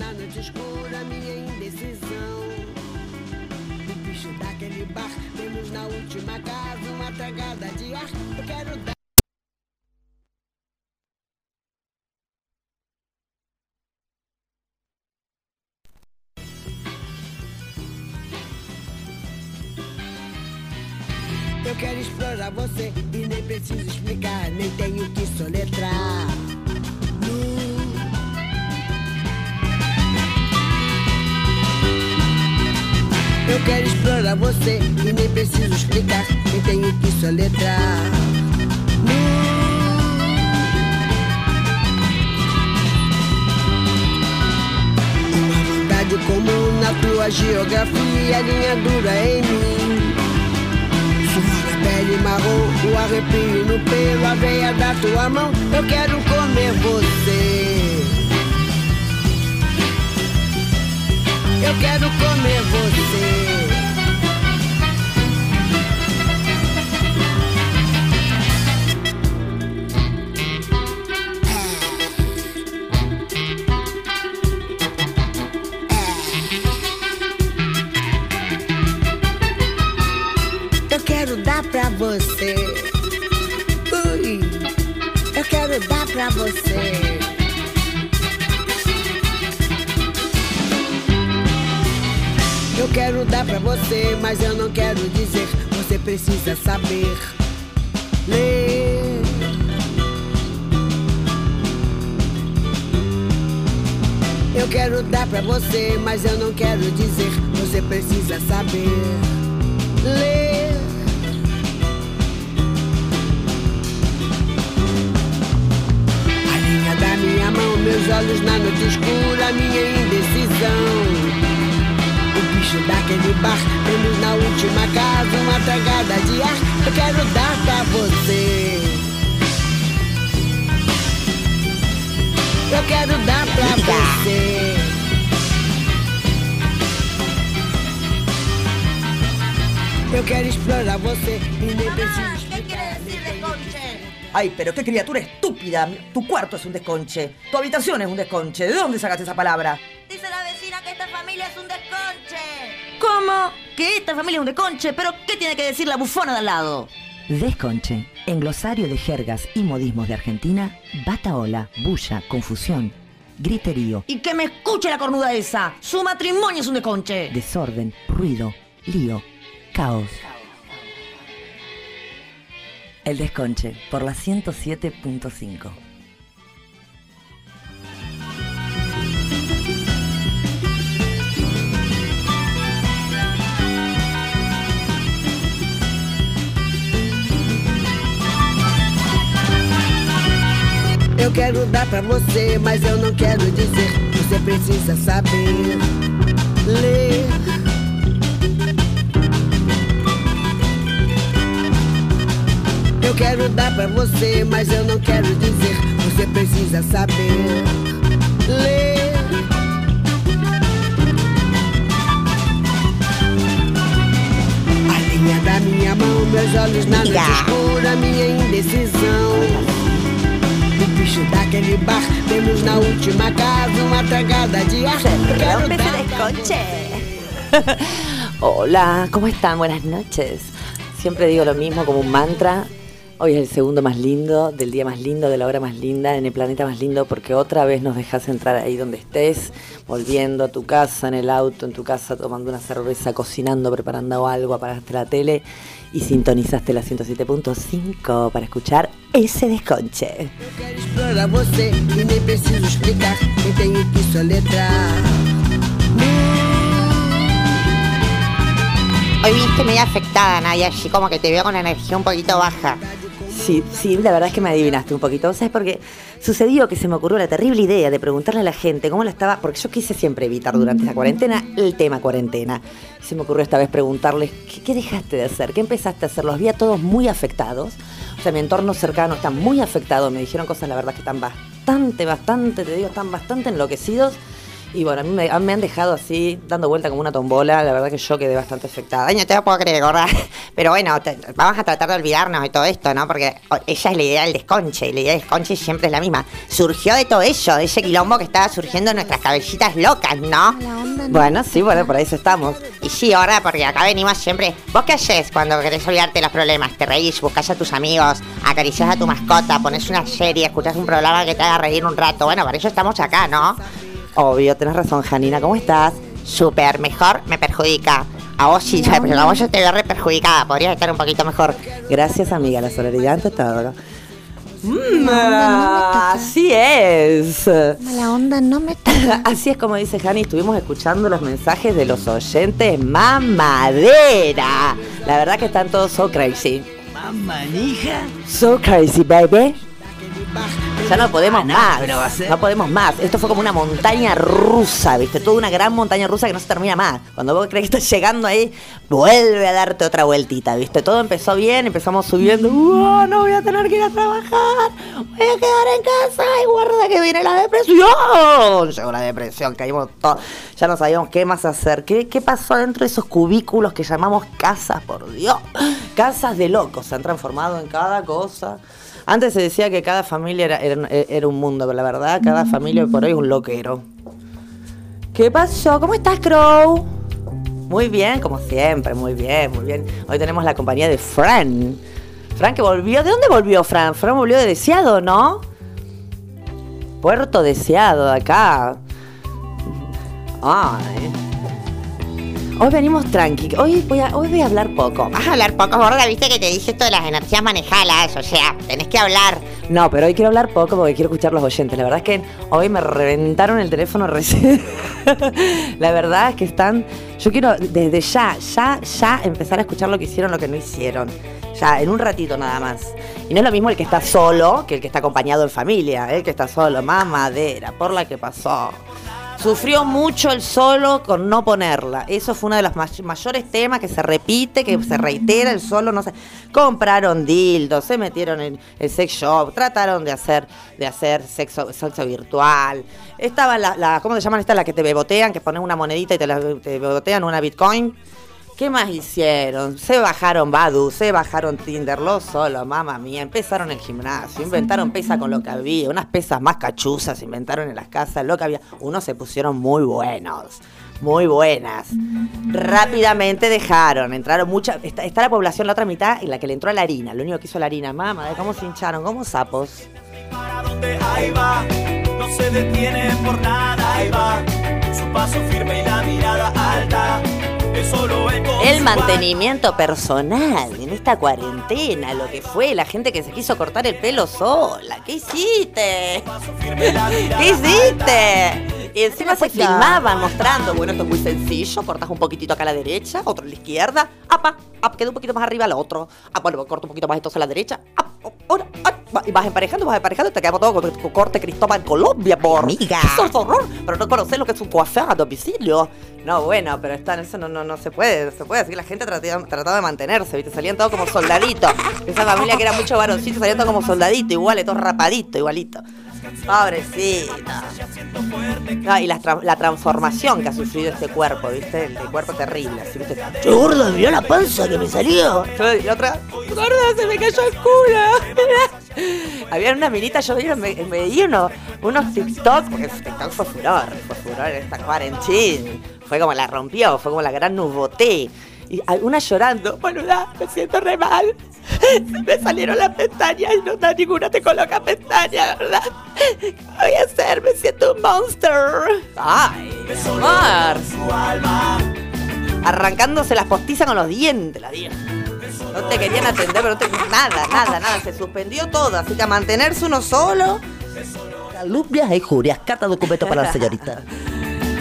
na noite escura, minha indecisão. O bicho daquele bar, temos na última casa uma tragada de ar. Eu quero dar. Eu quero explorar você e nem preciso explicar, nem tenho que soletrar. Eu quero explorar você e nem preciso explicar, nem tenho que soletrar. Uma vontade comum na tua geografia, linha dura em mim. Suor na pele marrom, o arrepio no pelo, a veia da tua mão. Eu quero comer você. Eu quero comer você. Você. Eu quero dar pra você, mas eu não quero dizer. Você precisa saber ler. Eu quero dar pra você, mas eu não quero dizer. Você precisa saber ler. Meus olhos na noite escura, minha indecisão. O bicho daquele bar, temos na última casa uma tragada de ar. Eu quero dar pra você. Eu quero dar pra você. Eu quero explorar você e nem preciso ¿Qué quiere decir desconche? Ay, pero qué criatura estúpida. Tu cuarto es un desconche. Tu habitación es un desconche. ¿De dónde sacaste esa palabra? Dice la vecina que esta familia es un desconche. ¿Cómo? Que esta familia es un desconche. ¿Pero qué tiene que decir la bufona de al lado? Desconche, en glosario de jergas y modismos de Argentina, bataola, bulla, confusión, griterío, Y que me escuche la cornuda esa. Su matrimonio es un desconche. desorden, ruido, lío, caos. El desconche, por la 107.5. Eu quero dar pra você, mas eu não quero dizer. Você precisa saber ler. Eu quero dar pra você, mas eu não quero dizer. Você precisa saber ler. A linha da minha mão, meus olhos na noite escura, minha indecisão. O bicho daquele bar, temos na última casa uma tragada de ar. Hola, ¿cómo están? Buenas noches. Siempre digo lo mismo como un mantra. Hoy es el segundo más lindo, del día más lindo, de la hora más linda, en el planeta más lindo, porque otra vez nos dejas entrar ahí donde estés, volviendo a tu casa, en el auto, en tu casa, tomando una cerveza, cocinando, preparando algo, apagaste la tele y sintonizaste la 107.5 para escuchar ese desconche. Hoy viste media afectada, Nadia, así como que te veo con energía un poquito baja. Sí, sí, la verdad es que me adivinaste un poquito. ¿Sabes por qué? Sucedió que se me ocurrió la terrible idea de preguntarle a la gente cómo la estaba, porque yo quise siempre evitar durante esta cuarentena el tema cuarentena. Se me ocurrió esta vez preguntarles, ¿qué, qué dejaste de hacer? ¿Qué empezaste a hacer? Los vi a todos muy afectados. O sea, mi entorno cercano está muy afectado. Me dijeron cosas, la verdad, que están bastante, bastante, te digo, están bastante enloquecidos. Y bueno, a mí me, a mí me han dejado así, dando vuelta como una tombola. La verdad que yo quedé bastante afectada. Ay, no te lo puedo creer, gorda. Pero bueno, te- vamos a tratar de olvidarnos de todo esto, ¿no? Porque ella es la idea del desconche, y la idea del desconche siempre es la misma. Surgió de todo eso, de ese quilombo que estaba surgiendo en nuestras cabecitas locas, ¿no? Bueno, sí, bueno, por ahí estamos. Y sí, ahora porque acá venimos siempre. ¿Vos qué haces cuando querés olvidarte de los problemas? Te reís, buscas a tus amigos, acaricias a tu mascota, pones una serie, escuchas un programa que te haga reír un rato. Bueno, para eso estamos acá, ¿no? Obvio, tenés razón, Janina. ¿Cómo estás? Súper, mejor me perjudica. A vos sí, pero a vos yo te veo re perjudicada. Podrías estar un poquito mejor. Gracias, amiga. La solidaridad ante todo. Mm, así es. Mala onda, no me Así es como dice Jani, estuvimos escuchando los mensajes de los oyentes mamadera. La verdad que están todos so crazy. Mamanija. So crazy, baby. Ya no podemos Ah, no, más. pero va a ser- No podemos más. Esto fue como una montaña rusa, ¿viste? Toda una gran montaña rusa que no se termina más. Cuando vos crees que estás llegando ahí, vuelve a darte otra vueltita, ¿viste? Todo empezó bien, empezamos subiendo. ¡Uh, no voy a tener que ir a trabajar! Voy a quedar en casa y guarda que viene la depresión. Llegó la depresión, caímos todos. Ya no sabíamos qué más hacer. ¿Qué, qué pasó dentro de esos cubículos que llamamos casas, por Dios? Casas de locos. Se han transformado en cada cosa. Antes se decía que cada familia era, era, un mundo, pero la verdad, cada familia por hoy es un loquero. ¿Qué pasó? ¿Cómo estás, Crow? Muy bien, como siempre, muy bien, muy bien. Hoy tenemos la compañía de Fran. Fran que volvió. ¿De dónde volvió Fran? Fran volvió de Deseado, ¿no? Puerto Deseado, de acá. Ay. Hoy venimos tranqui. Hoy voy a, hoy voy a hablar poco. Vas a hablar poco, gorda, viste que te dije esto de las energías manejalas. O sea, tenés que hablar. No, pero hoy quiero hablar poco porque quiero escuchar los oyentes. La verdad es que hoy me reventaron el teléfono recién. La verdad es que están. Yo quiero desde ya, ya, ya empezar a escuchar lo que hicieron, lo que no hicieron. Ya, en un ratito nada más. Y no es lo mismo el que está solo que el que está acompañado en familia. El que está solo, mamadera, por la que pasó. Sufrió mucho el solo con no ponerla. Eso fue uno de los may- mayores temas que se repite, que se reitera, el solo no sé. Compraron dildos, se metieron en el sex shop, trataron de hacer, de hacer sexo, sexo virtual. Estaban las, la, ¿cómo se llaman estas? Las que te bebotean, que pones una monedita y te, la, te bebotean una bitcoin. ¿Qué más hicieron? Se bajaron Badu, se bajaron Tinder, los solo, mamá mía. Empezaron el gimnasio, inventaron pesa con lo que había, unas pesas más cachuzas inventaron en las casas, lo que había. Unos se pusieron muy buenos, muy buenas. Rápidamente dejaron, entraron muchas. Está, está la población, la otra mitad, en la que le entró la harina. Lo único que hizo la harina, mamá, de cómo se hincharon, como sapos. para donde ahí va, no se detiene por nada, ahí va, su paso firme y la mirada alta, el mantenimiento personal en esta cuarentena, lo que fue la gente que se quiso cortar el pelo sola. ¿Qué hiciste? ¿Qué hiciste? Y encima se ya. filmaban mostrando, bueno, esto es muy sencillo, cortas un poquitito acá a la derecha, otro a la izquierda, apa, apa, queda un poquito más arriba al otro, ah, bueno, corto un poquito más entonces a la derecha, ap, oh, ahora, ah, y vas emparejando, vas emparejando, y te quedamos todo con tu corte Cristóbal Colombia, por. Amiga. Eso es horror, pero no conoces lo que es un coafer a domicilio. No, bueno, pero está, eso no, no, no se puede, no se puede, así que la gente trataba, trataba de mantenerse, ¿viste? Salían todos como soldaditos. Esa familia que era mucho varoncito, salían todos como soldaditos, iguales, todos rapaditos, igualitos. Pobrecita. No, y la, tra- la transformación que ha sufrido este cuerpo, ¿viste? El, el cuerpo terrible, así, ¿viste? Che, gorda, mirá la panza que me salió. Yo- y otra, gorda, se me cayó el culo. Había una minita, yo me, me unos, unos TikTok, porque TikTok fue furor, fue furor en esta cuarentena. Fue como la rompió, fue como la gran nuboté. Y una llorando, boluda, me siento re mal. Me salieron las pestañas y no da ninguna te coloca pestañas, ¿verdad? ¿Qué voy a hacer? Me siento un monster. Ay, amor. Arrancándose las postizas con los dientes, la vieja. No te querían atender, pero no te... Nada, nada, nada. Se suspendió todo. Así que a mantenerse uno solo. Calumnias e injurias. Carta documento para la señorita.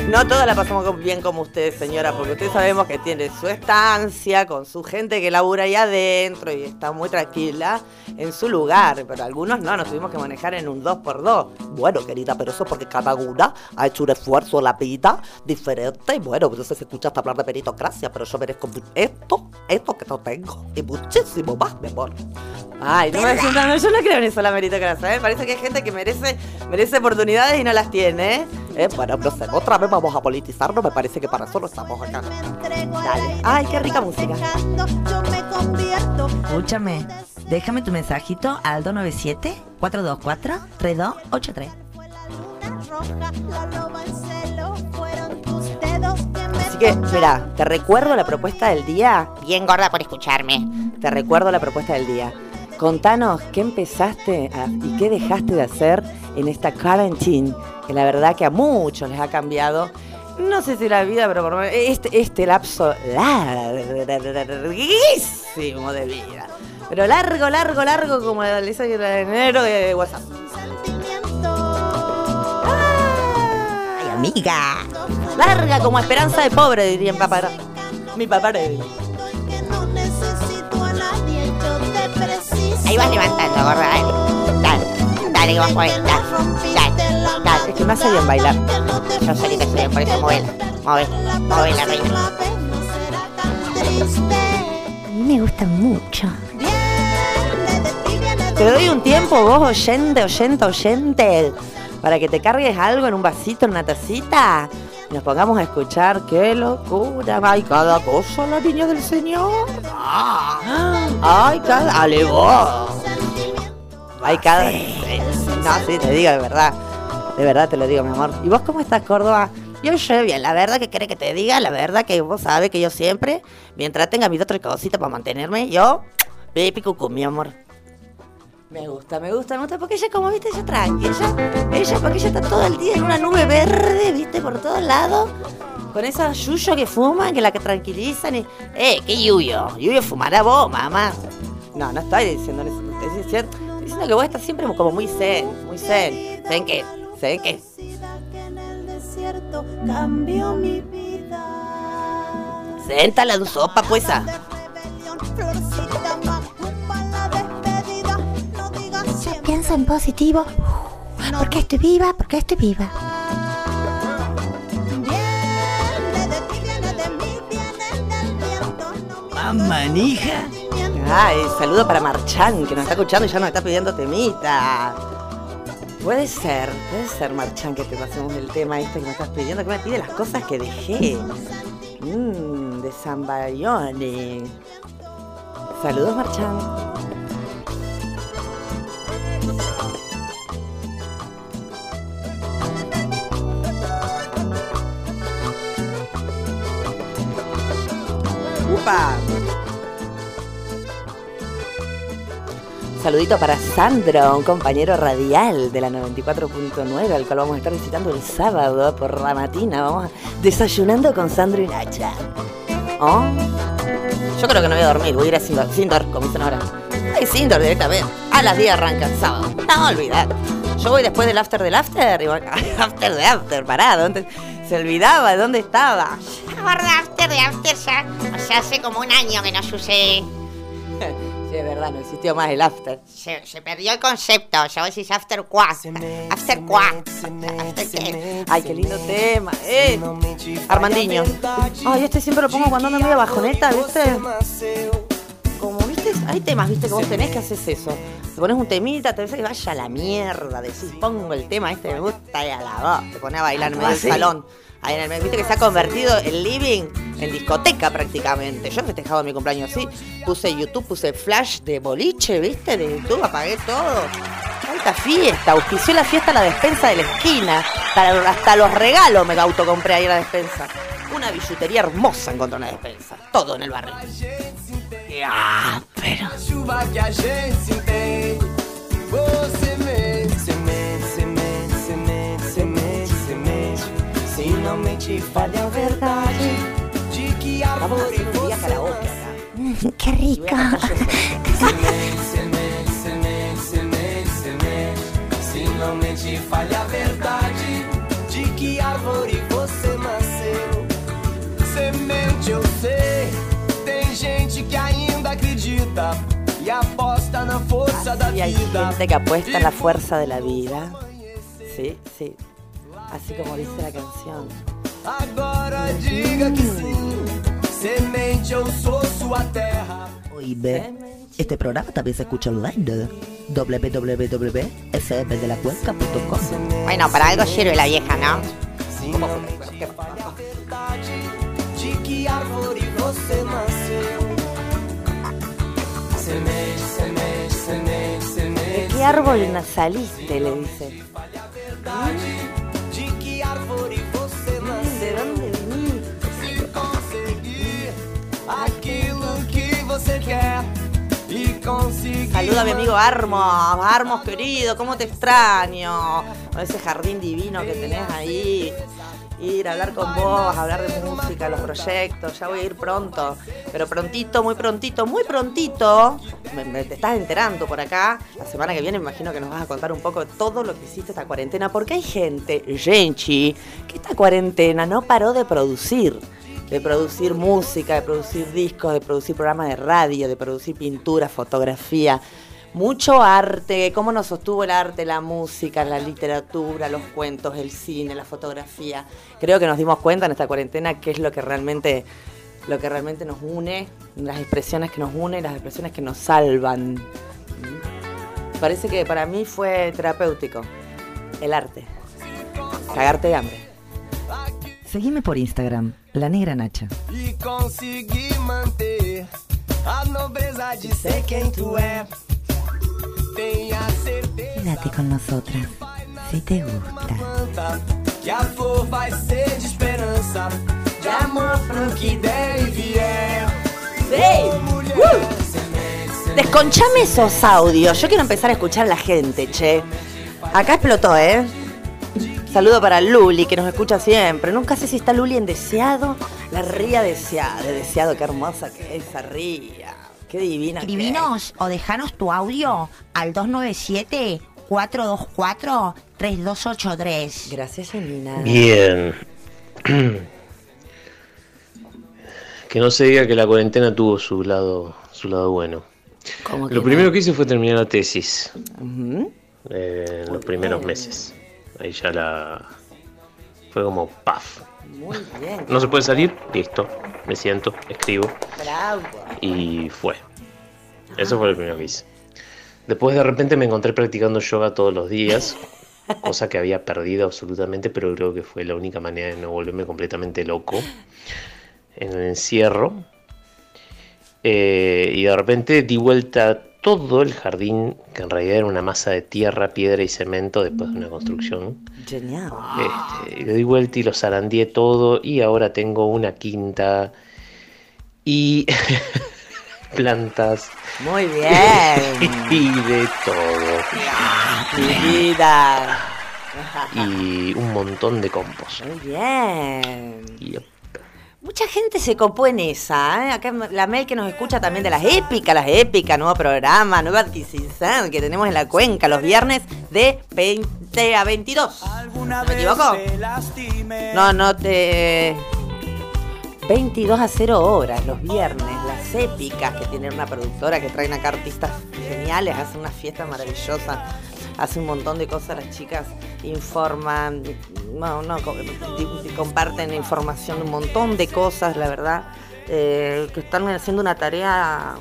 No todas la pasamos bien como ustedes, señora, porque ustedes sabemos que tiene su estancia con su gente que labura ahí adentro y está muy tranquila en su lugar. Pero algunos no, nos tuvimos que manejar en un 2x2. Bueno, querida, pero eso es porque cada una ha hecho un esfuerzo en la vida diferente. Y bueno, no sé si escuchaste hablar de meritocracia, pero yo merezco esto, esto que no tengo y muchísimo más, mi amor. Ay, no me no, no, yo no creo en eso la meritocracia, ¿eh? Parece que hay gente que merece, merece oportunidades y no las tiene. ¿eh? Eh, bueno, no sé, otra vez vamos a politizar, no me parece que para eso no estamos acá. Dale. Ay, qué rica música. Escúchame, déjame tu mensajito al 297-424-3283. roja, la loba en celo, fueron tus dedos que me Así que, mira, te recuerdo la propuesta del día. Bien gorda por escucharme. Te recuerdo la propuesta del día. Contanos qué empezaste a- y qué dejaste de hacer en esta quarantine, que la verdad que a muchos les ha cambiado. No sé si la vida, pero por lo menos este, este lapso larguísimo de vida. Pero largo, largo, largo como el de enero de WhatsApp. Ay, amiga. Larga como esperanza de pobre, diría mi papá. Mi papá. que Ahí vas levantando, gorda. Dale, dale, dale que vas a ver. Dale, dale, dale. Es que me hace bien bailar. Yo sé que te estoy por eso movela. Movela, movela, reina. A mí me gusta mucho. Te doy un tiempo, vos, oyente, oyente, oyente, para que te cargues algo en un vasito, en una tacita, y nos pongamos a escuchar. ¡Qué locura! ¡Ay, cada cosa, la niña del Señor! ¡Ah! ¡Ay, cada... ¡Ale vos! ¡Ay, cada... No, sí, te digo, de verdad. De verdad te lo digo, mi amor. ¿Y vos cómo estás, Córdoba? Yo sé bien, la verdad que quiere que te diga, la verdad que vos sabes que yo siempre, mientras tenga mis otras cositas para mantenerme, yo, pipi cucú, mi amor. Me gusta, me gusta, me gusta, porque ella, como viste, ella tranqui, ella, ella, porque ella está todo el día en una nube verde, viste, por todos lados, con esa yuyo que fuman, que la que tranquilizan y, Eh, qué yuyo, yuyo fumará vos, mamá. no, no estoy diciendo eso, estoy diciendo, estoy diciendo que vos estás siempre como muy zen, muy zen, ¿Saben qué? zen que, cambió mi sopa, pues. Piensa en positivo. Porque estoy viva, porque estoy viva. Hija. ay, saludo para Marchán, que nos está escuchando y ya nos está pidiendo temita. Puede ser, puede ser, Marchán, que te pasemos el tema este que me estás pidiendo, que me pide las cosas que dejé. Mmm, de San Bayone. Saludos, Marchán. Saludito para Sandro, un compañero radial de la 94.9, al cual vamos a estar visitando el sábado por la matina. Vamos desayunando con Sandro y Nacha. ¿Oh? Yo creo que no voy a dormir, voy a ir a Sindor, Sindor como dicen ahora. Ay, Sindor directamente. A las 10 arranca el sábado. No, olvidar. Yo voy después del after del after. Y voy- after de after, parado. Antes se olvidaba de dónde estaba. Gorda, after de after ya. O sea, hace como un año que no sucede. Sí, es verdad, no existió más el after. Se, se perdió el concepto. Ya vos decís after qua. After qua. After qué. Ay, qué lindo tema, eh. Armandiño. Ay, este siempre lo pongo cuando ando medio bajoneta, ¿viste? Como, ¿viste? Hay temas, ¿viste? Que vos tenés que haces eso. Te pones un temita, te ves que vaya a la mierda. Decís, pongo el tema este, me gusta y a la voz. Te pones a bailar en medio del ¿Ah, salón. Ahí en el viste que se ha convertido el living en discoteca prácticamente. Yo he festejado mi cumpleaños así. Puse YouTube, puse flash de boliche, ¿viste? De YouTube, apagué todo. Alta fiesta, auspició la fiesta a la despensa de la esquina. Hasta, hasta los regalos me autocompré ahí en la despensa. Una billutería hermosa encontré en la despensa. Todo en el barrio. Ah, pero. chuva que a gente tem. Você mente, semente, semente, semente, semente, semente. Se não mente, fale a verdade. De que a árvore você karaoke acá. Mm, Qué rico. Semente, semente, semente, semente, semente. Se não mente, fale a verdade. Acredita aposta na força da Y hay vida. gente que apuesta en la fuerza de la vida. Sí, sí. Así como dice la canción. Agora diga que sim. Semente, eu sou sua terra. Oíme, este programa también se escucha online. www.fmdelacuenca.com Bueno, para algo sirve la vieja, ¿no? Qué árbol na- saliste? Le dice. De. Saluda a mi amigo Armos, Armos querido, ¿cómo te extraño? Ese jardín divino que tenés ahí. Ir a hablar con vos, hablar de música, los proyectos, ya voy a ir pronto. Pero prontito, muy prontito, muy prontito. Me- te estás enterando por acá. La semana que viene me imagino que nos vas a contar un poco de todo lo que hiciste esta cuarentena. Porque hay gente, Genchi, que esta cuarentena no paró de producir de producir música, de producir discos, de producir programas de radio, de producir pintura, fotografía. Mucho arte, cómo nos sostuvo el arte, la música, la literatura, los cuentos, el cine, la fotografía. Creo que nos dimos cuenta en esta cuarentena qué es lo que realmente, lo que realmente nos une, las expresiones que nos unen, las expresiones que nos salvan. ¿Mm? Parece que para mí fue terapéutico el arte. Cagarte de hambre. Seguime por Instagram, La Negra Nacha. E conseguir manter a nobreza de ser quem tu é. Quédate con nosotras, si te gusta. que a flor vai ser de esperança, de amor pro que der e ¡Uh! Desconchame esos audios. Yo quiero empezar a escuchar a la gente, che. Acá explotó, ¿eh? Saludo para Luli, que nos escucha siempre. Nunca sé si está Luli en deseado. La ría deseada. De deseado, qué hermosa que es esa ría. Qué divina. que es. Escribinos o dejanos tu audio al 297-424-3283. Gracias, Janina. Bien. Que no se diga que la cuarentena tuvo su lado, su lado bueno. ¿Cómo que Lo no? primero que hice fue terminar la tesis Ujú. eh, en los primeros bien. meses. Ahí ya la... Fue como paf. Muy bien. No se puede salir, listo. Me siento, escribo Bravo. y fue. Eso fue lo primero que hice. Después de repente me encontré practicando yoga todos los días, cosa que había perdido absolutamente, pero creo que fue la única manera de no volverme completamente loco en el encierro. Eh, y de repente di vuelta a todo el jardín, que en realidad era una masa de tierra, piedra y cemento después de una construcción. Genial. Este, le di vuelta y lo zarandeé todo y ahora tengo una quinta y plantas Muy bien. y de todo Mi vida. y un montón de compost. Muy bien. Yep. Mucha gente se copó en esa, ¿eh? Acá la Mel que nos escucha también de las épicas, las épicas, nuevo programa, nueva adquisición que tenemos en la cuenca los viernes de 20 a 22. Alguna ¿Me vez equivoco? No, no te... 22 a 0 horas los viernes, épicas que tienen una productora que traen acá artistas geniales, hacen una fiesta maravillosa, hacen un montón de cosas las chicas, informan, no, no, comparten información, un montón de cosas, la verdad, eh, que están haciendo una tarea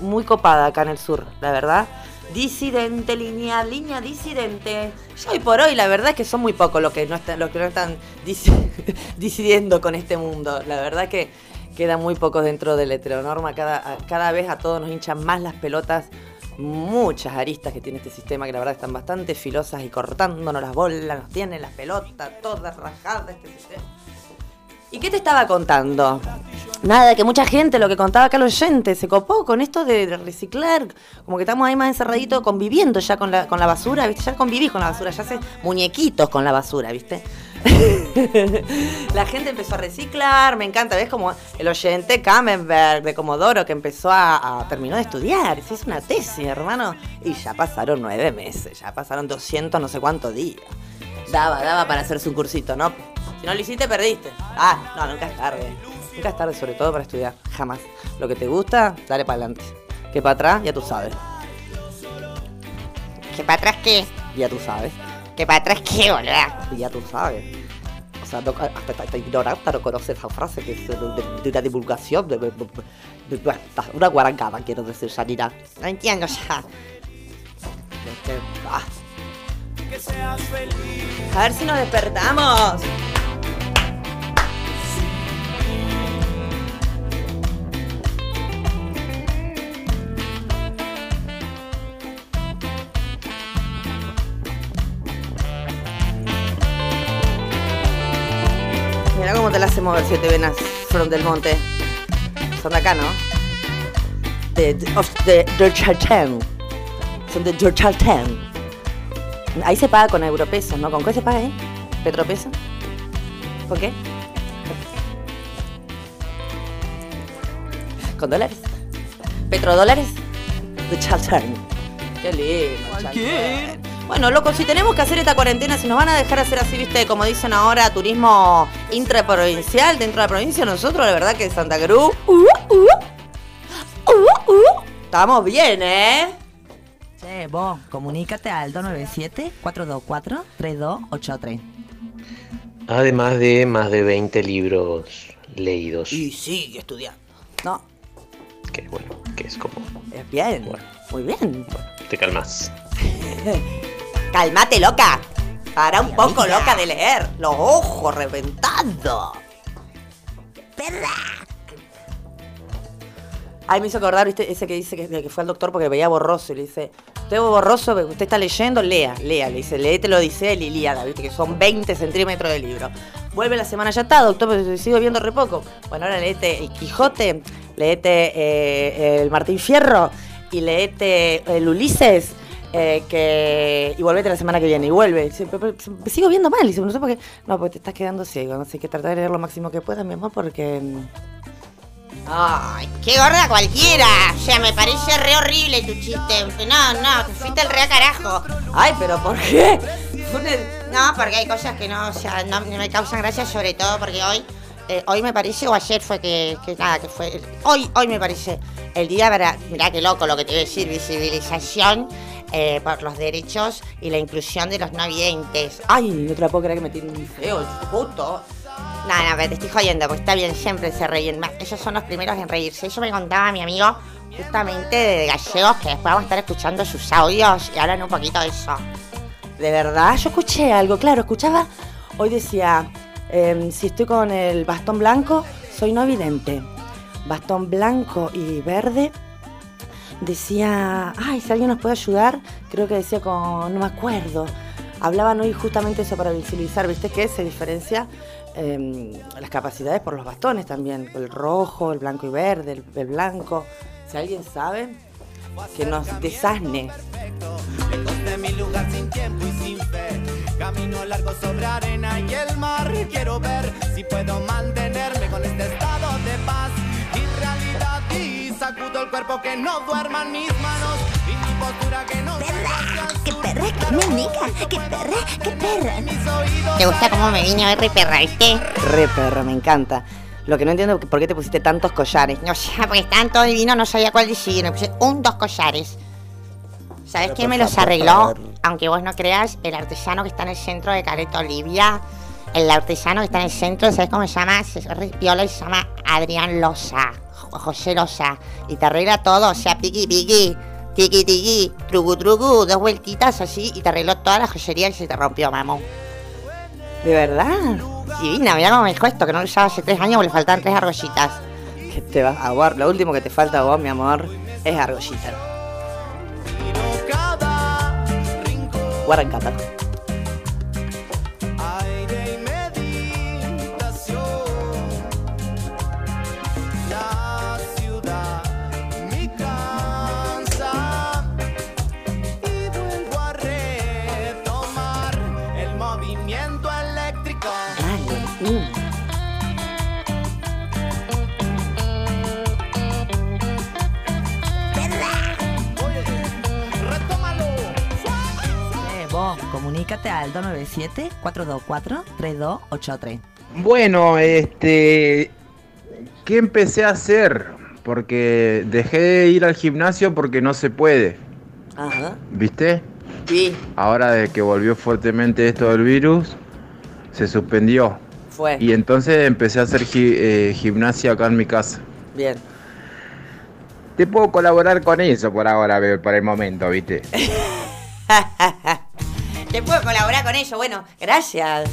muy copada acá en el sur, la verdad. Disidente, línea, línea disidente. Ya hoy por hoy, la verdad es que son muy pocos los que no están, los que no están disi- disidiendo con este mundo. La verdad que queda muy pocos dentro de la heteronorma. Cada, cada vez a todos nos hinchan más las pelotas. Muchas aristas que tiene este sistema que la verdad están bastante filosas y cortándonos las bolas, nos tienen las pelotas todas rajadas este sistema. ¿Y qué te estaba contando? Nada, que mucha gente, lo que contaba acá el oyente, se copó con esto de reciclar, como que estamos ahí más encerraditos conviviendo ya con la, con la basura, ¿viste? Ya convivís con la basura, ya haces muñequitos con la basura, ¿viste? la gente empezó a reciclar, me encanta, ¿ves? Como el oyente Kamenberg de Comodoro que empezó a, a terminó de estudiar, se hizo una tesis, hermano, y ya pasaron nueve meses, ya pasaron 200 no sé cuántos días. Daba, daba para hacerse un cursito, ¿no? Si no lo hiciste, perdiste. Ah, no, nunca es tarde. Nunca es tarde, sobre todo para estudiar. Jamás. Lo que te gusta, dale para adelante. Que para atrás, ya tú sabes. ¿Que para atrás qué? Ya tú sabes. ¿Que para atrás qué, boluda? Y ya tú sabes. O sea, no- hasta, hasta, hasta ignorante no conoce esa frase que es de, de- de una divulgación, de, de- de- de- una guarangada, quiero decir, Yanira. No entiendo ya. Que- ah. A ver si nos despertamos. La hace mover siete venas from del monte. Son de acá, ¿no? De, de, the. Son de Chaltén. Ahí se paga con europesos, ¿no? ¿Con qué se paga ahí? ¿Petropeso? ¿Con qué? ¿Con dólares? ¿Petrodólares? De Chaltén. Qué lindo. Bueno, loco, si tenemos que hacer esta cuarentena, si nos van a dejar hacer así, viste, como dicen ahora, turismo intraprovincial dentro de la provincia, nosotros, la verdad que Santa Cruz. uh, uh, uh, uh, estamos bien, ¿eh? Che, vos, comunícate al 297-424-3283. Además de más de 20 libros leídos. Y sigue estudiando. No, Que bueno, que es como. es bien. Bueno. Muy bien. Te calmas. Calmate, loca. Para un poco, loca, de leer. Los ojos reventados. Perra. Ay, me hizo acordar, viste, ese que dice que, que fue al doctor porque veía borroso y le dice, usted ve borroso, usted está leyendo, lea, lea, le dice, léete lo dice el Ilíada, viste, que son 20 centímetros de libro. Vuelve la semana, ya está, doctor, pero sigo viendo re poco. Bueno, ahora leete el Quijote, leete eh, el Martín Fierro y leete el Ulises. Eh, que y volvete la semana que viene y vuelve Dice, "Pero- pero sigo viendo mal dice no sé por qué no porque te estás quedando ciego sé que tratar de leer lo máximo que puedas mi amor porque mm, Ay, qué gorda cualquiera. O sea, me parece re horrible tu chiste. No, no, te fuiste el re a carajo. ay pero por qué No, porque hay cosas que no, o sea, no, no me causan gracia, sobre todo porque hoy, eh, hoy me parece, o ayer fue que, que nada, que fue, hoy, hoy me parece el día para, mirá qué loco lo que te voy a decir, visibilización eh, por los derechos y la inclusión de los no videntes. Ay, no te la puedo creer que me tiene muy feo puto. No, no, pero te estoy jodiendo, porque está bien, siempre se ríen más. Ellos son los primeros en reírse. Eso me contaba mi amigo justamente de gallegos, que después vamos a estar escuchando sus audios y hablan un poquito de eso. De verdad, yo escuché algo, claro, escuchaba. Hoy decía, em, si estoy con el bastón blanco, soy no evidente. Bastón blanco y verde. Decía, ay, si alguien nos puede ayudar, creo que decía con, no me acuerdo. Hablaban hoy justamente eso para visibilizar, ¿viste qué? Se diferencia em, las capacidades por los bastones también, el rojo, el blanco y verde, el, blanco. Si alguien sabe, que nos desasne. Mi lugar sin tiempo y sin fe. Camino largo sobre arena y el mar. Quiero ver si puedo mantenerme cuerpo que no duerman mis manos. Y mi postura que no Perra. Qué perra, qué menica. Qué perra, qué perra. mis oídos. ¿Te gusta cómo me vine hoy re perra, viste? Re perro, me encanta. Lo que no entiendo es por qué te pusiste tantos collares. No sé, porque estaban todos divinos, no sabía cuál decidir. Me puse un, dos collares. ¿Sabes quién me los arregló? Aunque vos no creas, el artesano que está en el centro de Careto Olivia. El artesano que está en el centro, ¿sabes cómo se llama? Se piola y se llama Adrián Loza. Jo- José Loza. Y te arregla todo, o sea, piqui piqui. Tiki tiki, trugu trugu, dos vueltitas así y te arregló toda la joyería y se te rompió, mamón. ¿De verdad? Divina, mirá cómo me dijo esto, que no lo usaba hace tres años porque le faltaban tres argollitas. Que te vas a guardar. Lo último que te falta a vos, mi amor, es argollita. Guarancata. Comunícate al 297-424-3283. Bueno, este. ¿Qué empecé a hacer? Porque dejé de ir al gimnasio porque no se puede. Ajá. ¿Viste? Sí, Ahora de que volvió fuertemente esto del virus, se suspendió. fue. Y entonces empecé a hacer gi- eh, gimnasia acá en mi casa. Bien. Te puedo colaborar con eso por ahora, por el momento, ¿viste? Te puedo colaborar con ello. Bueno, gracias.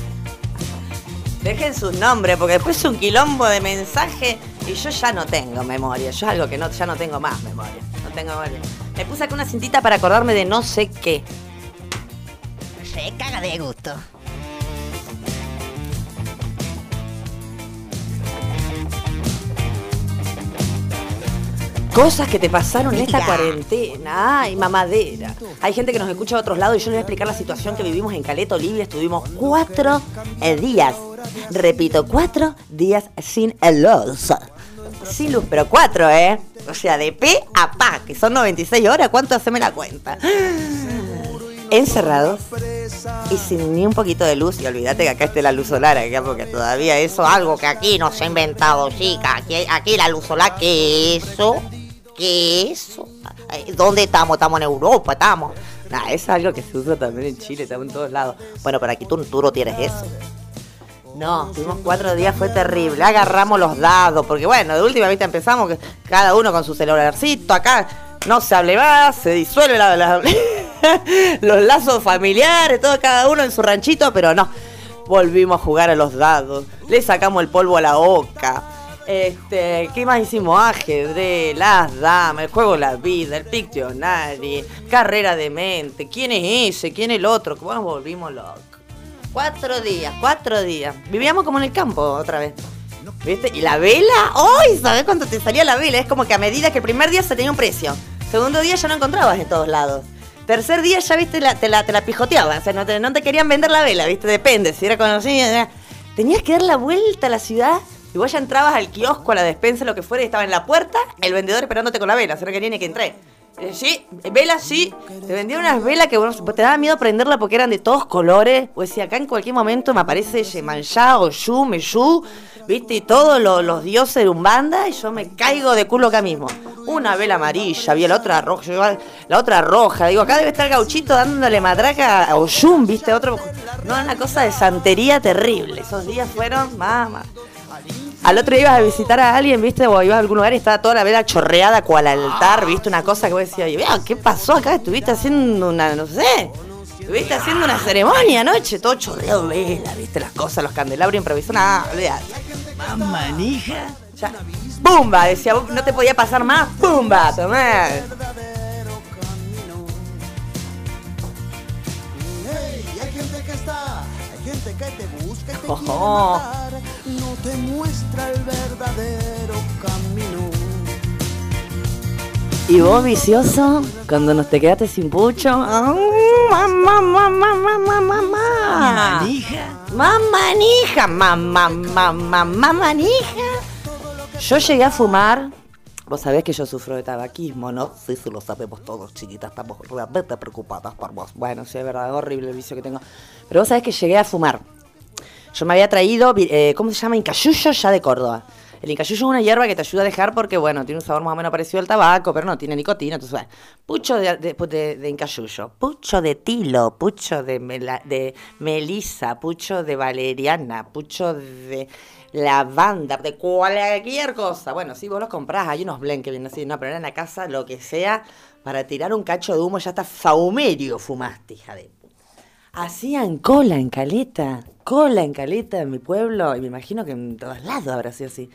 Dejen sus nombres, porque después es un quilombo de mensaje y yo ya no tengo memoria. Yo algo que no, ya no tengo más memoria. No tengo memoria. Me puse acá una cintita para acordarme de no sé qué. Se caga de gusto. Cosas que te pasaron en esta cuarentena. Ay, mamadera. Hay gente que nos escucha de otros lados y yo les voy a explicar la situación que vivimos en Caleta Olivia. Estuvimos cuatro eh, días. Repito, cuatro días sin luz. Sin luz, pero cuatro, ¿eh? O sea, de P a pa, que son 96 horas. ¿Cuánto haceme la cuenta? Encerrados y sin ni un poquito de luz. Y olvídate que acá esté la luz solar, acá, porque todavía eso Algo que aquí no se ha inventado, chica. Aquí, aquí la luz solar, ¿qué eso? ¿Qué eso? ¿Dónde estamos? Estamos en Europa, estamos. Nah, es algo que se usa también en Chile, estamos en todos lados. Bueno, pero aquí tú, tú no tienes eso. No, tuvimos cuatro días, fue terrible. Agarramos los dados, porque bueno, de última vista empezamos que cada uno con su celularcito acá. No se hable más, se disuelve los lazos familiares, todo cada uno en su ranchito, pero no. Volvimos a jugar a los dados, le sacamos el polvo a la boca. Este, ¿qué más hicimos? Ajedrez, las damas, el juego de la vida, el Pictionary, carrera de mente, quién es ese, quién es el otro, cómo nos volvimos locos. Cuatro días, cuatro días. Vivíamos como en el campo otra vez. ¿Viste? Y la vela, ¡ay! ¿Sabes cuánto te salía la vela? Es como que a medida que el primer día se tenía un precio. Segundo día ya no encontrabas en todos lados. Tercer día ya, viste, la- te, la, te la pijoteaban. O sea, no te, no te querían vender la vela, ¿viste? Depende, si era conocida. Tenías que dar la vuelta a la ciudad y vos ya entrabas al kiosco, a la despensa, lo que fuera, y estaba en la puerta el vendedor esperándote con la vela. Sea, no quería ni que entré. Eh, Sí, velas sí. Te vendían unas velas que bueno, te daba miedo prenderla porque eran de todos colores. O decía, acá en cualquier momento me aparece Yemanjá o Yu, Meyú, viste, y todos lo- los dioses de Umbanda, y yo me caigo de culo acá mismo. Una vela amarilla, había la otra roja, la otra roja. Digo, acá debe estar Gauchito dándole matraca a Oyun, viste, otro. No, una cosa de santería terrible. Esos días fueron, mamá. Al otro día ibas a visitar a alguien, viste, o ibas a algún lugar y estaba toda la vela chorreada cual altar, viste, una cosa que vos decías, vea, ¿qué pasó acá? Estuviste haciendo una, no sé, estuviste haciendo una ceremonia anoche, todo chorreado de vela, viste, las cosas, los candelabros improvisados, nada, olvidate. Manija. Ya, ¡Pumba! Decía, vos no te podía pasar más, ¡pumba! Tomá. Hey, hay gente que está, hay gente que te busca y te quiere Ojo. matar. No te muestra el verdadero camino. ¿Y vos, vicioso, cuando nos te quedaste sin pucho? ¡Ah, ¡Mamá, mamá, mamá, mamá, mamá! Manija. ¡Mamanija! ¡Mamá, mamá, mamanija! Yo llegué a fumar. Vos sabés que yo sufro de tabaquismo, ¿no? Sí, sí, lo sabemos todos, chiquitas. Estamos realmente preocupadas por vos. Bueno, sí, es verdad, es horrible el vicio que tengo. Pero vos sabés que llegué a fumar. Yo me había traído, eh, ¿cómo se llama? Incayuyo ya de Córdoba. El incayuyo es una hierba que te ayuda a dejar porque, bueno, tiene un sabor más o menos parecido al tabaco, pero no tiene nicotina. Entonces, bueno, pucho de, de, incayuyo, pucho de tilo, pucho de, mela- de melisa, pucho de valeriana, pucho de lavanda, de cualquier cosa. Bueno, si vos los comprás, hay unos blend que vienen así, no, pero en la casa, lo que sea, para tirar un cacho de humo, ya está saumerio fumaste, hija de. Hacían cola en caleta, cola en caleta en mi pueblo, y me imagino que en todos lados habrá sido así.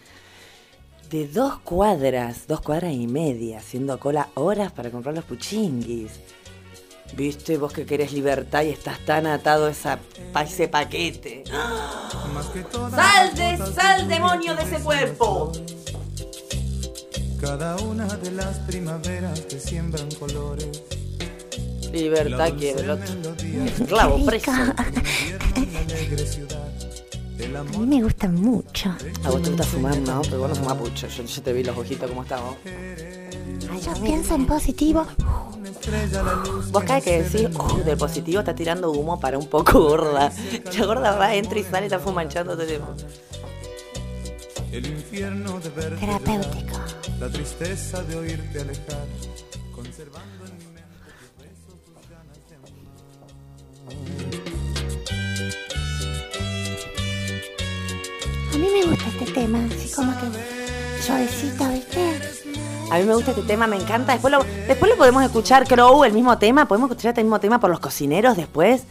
De dos cuadras, dos cuadras y media, haciendo cola horas para comprar los puchinguis. Viste, vos que querés libertad y estás tan atado a esa, a ese paquete. ¡Sal, de, sal, demonio de ese cuerpo! Cada una de las primaveras te siembran colores. Libertad quiere el otro. Esclavo, preso. A mí me gusta mucho. A vos te gusta fumar, ¿no? Pero vos no fumás pucho. Yo, yo te vi los ojitos como estaban. Yo pienso en positivo. Vos cada que decís, "Uh, del positivo está tirando humo para un poco gorda. La gorda va, entra y sale, está fumanchando todo el tiempo. El infierno de verte Terapéutico. La tristeza de oírte alejar. A mí me gusta este tema, así como que suavecito, ¿viste? A mí me gusta este tema, me encanta. Después lo, después lo podemos escuchar, Crow, el mismo tema. Podemos escuchar este mismo tema por los cocineros después.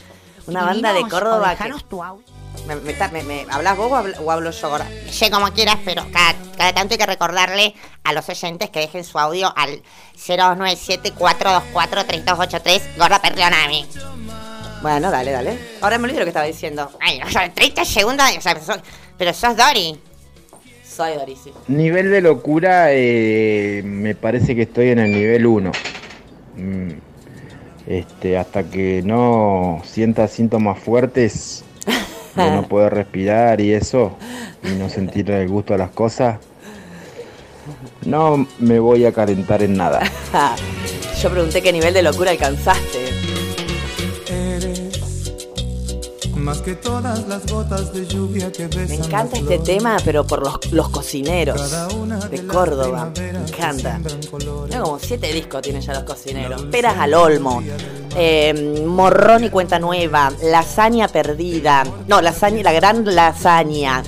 Una banda de Córdoba. que- tu audio. me, me me- me- ¿Hablas vos o hablo, o hablo yo ahora? Sé como quieras, pero cada, cada tanto hay que recordarle a los oyentes que dejen su audio al 097-424-3283, Gorda Perleonami. Bueno, dale, dale. Ahora me olvidé lo que estaba diciendo. Ay, no, son 30 segundos, o sea, pero sos, pero sos Dory. soy, Dorisi. Nivel de locura, eh, me parece que estoy en el nivel 1. Mm, Este, hasta que no sienta síntomas fuertes de no poder respirar y eso, y no sentir el gusto de las cosas, no me voy a calentar en nada. Yo pregunté qué nivel de locura alcanzaste. Más que todas las gotas de lluvia que besan Me encanta este tema, pero por los, los cocineros de Córdoba. Me encanta. Mira, como siete discos tienen ya los cocineros. Peras al olmo, eh, morrón y cuenta nueva, lasaña perdida. No, lasaña, la gran lasaña.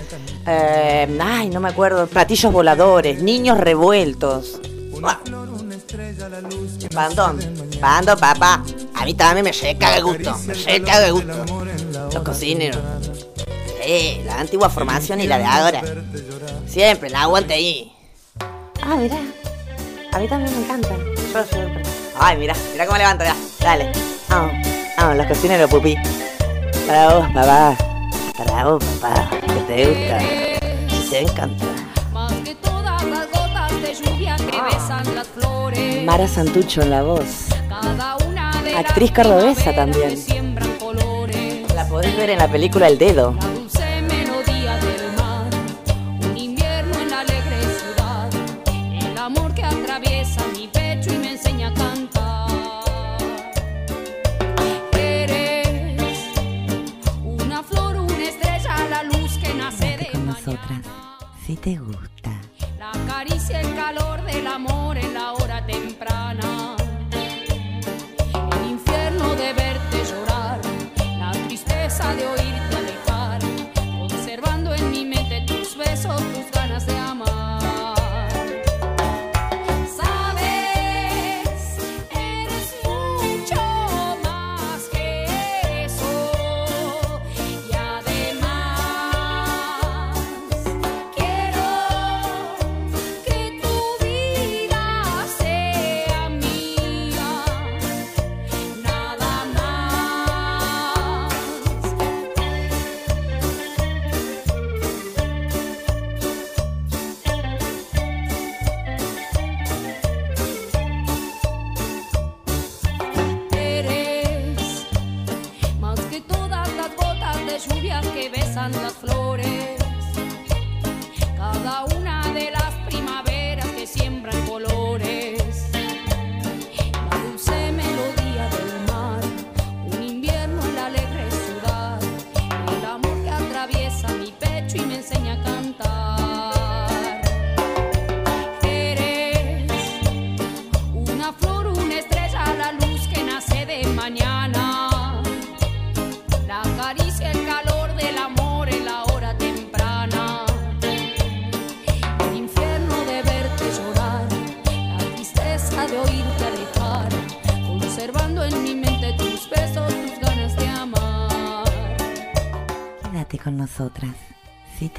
Eh, ay, no me acuerdo. Platillos voladores, niños revueltos. Buah. Pantón, pando, papá. A mí también me llega el gusto. Me llega el gusto. Los cocineros. Sí, la antigua formación y la de ahora. Siempre, la aguante ahí. Ah, mirá. A mí también me encanta. Yo siempre. Ay, mirá, mirá cómo levanto ya. Dale. Vamos, vamos, los cocineros, pupi. Para vos, papá. Para vos, papá. Que te gusta. Que te encanta. Más que todas las gotas de lluvia que besan las flores. Mara Santucho en la voz. Cada una de Actriz cordobesa también. Podés ver en la película El Dedo. Dulce melodía del mar. Un invierno en la alegre ciudad. El amor que atraviesa mi pecho y me enseña a cantar. Eres una flor, una estrella, la luz que nace de con nosotras, si te gusta. La caricia, el calor del amor en la hora temprana. Tristeza de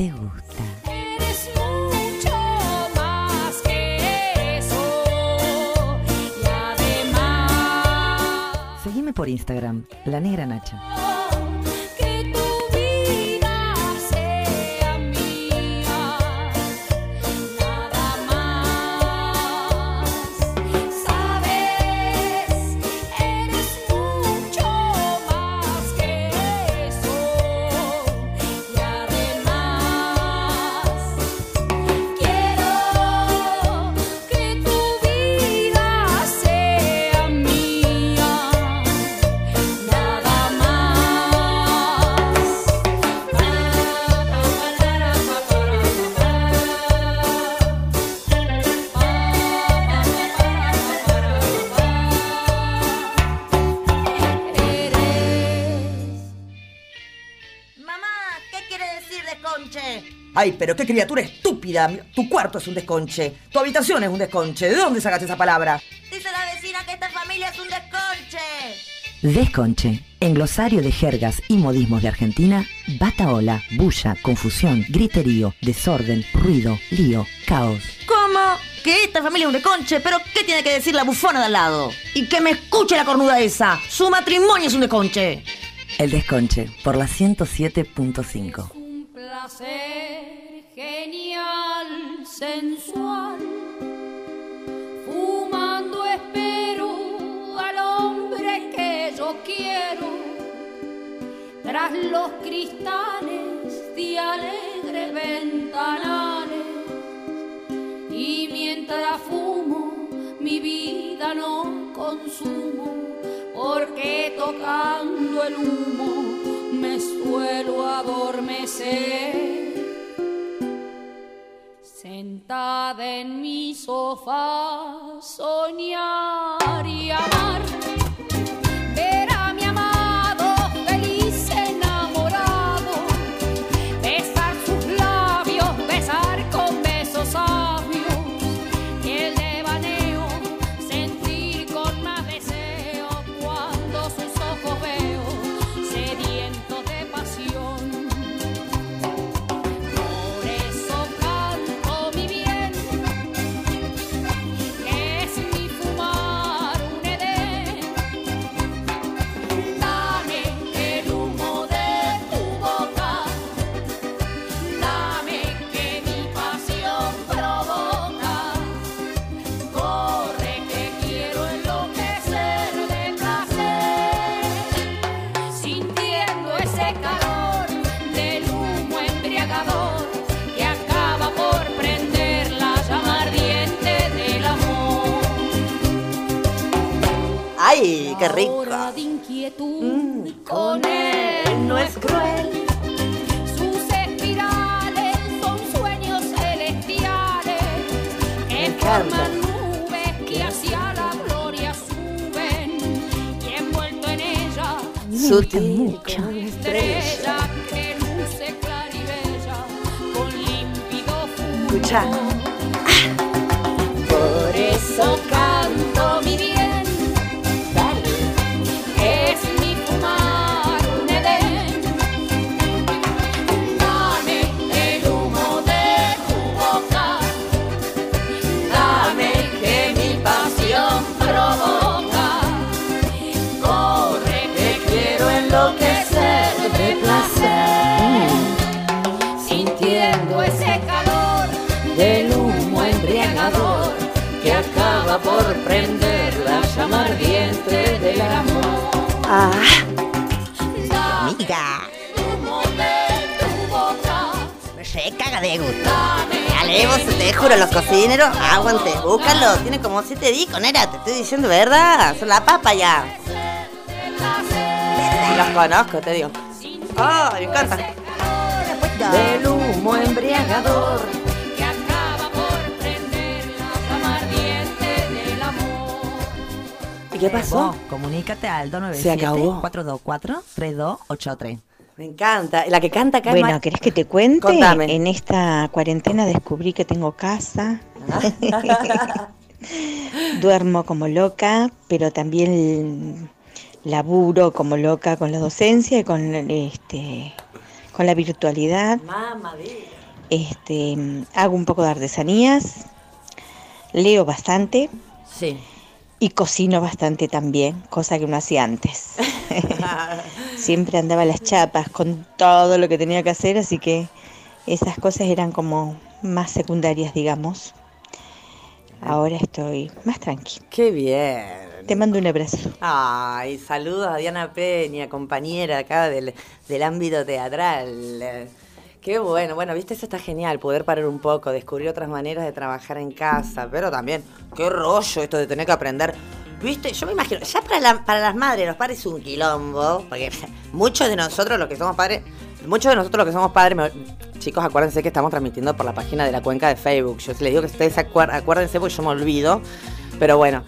te gusta. Eres mucho más que eso, y además. Seguime por Instagram, La Negra Nacha. Ay, pero qué criatura estúpida. Tu cuarto es un desconche. Tu habitación es un desconche. ¿De dónde sacaste esa palabra? Dice la vecina que esta familia es un desconche. Desconche, en glosario de jergas y modismos de Argentina, bataola, bulla, confusión, griterío, desorden, ruido, lío, caos. ¿Cómo? Que esta familia es un desconche, pero ¿qué tiene que decir la bufona de al lado? Y que me escuche la cornuda esa. Su matrimonio es un desconche. El desconche, por la 107.5. Placer genial sensual. Fumando espero al hombre que yo quiero tras los cristales de alegres ventanales. Y mientras fumo, mi vida no consumo, porque tocando el humo suelo adormecer. Sentada en mi sofá, soñar y amar. Qué rico! De inquietud con él no es cruel. Sus espirales son sueños celestiales que forman nubes que hacia la gloria suben y envuelto en ella Sutil. una estrella que luce clara y bella con límpido fuego. Escucha. Por eso por prender la llama ardiente del amor. Ah, boca. Me caga de gusto. Te juro, los cocineros, aguante, búscalo. Tiene como siete discos, nera, te estoy diciendo verdad. Son la papa ya. Los conozco, te digo. Oh, me encanta. Del humo embriagador. Qué pasó? Vos, comunícate al Se acabó. 297-424-3283. Me encanta. La que canta acá Bueno, ¿querés que te cuente? Contame. En esta cuarentena descubrí que tengo casa. Duermo como loca, pero también laburo como loca con la docencia y con este con la virtualidad. Este, hago un poco de artesanías, leo bastante Sí. Y cocino bastante también, cosa que no hacía antes. Siempre andaba a las chapas con todo lo que tenía que hacer, así que esas cosas eran como más secundarias, digamos. Ahora estoy más tranqui. Qué bien. Te mando un abrazo. Ay, saludos a Diana Peña, compañera acá del, del ámbito teatral. Qué bueno, bueno, viste, eso está genial, poder parar un poco, descubrir otras maneras de trabajar en casa, pero también, qué rollo esto de tener que aprender. Viste, yo me imagino, ya para, la- las madres, los padres es un quilombo, porque muchos de nosotros los que somos padres, muchos de nosotros los que somos padres, chicos, acuérdense que estamos transmitiendo por la página de la cuenca de Facebook. Yo les digo que ustedes acuérdense porque yo me olvido, pero bueno.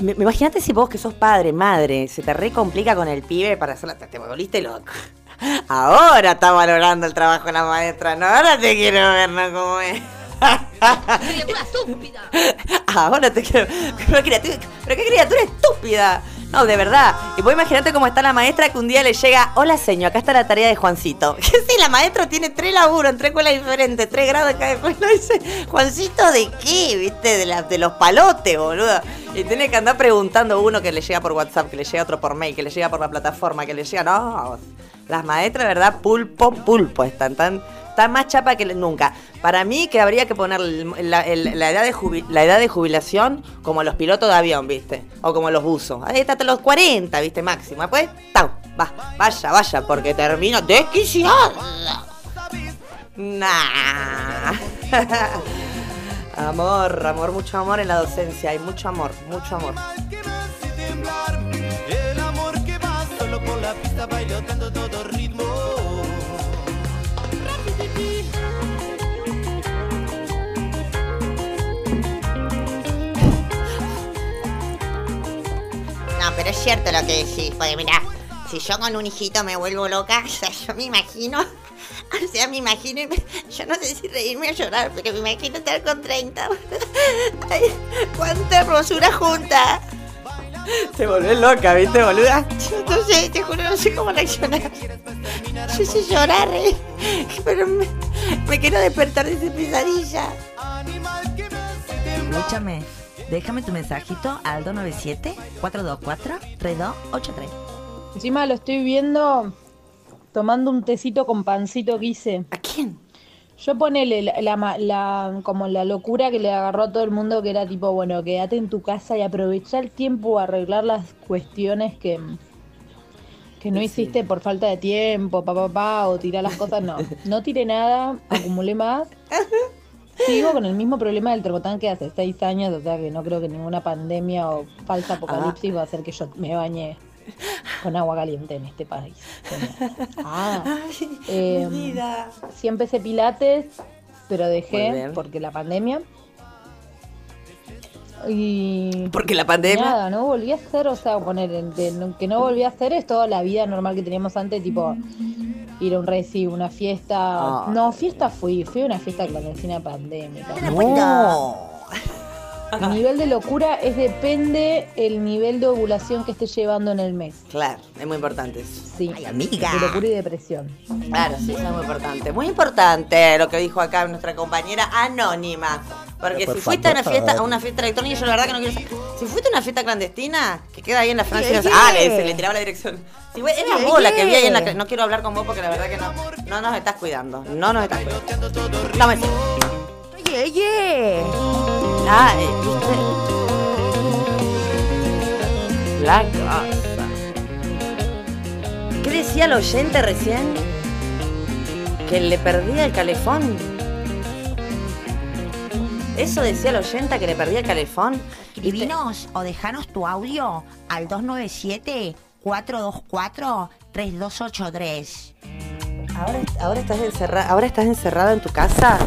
Me, imagínate si vos que sos padre, madre, se te re complica con el pibe para hacerla, te, te volviste loco. Ahora está valorando el trabajo de la maestra, no, ahora te quiero ver, ¿no? ¿Cómo es? Ahora te quiero. Pero, criatura- pero qué criatura estúpida. No, de verdad. Y vos imaginate cómo está la maestra que un día le llega, hola señor, acá está la tarea de Juancito. Que sí, la maestra tiene tres laburos en tres escuelas diferentes, tres grados en cada escuela. Dice, Juancito, ¿de qué? ¿Viste? De, la- de los palotes, boludo. Y tiene que andar preguntando uno que le llega por WhatsApp, que le llega otro por mail, que le llega por la plataforma, que le llega. No, las maestras, de verdad, pulpo, pulpo están tan Está más chapa que nunca. Para mí que habría que poner la, edad de de jubilación como los pilotos de avión, ¿viste? O como los buzos. Ahí está hasta los 40, ¿viste? Máximo. Después, ¡tau! Va, vaya, vaya, porque termino desquiciada. Nah. amor, amor, mucho amor en la docencia. Hay mucho amor, mucho amor. El amor No, pero es cierto lo que decís, porque mirá, si yo con un hijito me vuelvo loca, o sea, yo me imagino, o sea, me imagino, y me- yo no sé si reírme o llorar, pero me imagino estar con 30. Ay, cuánta hermosura junta. Te volvés loca, ¿viste, boluda? Yo no sé, te juro, no sé cómo reaccionar. Yo sé llorar, eh, pero me, me quiero despertar de esa pesadilla. Escúchame, déjame tu mensajito al 297-424-3283. Encima lo estoy viendo tomando un tecito con pancito que hice. ¿A quién? Yo ponele la, la ma- la- como la locura que le agarró a todo el mundo que era tipo, bueno, quédate en tu casa y aprovecha el tiempo a arreglar las cuestiones que, que no hiciste por falta de tiempo, pa, pa, pa, o tirar las cosas, no. No tiré nada, acumulé más. Sigo con el mismo problema del termotanque hace seis años, o sea que no creo que ninguna pandemia o falsa apocalipsis va a hacer que yo me bañe con agua caliente en este país. Ah, vida. sí empecé pilates, pero dejé porque la pandemia. Y Porque la pandemia. Nada, no volví a hacer, o sea, poner en- de- no- que no volví a hacer es toda la vida normal que teníamos antes, tipo ir a un reci, una fiesta. Ah. No, fiesta fui, fui a una fiesta clandestina pandémica. No. Mi nivel de locura es depende el nivel de ovulación que esté llevando en el mes. Claro, es muy importante eso. Sí. amiga. De locura y depresión. Claro, sí, eso es muy importante. Muy importante lo que dijo acá nuestra compañera anónima. Porque Por si fuiste a una fiesta, a una fiesta electrónica, yo la verdad que no quiero saber. Si fuiste a una fiesta clandestina, que queda ahí en la Francia, ah, le, se le tiraba la dirección. Si vos la que vi ahí en la no quiero hablar con vos porque la verdad que no, no nos estás cuidando. No nos estás cuidando. Dame. Oye, oye. Ah, ¿viste? La casa. ¿Qué decía el oyente recién? Que le perdía el calefón. Eso decía el oyente que le perdía el calefón. Y te- Escribinos o dejanos tu audio al 297-424-3283. Ahora, ahora estás ahora estás encerrado en tu casa.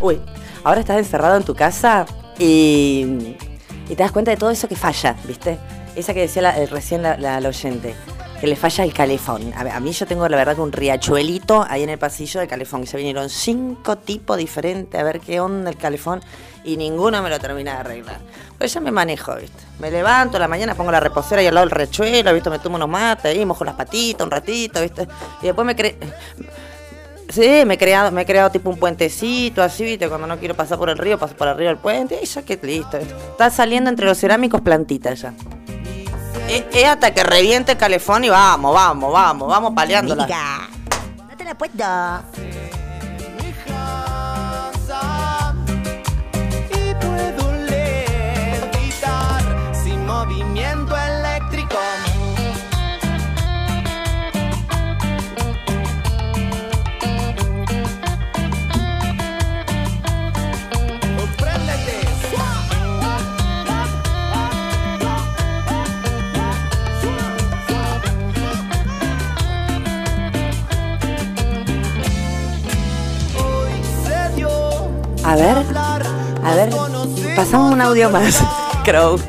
Uy, ahora estás encerrado en tu casa y, y te das cuenta de todo eso que falla, ¿viste? Esa que decía recién la, oyente, que le falla el calefón. A, mí yo tengo la verdad que un riachuelito ahí en el pasillo de calefón. Y ya vinieron cinco tipos diferentes a ver qué onda el calefón y ninguno me lo termina de arreglar. Pues ya me manejo, ¿viste? Me levanto a la mañana, pongo la reposera ahí al lado del riachuelo, ¿viste? Me tomo unos mates ahí, mojo las patitas un ratito, ¿viste? Y después me cre... Sí, me he creado, me he creado tipo un puentecito así, ¿viste? Cuando no quiero pasar por el río, paso por arriba del puente y ya que listo. Está saliendo entre los cerámicos plantitas ya. Es, es hasta que reviente el calefón y vamos, vamos, vamos, vamos paleándola. Amiga, no te la puedo. A ver, a ver, pasamos un audio más. Crow.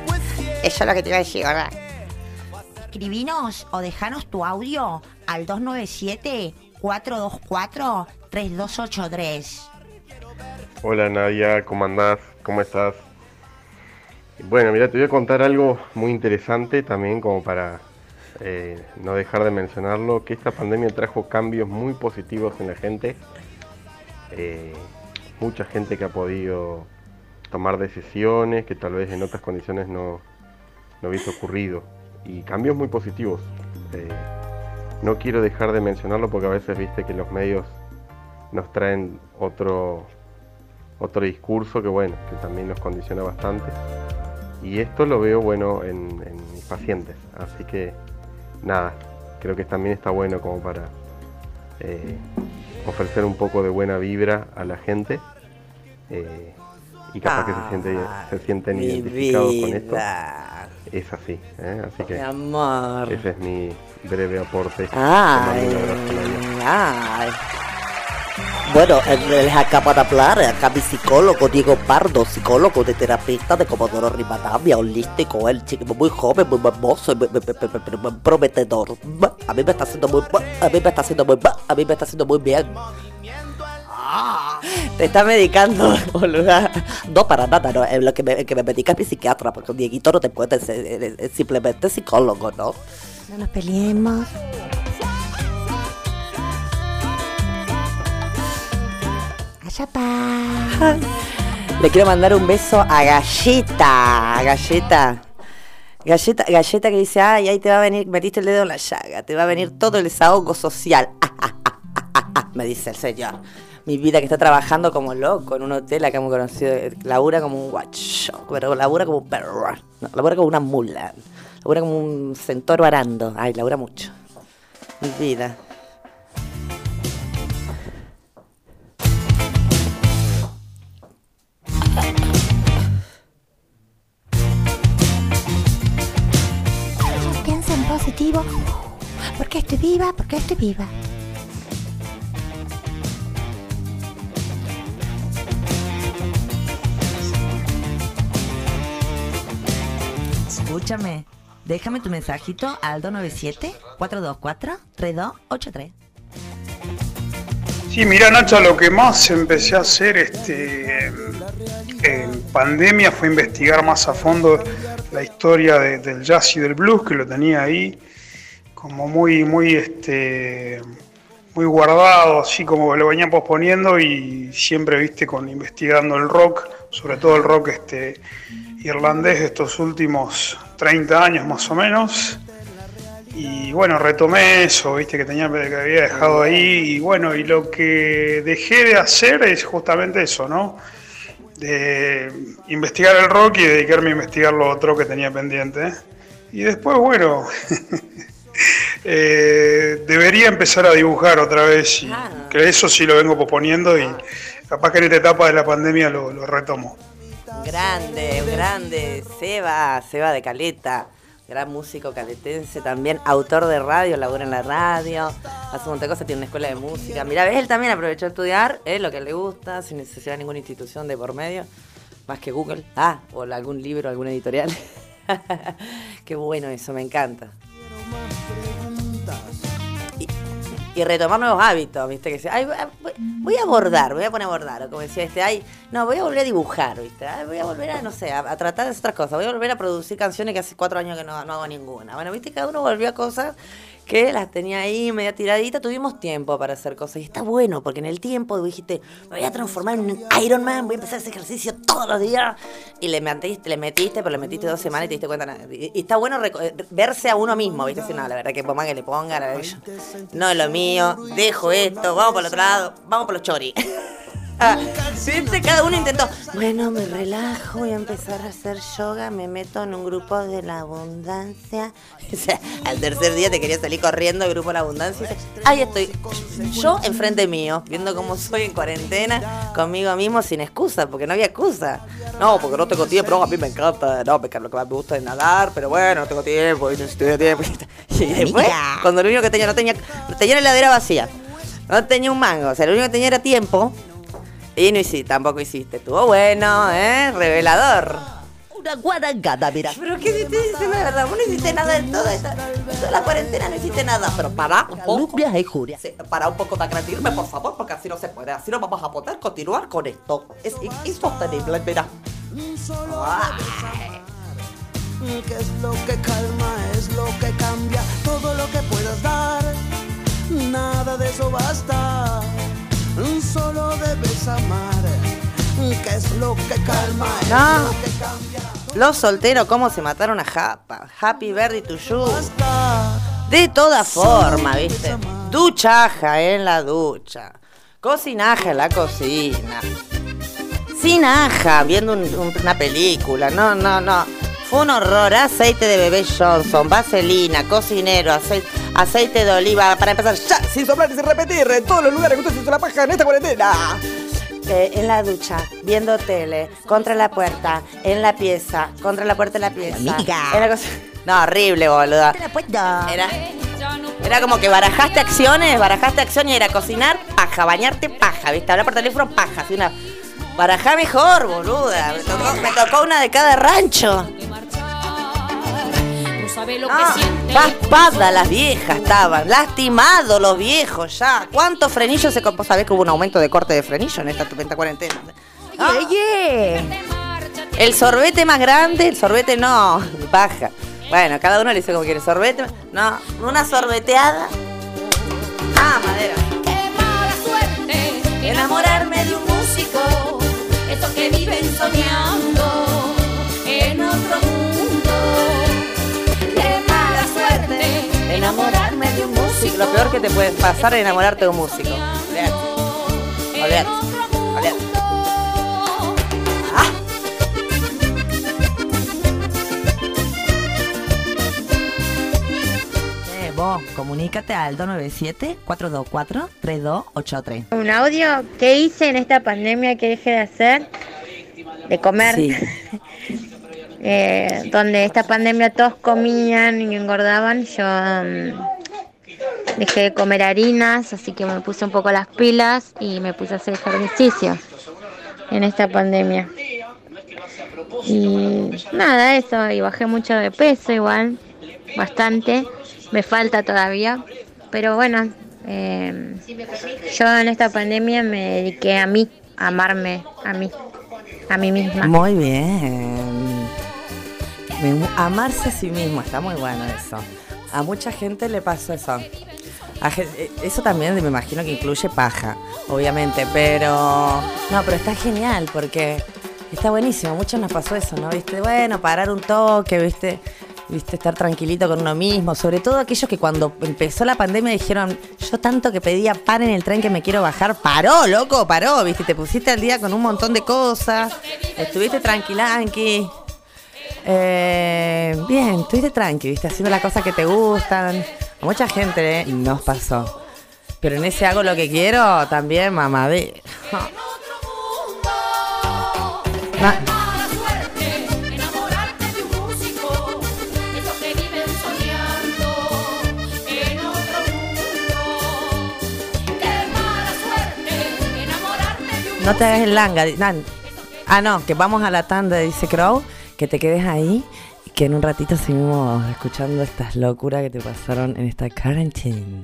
Eso es lo que te iba a decir, ¿verdad? Escribinos o dejanos tu audio al 297-424-3283. Hola Nadia, ¿cómo andás? ¿Cómo estás? Bueno, mira, te voy a contar algo muy interesante también como para eh, no dejar de mencionarlo, que esta pandemia trajo cambios muy positivos en la gente. Eh, mucha gente que ha podido tomar decisiones que tal vez en otras condiciones no, no hubiese ocurrido. Y cambios muy positivos. Eh, no quiero dejar de mencionarlo porque a veces viste que los medios nos traen otro, otro discurso que bueno, que también nos condiciona bastante. Y esto lo veo bueno en, mis pacientes. Así que nada, creo que también está bueno como para eh, ofrecer un poco de buena vibra a la gente. Eh, y capaz que se, siente, se sienten identificados con esto. vida. Es así, ¿eh? así que Mi amor. ese es mi breve aporte. Te Ay, ay. Bueno, eh, les acabo de hablar acá mi psicólogo Diego Pardo, psicólogo de terapista de Comodoro Rivadavia, holístico, el chico muy joven, muy hermoso, muy- muy- muy- muy prometedor. A mí me está haciendo muy, a mí me está haciendo muy, a mí me está haciendo muy bien. Te está medicando, boluda. No, para nada, no. eh, Lo que me, que me medica es mi psiquiatra, porque Dieguito no te puede ser eh, eh, simplemente psicólogo, ¿no? No nos peleemos. Allá pa. Le quiero mandar un beso a Galleta. a Galleta. Galleta, galleta que dice, ay, ahí te va a venir, metiste el dedo en la llaga, te va a venir todo el desahogo social. Ah, ah, ah, ah, ah, me dice el señor. Mi vida que está trabajando como loco en un hotel acá muy conocido. Labura como un guacho, pero labura como un perro. No, labura como una mula. Labura como un centauro arando. Ay, labura mucho. Mi vida. Positivo. Porque estoy viva, porque estoy viva. Escúchame, déjame tu mensajito al 297-424-3283. Sí, mira Nacha, lo que más empecé a hacer este, en pandemia fue investigar más a fondo la historia de- del jazz y del blues, que lo tenía ahí como muy, muy, este, muy guardado, así como lo venían posponiendo y siempre, viste, con investigando el rock, sobre todo el rock este, irlandés de estos últimos 30 años más o menos. Y bueno, retomé eso, viste, que tenía que había dejado ahí. Y bueno, y lo que dejé de hacer es justamente eso, ¿no? De investigar el rock y dedicarme a investigar lo otro que tenía pendiente. Y después, bueno, eh, debería empezar a dibujar otra vez. Y que eso sí lo vengo posponiendo y capaz que en esta etapa de la pandemia lo, lo retomo. Grande, grande, Seba, Seba de Caleta, gran músico caletense también, autor de radio, labora en la radio, hace un montón de cosas, tiene una escuela de música. Mira, ves, él también aprovechó a estudiar, es lo que le gusta, sin necesidad de ninguna institución de por medio, más que Google, ah, o algún libro, alguna editorial. Qué bueno eso, me encanta. Y, retomar nuevos hábitos, ¿viste? Que sea, ay, voy, a bordar, voy a poner a bordar, o como decía este, ay, no, voy a volver a dibujar, ¿viste? Ay, voy a volver a, no sé, a, tratar de otras cosas, voy a volver a producir canciones que hace cuatro años que no, no hago ninguna. Bueno, ¿viste? Cada uno volvió a cosas que las tenía ahí media tiradita, tuvimos tiempo para hacer cosas. Y está bueno, porque en el tiempo dijiste, me voy a transformar en Iron Man, voy a empezar ese ejercicio todos los días. Y le metiste, le metiste, pero le metiste dos semanas y te diste cuenta. nada. Y, está bueno verse a uno mismo, ¿viste? Decir, no, la verdad que ponga que le ponga, la verdad que yo- no es lo mío, dejo esto, vamos por el otro lado, vamos por los choris. ¿Viste? Cada uno intentó. Bueno, me relajo, voy a empezar a hacer yoga, me meto en un grupo de la abundancia. O sea, al tercer día te quería salir corriendo, grupo de la abundancia. Ahí estoy, yo enfrente mío, viendo cómo soy en cuarentena, conmigo mismo, sin excusa, porque no había excusa. No, porque no tengo tiempo, no, a mí me encanta, no, porque lo que más me gusta es nadar, pero bueno, no tengo tiempo, y necesito tiempo. Y después, cuando lo único que tenía, no tenía, tenía la heladera vacía, no tenía un mango, o sea, lo único que tenía era tiempo. Y no hiciste, tampoco hiciste. Estuvo bueno, ¿eh? Revelador. Una guarangada, mira. Pero ¿qué hiciste? La verdad, vos no hiciste nada de todo esta, toda la cuarentena, no hiciste nada. Pero pará un poco. y Julia. Sí, pará un poco de agredirme, por favor, porque así no se puede. Así no vamos a poder continuar con esto. Es in- insostenible, mira. ¿Qué es lo que calma? Es lo que cambia todo lo que puedas dar. Nada de eso basta. Solo debes amar. ¿Qué es lo que calma? Es No. lo que cambia. Los solteros, ¿cómo se mataron a Japa? Happy birthday to you. De toda forma, ¿viste? Duchaja en la ducha. Cocinaja en la cocina. Sin aja, viendo un- un- una película. No, no, no. Un horror. Aceite de bebé Johnson, vaselina, cocinero, aceite, aceite de oliva. Para empezar, ya, sin soplar y sin repetir, en todos los lugares que usted hizo la paja en esta cuarentena. Eh, en la ducha, viendo tele, contra la puerta, en la pieza, contra la puerta de la pieza. Amiga. En la cosa- No, horrible, boluda. Era, era como que barajaste acciones, barajaste acciones y era cocinar, paja, bañarte, paja, ¿viste? Hablar por teléfono, paja. Así una... Barajá mejor, boluda. Me tocó, me tocó una de cada rancho. No sabe lo Ah, que siente. Paspadas las viejas estaban, lastimados los viejos ya. ¿Cuántos frenillos se comp- ¿Sabés que hubo un aumento de corte de frenillo en esta, en esta cuarentena? Ah. El sorbete más grande, el sorbete no, baja. Bueno, cada uno le dice como quiere. Sorbete, no, una sorbeteada. Ah, madera. Qué mala suerte enamorarme de un músico. Esos que viven soñando Lo peor que te puede pasar es enamorarte de un músico. Olvídate. Olvídate. Olvídate. Eh, vos, comunícate al 297-424-3283. Un audio que hice en esta pandemia que dejé de hacer, de comer. Sí. Eh, donde esta pandemia todos comían y engordaban, yo mm, dejé de comer harinas, así que me puse un poco las pilas y me puse a hacer ejercicio en esta pandemia. Y nada, eso, y bajé mucho de peso igual, bastante, me falta todavía, pero bueno, eh, yo en esta pandemia me dediqué a mí, a amarme a mí, a mí misma. Muy bien. Amarse a sí mismo, está muy bueno eso. A mucha gente le pasó eso. Eh, Eso también me imagino que incluye paja, obviamente, pero... No, pero está genial porque está buenísimo. Muchos nos pasó eso, ¿no? Viste, bueno, parar un toque, viste, viste, estar tranquilito con uno mismo. Sobre todo aquellos que cuando empezó la pandemia dijeron, yo tanto que pedía pan en el tren que me quiero bajar, paró, loco, paró, viste, te pusiste al día con un montón de cosas, estuviste tranquilanqui. Eh, bien, estuviste tranqui, viste, haciendo las cosas que te gustan. A mucha gente eh, nos pasó. Pero en ese hago lo que quiero también, mamá de. un No te hagas el langa. Ah, no, que vamos a la tanda, dice Crow. Que te quedes ahí y que en un ratito seguimos escuchando estas locuras que te pasaron en esta quarantine.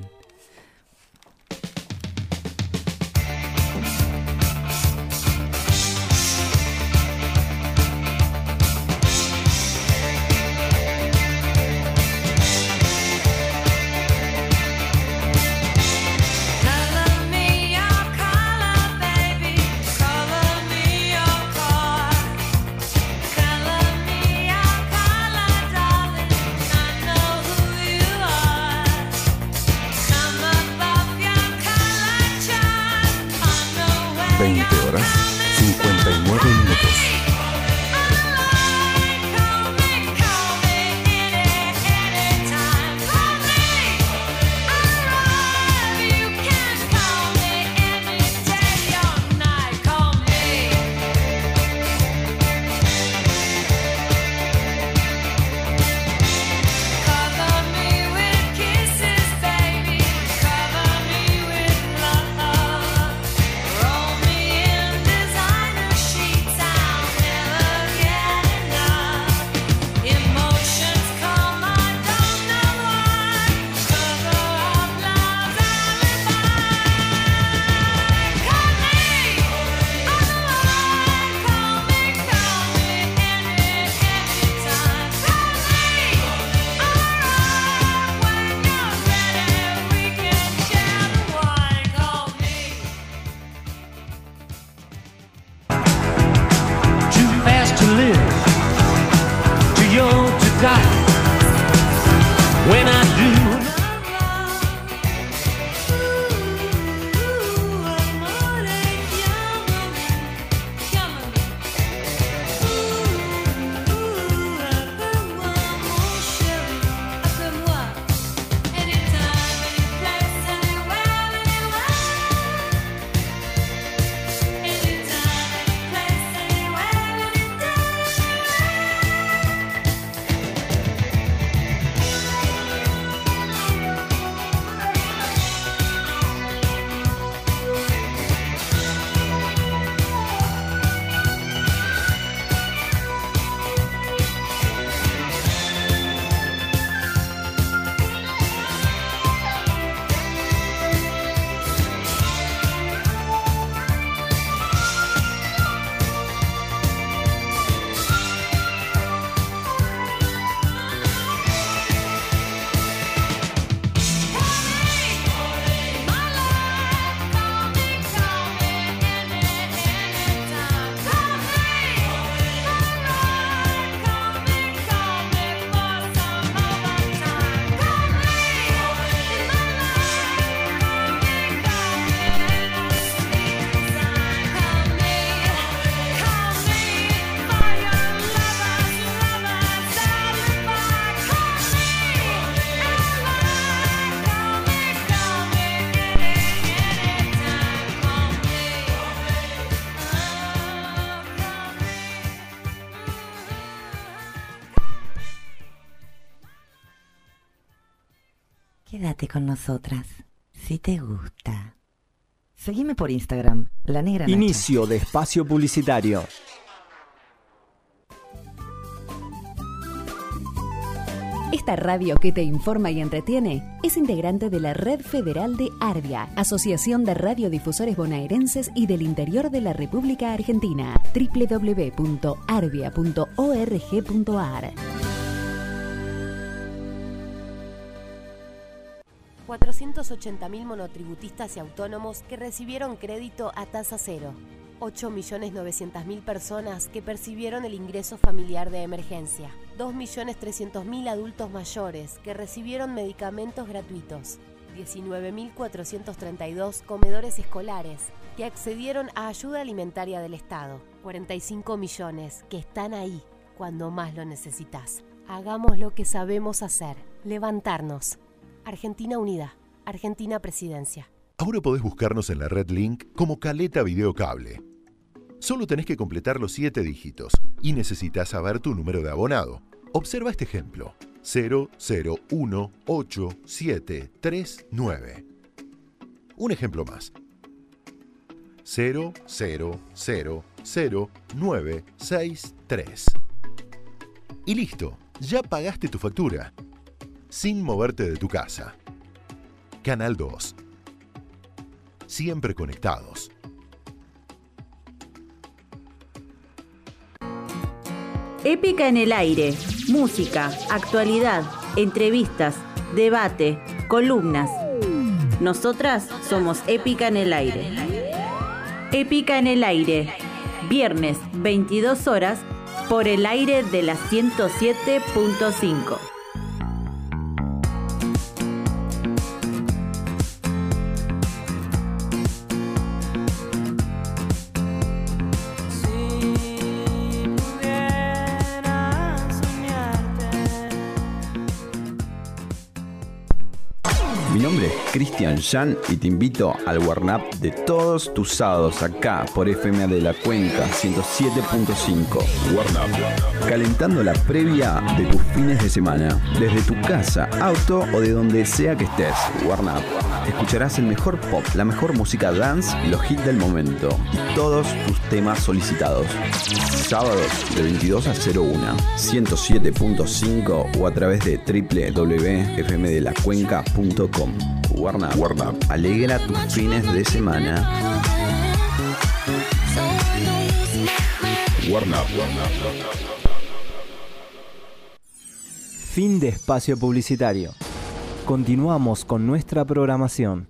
Con nosotras, si te gusta. Seguime por Instagram, La Negra Nacha. Inicio de espacio publicitario. Esta radio que te informa y entretiene es integrante de la Red Federal de Arbia, Asociación de Radiodifusores Bonaerenses y del Interior de la República Argentina, www.arbia.org.ar. 480.000 monotributistas y autónomos que recibieron crédito a tasa cero. 8.900.000 personas que percibieron el ingreso familiar de emergencia. 2.300.000 adultos mayores que recibieron medicamentos gratuitos. 19.432 comedores escolares que accedieron a ayuda alimentaria del Estado. 45 millones que están ahí cuando más lo necesitas. Hagamos lo que sabemos hacer, levantarnos. Argentina Unida, Argentina Presidencia. Ahora podés buscarnos en la red Link como Caleta Videocable. Solo tenés que completar los 7 dígitos y necesitas saber tu número de abonado. Observa este ejemplo. 00187339. Un ejemplo más. 000963. Y listo, ya pagaste tu factura. Sin moverte de tu casa. Canal 2. Siempre conectados. Épica en el aire. Música, actualidad, entrevistas, debate, columnas. Nosotras somos Épica en el aire. Épica en el aire. Viernes, 22 horas, por el aire de la 107.5. Y te invito al Warn Up de todos tus sábados acá por FM de la Cuenca 107.5. Warn Up. Calentando la previa de tus fines de semana. Desde tu casa, auto o de donde sea que estés. Warn Up. Escucharás el mejor pop, la mejor música dance los hits del momento. Y todos tus temas solicitados. Sábados de 22 a 01. 107.5 o a través de www.fmdelacuenca.com. Warn Alegra tus fines de semana. Warn Up. Fin de espacio publicitario. Continuamos con nuestra programación.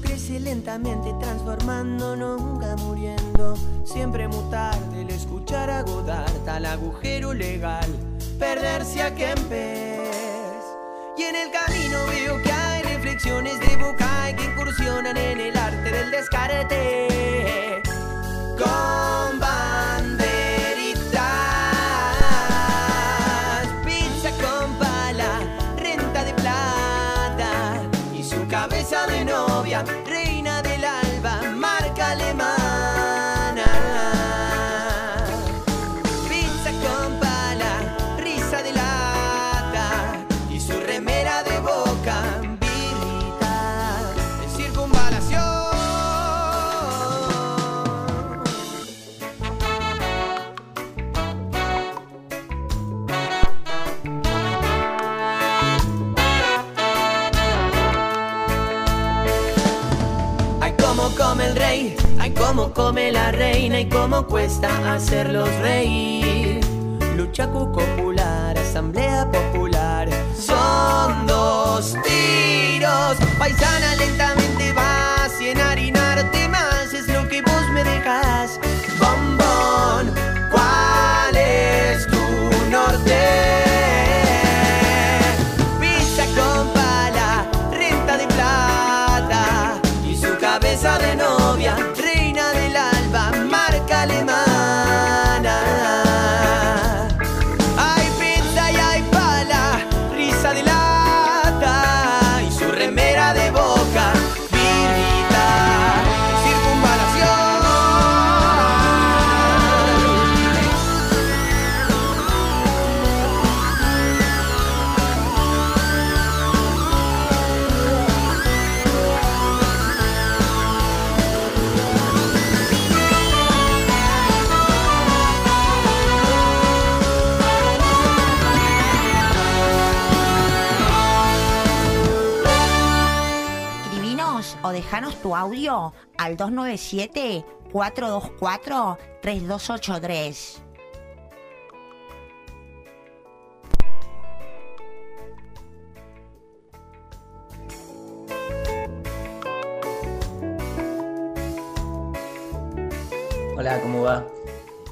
Crece lentamente, transformando, nunca muriendo. Siempre mutar del escuchar a Godard al agujero legal, perderse a Kempes. Y en el camino veo que hay reflexiones de boca que incursionan en el arte del descarte. Con come la reina y cómo cuesta hacerlos reír. Lucha popular, asamblea popular. Son dos tiros. Paisana lentamente vas y en harinarte más es lo que vos me dejas. Audio al 297-424-3283. Hola, ¿cómo va?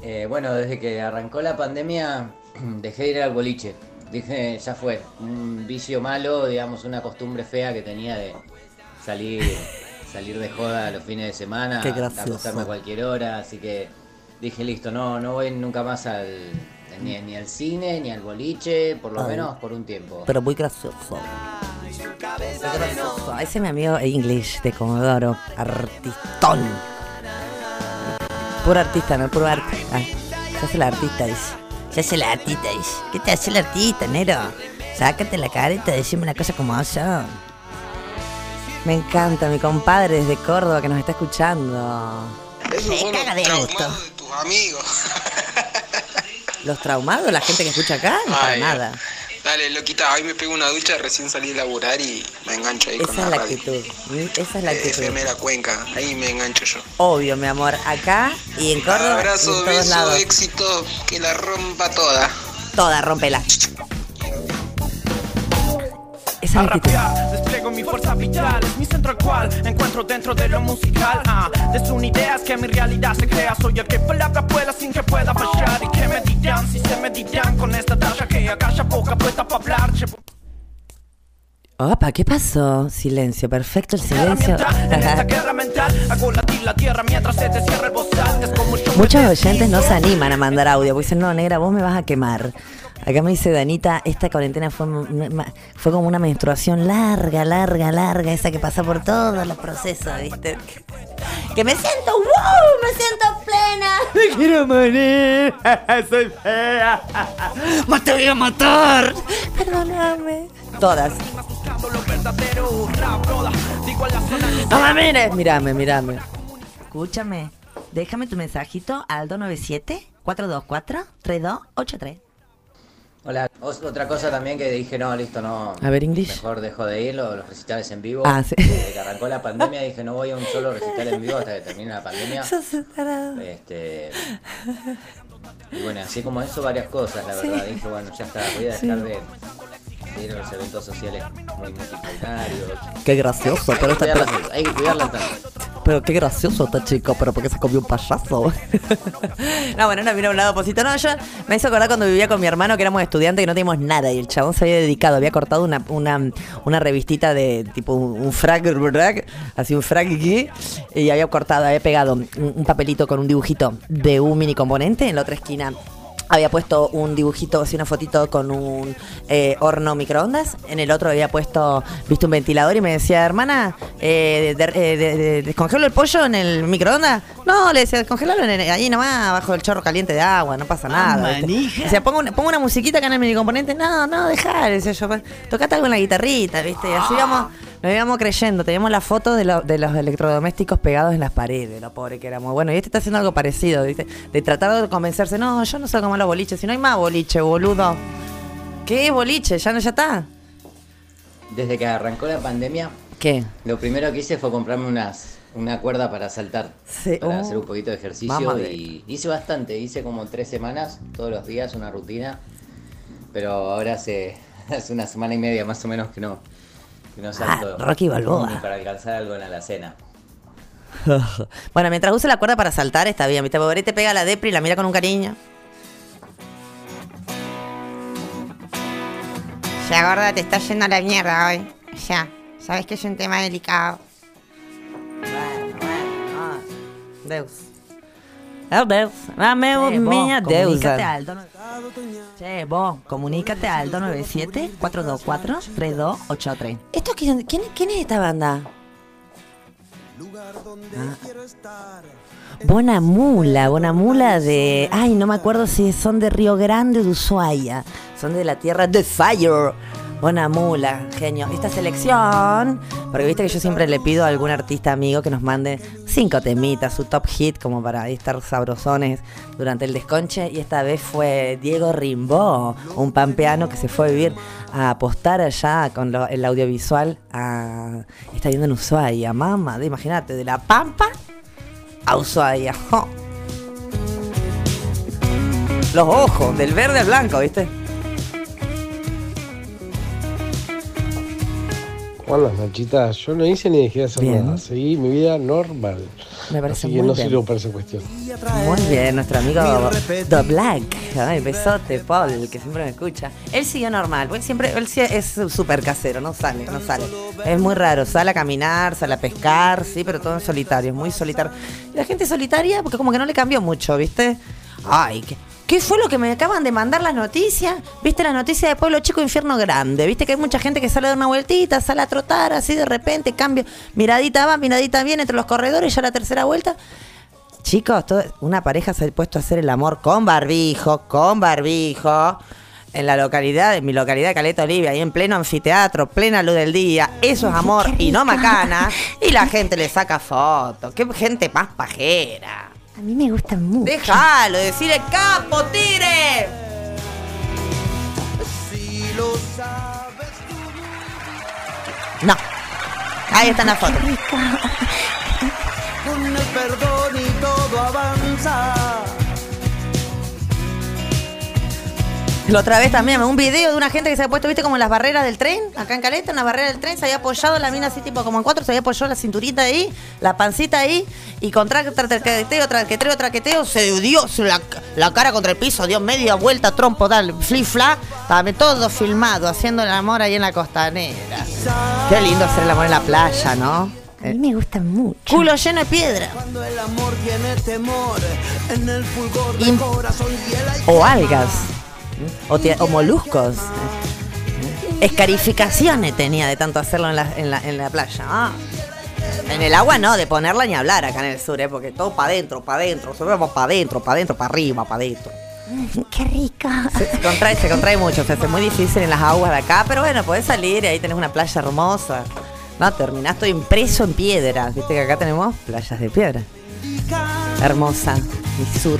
Eh, bueno, desde que arrancó la pandemia dejé de ir al boliche. Dije, ya fue, un vicio malo, digamos, una costumbre fea que tenía de salir, salir de joda los fines de semana, acostarme a cualquier hora, así que dije, listo, no, no voy nunca más al, ni, ni al cine, ni al boliche, por lo Ay. menos por un tiempo. Pero muy gracioso. Qué gracioso. Ese es mi amigo English de Comodoro. Artistón. Puro artista, no puro arte. Ah, se hace el artista, dice. Se hace el artista, dice. ¿Qué te hace el artista, Nero? Sácate la careta, decime una cosa como son. Me encanta, mi compadre desde Córdoba que nos está escuchando. Caga de gusto. tus amigos. ¿Los traumados? ¿La gente que escucha acá? No para Ay, nada. Dale, loquita, hoy me pego una ducha, recién salí de laburar y me engancho ahí con Esa la es la radio. actitud. Esa es la Eh, actitud. FM La Cuenca, ahí me engancho yo. Obvio, mi amor. Acá y en Córdoba. y Abrazo, en todos beso, lados. éxito, que la rompa toda. Toda, rómpela. Actitud. rapear, despliego mi fuerza vital, es mi centro al cual encuentro dentro de lo musical. Ah, de sus ideas que mi realidad se crea, soy el que palabra vuela sin que pueda fallar. Y que me dirán si se me dirán con esta talla que acalla boca puesta para hablar. Che, Opa, ¿qué pasó? Silencio, perfecto el silencio. Muchos oyentes no se animan a mandar audio, porque dicen, no, negra, vos me vas a quemar. Acá me dice Danita, esta cuarentena fue, como una menstruación larga, larga, larga, esa que pasa por todos los procesos, ¿viste? Que me siento, wow, me siento plena. Me quiero morir, soy fea. ¡Más te voy a matar! Perdóname. Todas. No me mires. Mírame, mírame. Escúchame. Déjame tu mensajito al 297-424-3283. Hola, otra cosa también que dije, no, listo, no. A ver, English. Mejor dejo de ir, lo- los recitales en vivo. Ah, sí. Desde que arrancó la pandemia dije, no voy a un solo recital en vivo hasta que termine la pandemia. Este, y bueno, así como eso, varias cosas, la Sí. verdad. Dije, bueno, ya está, voy a dejar Sí. de, a los eventos sociales muy multitudinarios. Qué gracioso, pero hay, que está- cuidar pero- hay que qué gracioso este chico, pero porque se comió un payaso. no, bueno, no vino a un lado opositor. No, yo me hizo acordar cuando vivía con mi hermano que éramos estudiantes y no teníamos nada. Y el chabón se había dedicado, había cortado una, una, una revistita de tipo un, frac, frac, así un frac aquí, y había cortado, había pegado un, un papelito con un dibujito de un mini componente en la otra esquina. Había puesto un dibujito, así una fotito con un eh, horno microondas. En el otro había puesto, viste, un ventilador y me decía, hermana, eh, de- de- de- ¿descongelo el pollo en el microondas? No, le decía, descongelalo en el- ahí nomás, bajo el chorro caliente de agua, no pasa nada. ¿viste? manija. Decía, pongo una, pongo una musiquita acá en el minicomponente. No, no, dejá, le decía yo, tocate algo en la guitarrita, ¿viste? Y así íbamos, nos íbamos creyendo. Teníamos las fotos de, lo- de los electrodomésticos pegados en las paredes, lo pobre que éramos. Bueno, y este está haciendo algo parecido, ¿viste? De tratar de convencerse, no, yo no sé cómo los boliches, si no hay más boliche, boludo. ¿Qué es boliche? ¿Ya no ya está? Desde que arrancó la pandemia, ¿Qué? lo primero que hice fue comprarme unas, una cuerda para saltar, Sí, para oh. hacer un poquito de ejercicio y hice bastante, hice como tres semanas, todos los días una rutina, pero ahora hace, hace una semana y media más o menos que no, no. Ah, Rocky Balboa. Ni para alcanzar algo en la alacena. bueno, mientras use la cuerda para saltar, está bien. Viste, pobre te pega la depri y la mira con un cariño. Ya, gorda, te está yendo a la mierda hoy. Ya, sabes que es un tema delicado. Deus. É Deus. Meu, Che, vos, minha deusa. comunícate al dono- Che, vos, comunícate al 297-424-3283. ¿Esto quién, quién, quién es esta banda? Bonamula, Bonamula de. Ay, no me acuerdo si son de Río Grande o de Ushuaia. Son de la tierra de Fire. Bonamula, genio. Esta selección, porque viste que yo siempre le pido a algún artista amigo que nos mande cinco temitas, su top hit, como para estar sabrosones durante el desconche. Y esta vez fue Diego Rimbaud, un pampeano que se fue a vivir a apostar allá con el audiovisual. Está viviendo en Ushuaia, mamá, imagínate, de La Pampa a Ushuaia. Los ojos, del verde al blanco, ¿viste? Hola, Nachita. Yo no hice ni dejé de hacer Bien. nada. Seguí mi vida normal. Me parece Así que muy no bien. sirvo para esa cuestión. Muy bien, nuestro amigo The Black. Ay, besote, Paul, que siempre me escucha. Él siguió normal, porque siempre, él sí es súper casero, no sale, no sale. Es muy raro, sale a caminar, sale a pescar, sí, pero todo en solitario, es muy solitario. Y la gente solitaria, porque como que no le cambió mucho, ¿viste? Ay, ¿qué, qué fue lo que me acaban de mandar las noticias? ¿Viste la noticia de Pueblo Chico, Infierno Grande? ¿Viste que hay mucha gente que sale a dar una vueltita, sale a trotar, así de repente, cambio, miradita va, miradita viene entre los corredores, ya la tercera vuelta? Chicos, todo- una pareja se ha puesto a hacer el amor con barbijo, con barbijo, en la localidad, en mi localidad de Caleta Olivia, ahí en pleno anfiteatro, plena luz del día. Eso es amor y no macana. Y la gente le saca fotos. Qué gente más pajera. A mí me gustan mucho. Déjalo, decirle capo, tire. No. Ahí están las fotos. Con el perdón La otra vez también, un video de una gente que se había puesto, viste, como en las barreras del tren, acá en Caleta, en las barreras del tren, se había apoyado la mina así, tipo como en cuatro, se había apoyado la cinturita ahí, la pancita ahí, y con tra- tra- traqueteo, traqueteo, traqueteo, se dio la, la cara contra el piso, dio media vuelta, trompo, tal, fli fla, también todo filmado, haciendo el amor ahí en la costanera. Qué lindo hacer el amor en la playa, ¿no? A mí me gustan mucho. Culo lleno de piedra. Cuando el amor tiene temor en el Im- corazón y el aire o algas, o, moluscos. Escarificaciones tenía de tanto hacerlo en la, en la, en la playa. Ah. En el agua no, de ponerla ni hablar acá en el sur, ¿eh? porque todo para adentro, para adentro, subimos para adentro, para adentro, para arriba, para adentro. Mm, Qué rico. Se, se contrae, se contrae mucho, se hace muy difícil en las aguas de acá, pero bueno, podés salir y ahí tenés una playa hermosa. No, terminás todo impreso en piedras, viste que acá tenemos playas de piedra. Hermosa, mi sur.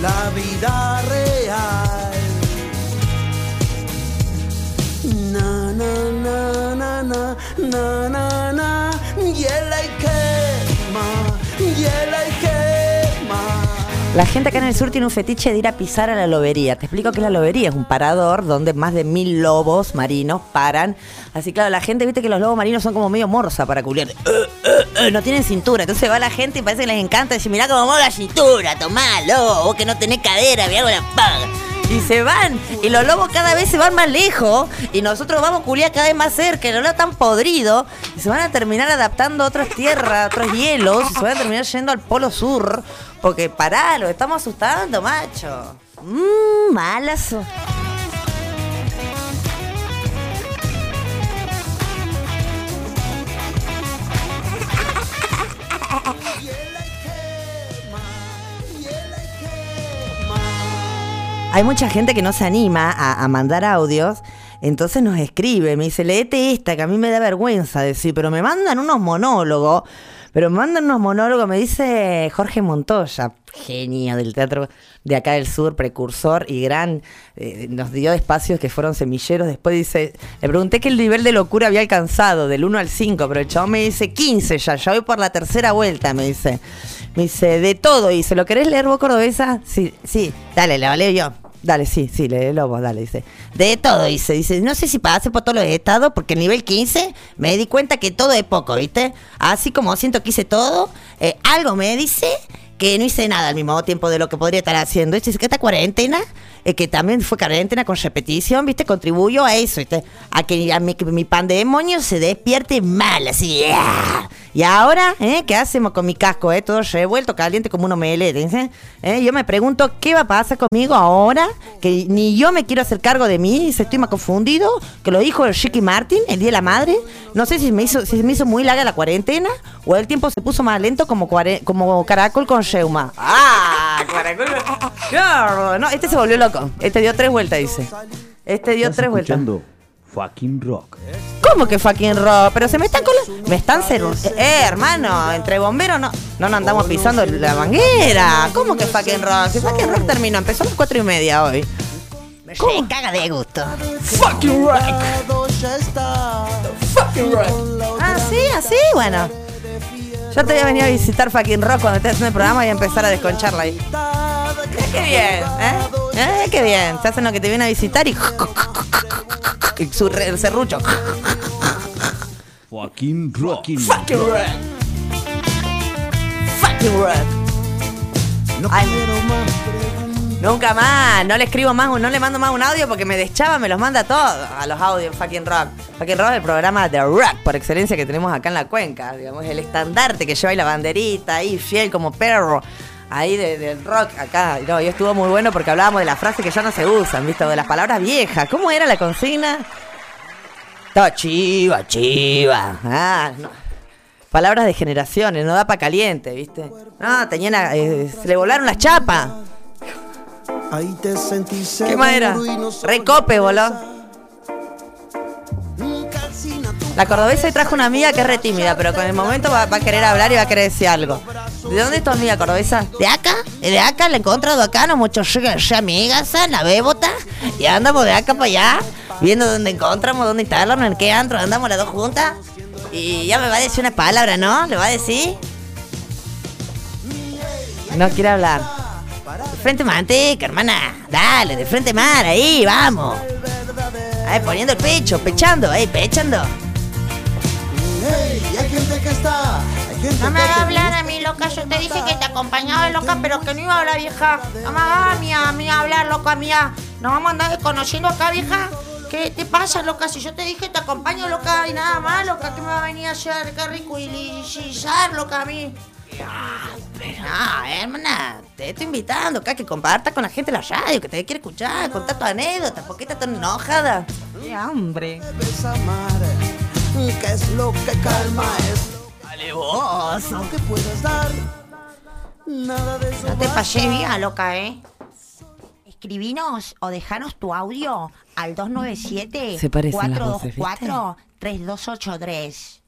La vida real. Na na na na na na na na y el ay quema y el ay quema. La gente acá en el sur tiene un fetiche de ir a pisar a la lobería. Te explico que la lobería es un parador donde más de mil lobos marinos paran. Así claro, la gente, viste que los lobos marinos son como medio morsa para culiar. Eh, eh, eh, no tienen cintura. Entonces va la gente y parece que les encanta decir, mirá cómo mueve la cintura, tomá, lobo, vos que no tenés cadera, mirá con la paga. Y se van. Y los lobos cada vez se van más lejos. Y nosotros vamos culiar cada vez más cerca. Y los lobos están podridos. Y se van a terminar adaptando a otras tierras, a otros hielos. Y se van a terminar yendo al polo sur. Porque pará, los estamos asustando, macho. Mmm, malazo. Hay mucha gente que no se anima a, a mandar audios, entonces nos escribe, me dice, leete esta, que a mí me da vergüenza decir, pero me mandan unos monólogos, Pero mandan unos monólogos, me dice Jorge Montoya, genio del teatro de acá del sur, precursor y gran, eh, nos dio espacios que fueron semilleros. Después dice, le pregunté qué el nivel de locura había alcanzado, del 1 al 5, pero el chabón me dice 15 ya, ya voy por la tercera vuelta, me dice. Me dice, de todo, dice, ¿lo querés leer vos, Cordobesa? Sí, sí, dale, lo leo yo. Dale, sí, sí, léelo vos, dale, dice. De todo, dice. Dice, no sé si pase por todos los estados, porque el nivel 15 me di cuenta que todo es poco, ¿viste? Así como siento que hice todo, eh, algo me dice que no hice nada al mismo tiempo de lo que podría estar haciendo. Dice que esta cuarentena, eh, que también fue cuarentena con repetición, ¿viste? Contribuyó a eso, ¿viste? A que, a mi, mi pandemonio se despierte mal, así. ¡ah! Y ahora, ¿eh? ¿qué hacemos con mi casco, eh? Todo revuelto, caliente como un omelette, ¿eh? Yo me pregunto, ¿qué va a pasar conmigo ahora? Que ni yo me quiero hacer cargo de mí, se estoy más confundido, que lo dijo el Ricky Martin, el Día de la Madre. No sé si me hizo, si me hizo muy larga la cuarentena o el tiempo se puso más lento como, cuare- como caracol con reuma. ¡Ah! Caracol No, este se volvió loco. Este dio tres vueltas, dice. Este dio tres vueltas. escuchando fucking rock. ¿Cómo que fucking rock? Pero se me están colando. Me están cerrando. Eh, hermano, entre bomberos no, no nos andamos pisando la manguera. ¿Cómo que fucking rock? Si fucking rock terminó, empezó a las cuatro y media hoy. Me caga de gusto. Fucking rock. Fucking rock. Ah, sí, así, bueno. Yo te voy a venir a visitar fucking rock cuando estés haciendo el programa y a empezar a desconcharla ahí. Eh, qué bien, ¿eh? Eh, qué bien. Se hacen lo que te viene a visitar y. y su re- el serrucho. Fucking rock. Fucking rock. Fucking rock. Ay, Nunca más, no le escribo más, no le mando más un audio porque me deschaba, me los manda todos a los audios Fucking Rock. Fucking Rock es el programa de rock por excelencia que tenemos acá en la cuenca, digamos, el estandarte que lleva ahí la banderita ahí, fiel como perro, ahí de- del rock acá. Y No, y estuvo muy bueno porque hablábamos de las frases que ya no se usan, ¿viste? De las palabras viejas. ¿Cómo era la consigna? Estaba chiva, chiva. Ah, no. Palabras de generaciones, no da pa' caliente, ¿viste? No, tenían, a- eh, se le volaron las chapas. Ahí te sentí ¿Qué más era? Recope, voló. La cordobesa hoy trajo una amiga que es re tímida, pero con el momento va, va a querer hablar y va a querer decir algo. ¿De dónde es tu amiga cordobesa? De acá, de acá, la he encontrado acá, no mucho amigas, la bebota, y andamos de acá para allá, Viendo dónde encontramos, dónde instalarnos, en qué antro, andamos las dos juntas. Y ya me va a decir una palabra, ¿no? ¿Le va a decir? No quiere hablar. De frente manteca, hermana. Dale, de frente mar, ahí, vamos. Ahí, poniendo el pecho, pechando, ahí, pechando. Hey, hay gente que está. Hay gente No me que te hablar a mí, loca. Yo te dije que te acompañaba, loca, pero que no iba a hablar, vieja. No me hagas a mí, a mí hablar, loca, mía. Nos vamos a andar desconociendo acá, vieja. ¿Qué te pasa, loca? Si yo te dije te acompaño, loca, y nada más, loca, ¿qué me va a venir a hacer? Qué rico y lizar, loca, a mí. No, hermana, te estoy invitando acá que compartas con la gente la radio, que te quiere escuchar, contar tu anécdota, ¿por qué estás tan enojada? ¡Qué hambre! ¿Qué es lo que calma? Es Dale vos. lo que puedas dar. Nada de eso. No te pasé vieja, loca, ¿eh? Escribinos o dejanos tu audio al 297 Se parecen las voces, 424 3283.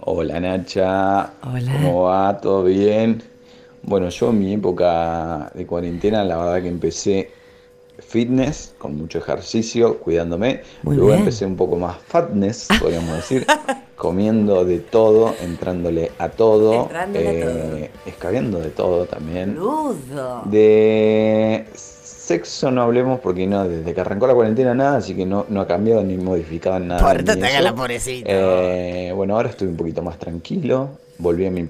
Hola Nacha. ¿Cómo va? ¿Todo bien? Bueno, yo en mi época de cuarentena, la verdad que empecé fitness, con mucho ejercicio, cuidándome. Muy Luego bien. empecé un poco más fatness, podríamos decir, comiendo de todo, entrándole a todo, Entrándole a eh, escabeando de todo también. Ludo. De sexo no hablemos porque no, desde que arrancó la cuarentena nada, así que no, no ha cambiado ni modificado nada. Ni eso. la. Eh, bueno, ahora estoy un poquito más tranquilo, volví a mi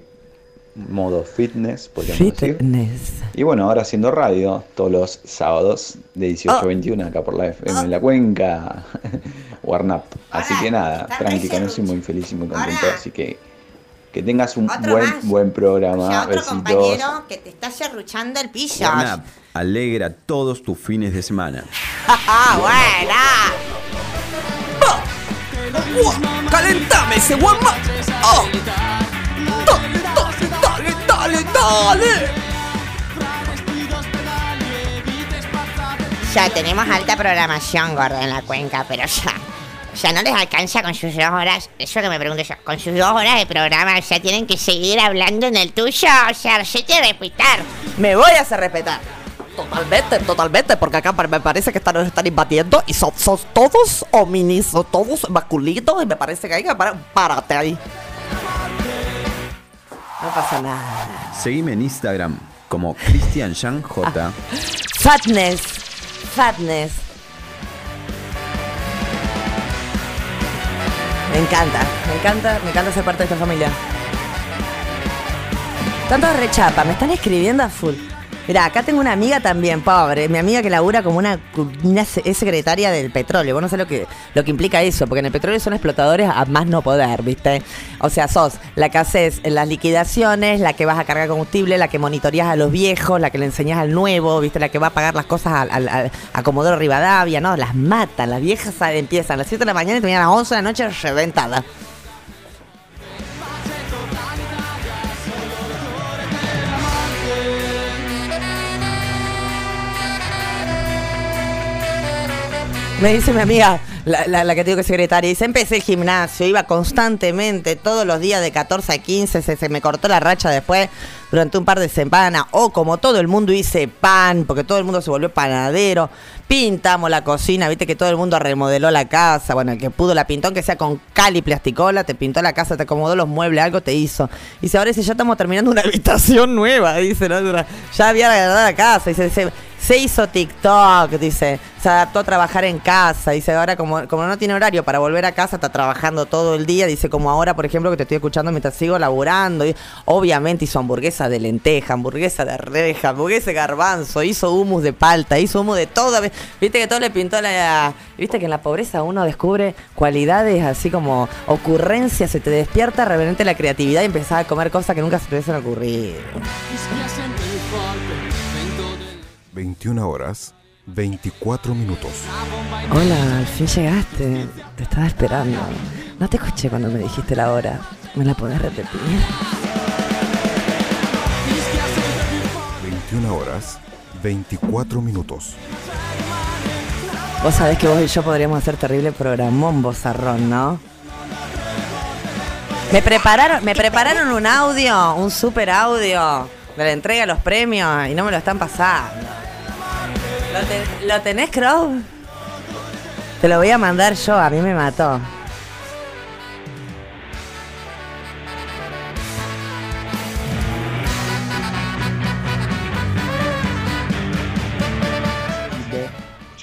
modo fitness, podríamos decir. Fitness. Y bueno, ahora haciendo radio todos los sábados de 18 a 21 acá por la FM en la cuenca, Warnap. Así que nada, tranqui, con eso y muy feliz y muy contento. Así que que tengas un Otro buen más. buen programa. Ya otro Besitos. compañero que te está serruchando el piso. Warnap alegra todos tus fines de semana. ¡Ah, buena! ¡Calentame ese guama! ¡Oh! ¡Dale, dale, dale! Ya tenemos alta programación, gordo, en la cuenca, pero ya. O sea, no les alcanza con sus dos horas. Eso que me pregunto yo. Con sus dos horas de programa, o sea, tienen que seguir hablando en el tuyo. O sea, hacete respetar. Me voy a hacer respetar. Totalmente, totalmente, porque acá me parece que están, nos están invadiendo y son, son todos hominis, son todos masculinos y me parece que hay que parar. Párate ahí. No pasa nada. Seguime en Instagram como Cristian Jan J. Fatness. Fatness. Me encanta, me encanta, me encanta ser parte de esta familia. Tanto rechapa, me están escribiendo a full. Mira, acá tengo una amiga también, pobre, mi amiga que labura como una, secretaria del petróleo. Vos no sé lo que, lo que implica eso, porque en el petróleo son explotadores a más no poder, ¿viste? O sea, sos la que haces las liquidaciones, la que vas a cargar combustible, la que monitoreas a los viejos, la que le enseñas al nuevo, ¿viste? La que va a pagar las cosas al- al- a Comodoro Rivadavia, ¿no? Las matan, las viejas empiezan a las 7 de la mañana y terminan a las 11 de la noche reventadas. Me dice mi amiga, la, que te digo que secretaria, dice, empecé el gimnasio, iba constantemente, todos los días de 14 a 15, se, se me cortó la racha después durante un par de semanas, o como todo el mundo hice pan, porque todo el mundo se volvió panadero, pintamos la cocina, viste que todo el mundo remodeló la casa, bueno, el que pudo la pintó, aunque sea con cal y plasticola, te pintó la casa, te acomodó los muebles, algo te hizo. Dice, ahora dice, ya estamos terminando una habitación nueva, dice, ¿no? ya había agradado la casa, dice, se, se hizo TikTok, dice, se adaptó a trabajar en casa, dice, ahora como, como no tiene horario para volver a casa, está trabajando todo el día, dice, como ahora, por ejemplo, que te estoy escuchando mientras sigo laburando, obviamente hizo hamburguesa de lenteja, hamburguesa de arveja, hamburguesa de garbanzo, hizo humus de palta, hizo humus de todo, viste que todo le pintó la, viste que en la pobreza uno descubre cualidades así como ocurrencias, se te despierta realmente la creatividad y empezás a comer cosas que nunca se te hubiesen ocurrido. 21 horas, 24 minutos. Hola, al fin llegaste. Te estaba esperando. No te escuché cuando me dijiste la hora. ¿Me la podés repetir? 21 horas, 24 minutos. Vos sabés que vos y yo podríamos hacer terrible programón, bozarrón, ¿no? Me prepararon, me prepararon un audio, un super audio de la entrega de los premios y no me lo están pasando. ¿Lo, te- lo tenés, Crow? Te lo voy a mandar yo, a mí me mató.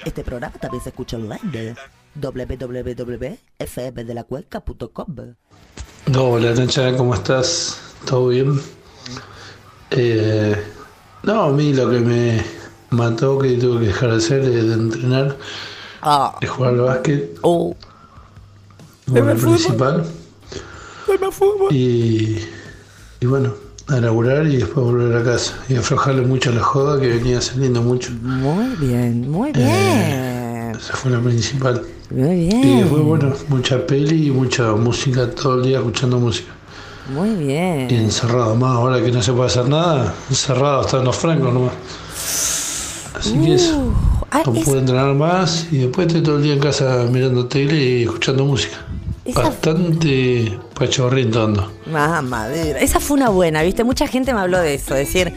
Este programa también se escucha online. www.fmdelacuenca.com Hola Nacha, ¿cómo estás? ¿Todo bien? Eh, no, a mí lo que me mató que tuve que dejar de hacer es de entrenar, de jugar al básquet. Oh. Bueno, el principal. Y, y bueno, a laburar y después volver a casa. Y aflojarle mucho a la joda que venía saliendo mucho. Muy bien, muy bien. Esa fue la principal. Muy bien. Y después, bueno, mucha peli y mucha música todo el día escuchando música. Muy bien. Y encerrado más, ahora que no se puede hacer nada, encerrado hasta en los francos nomás. Así que eso. No puedo entrenar más y después estoy todo el día en casa mirando tele y escuchando música. Bastante pachorrito ando. Ah, madera. Esa fue una buena, ¿viste? Mucha gente me habló de eso. Decir,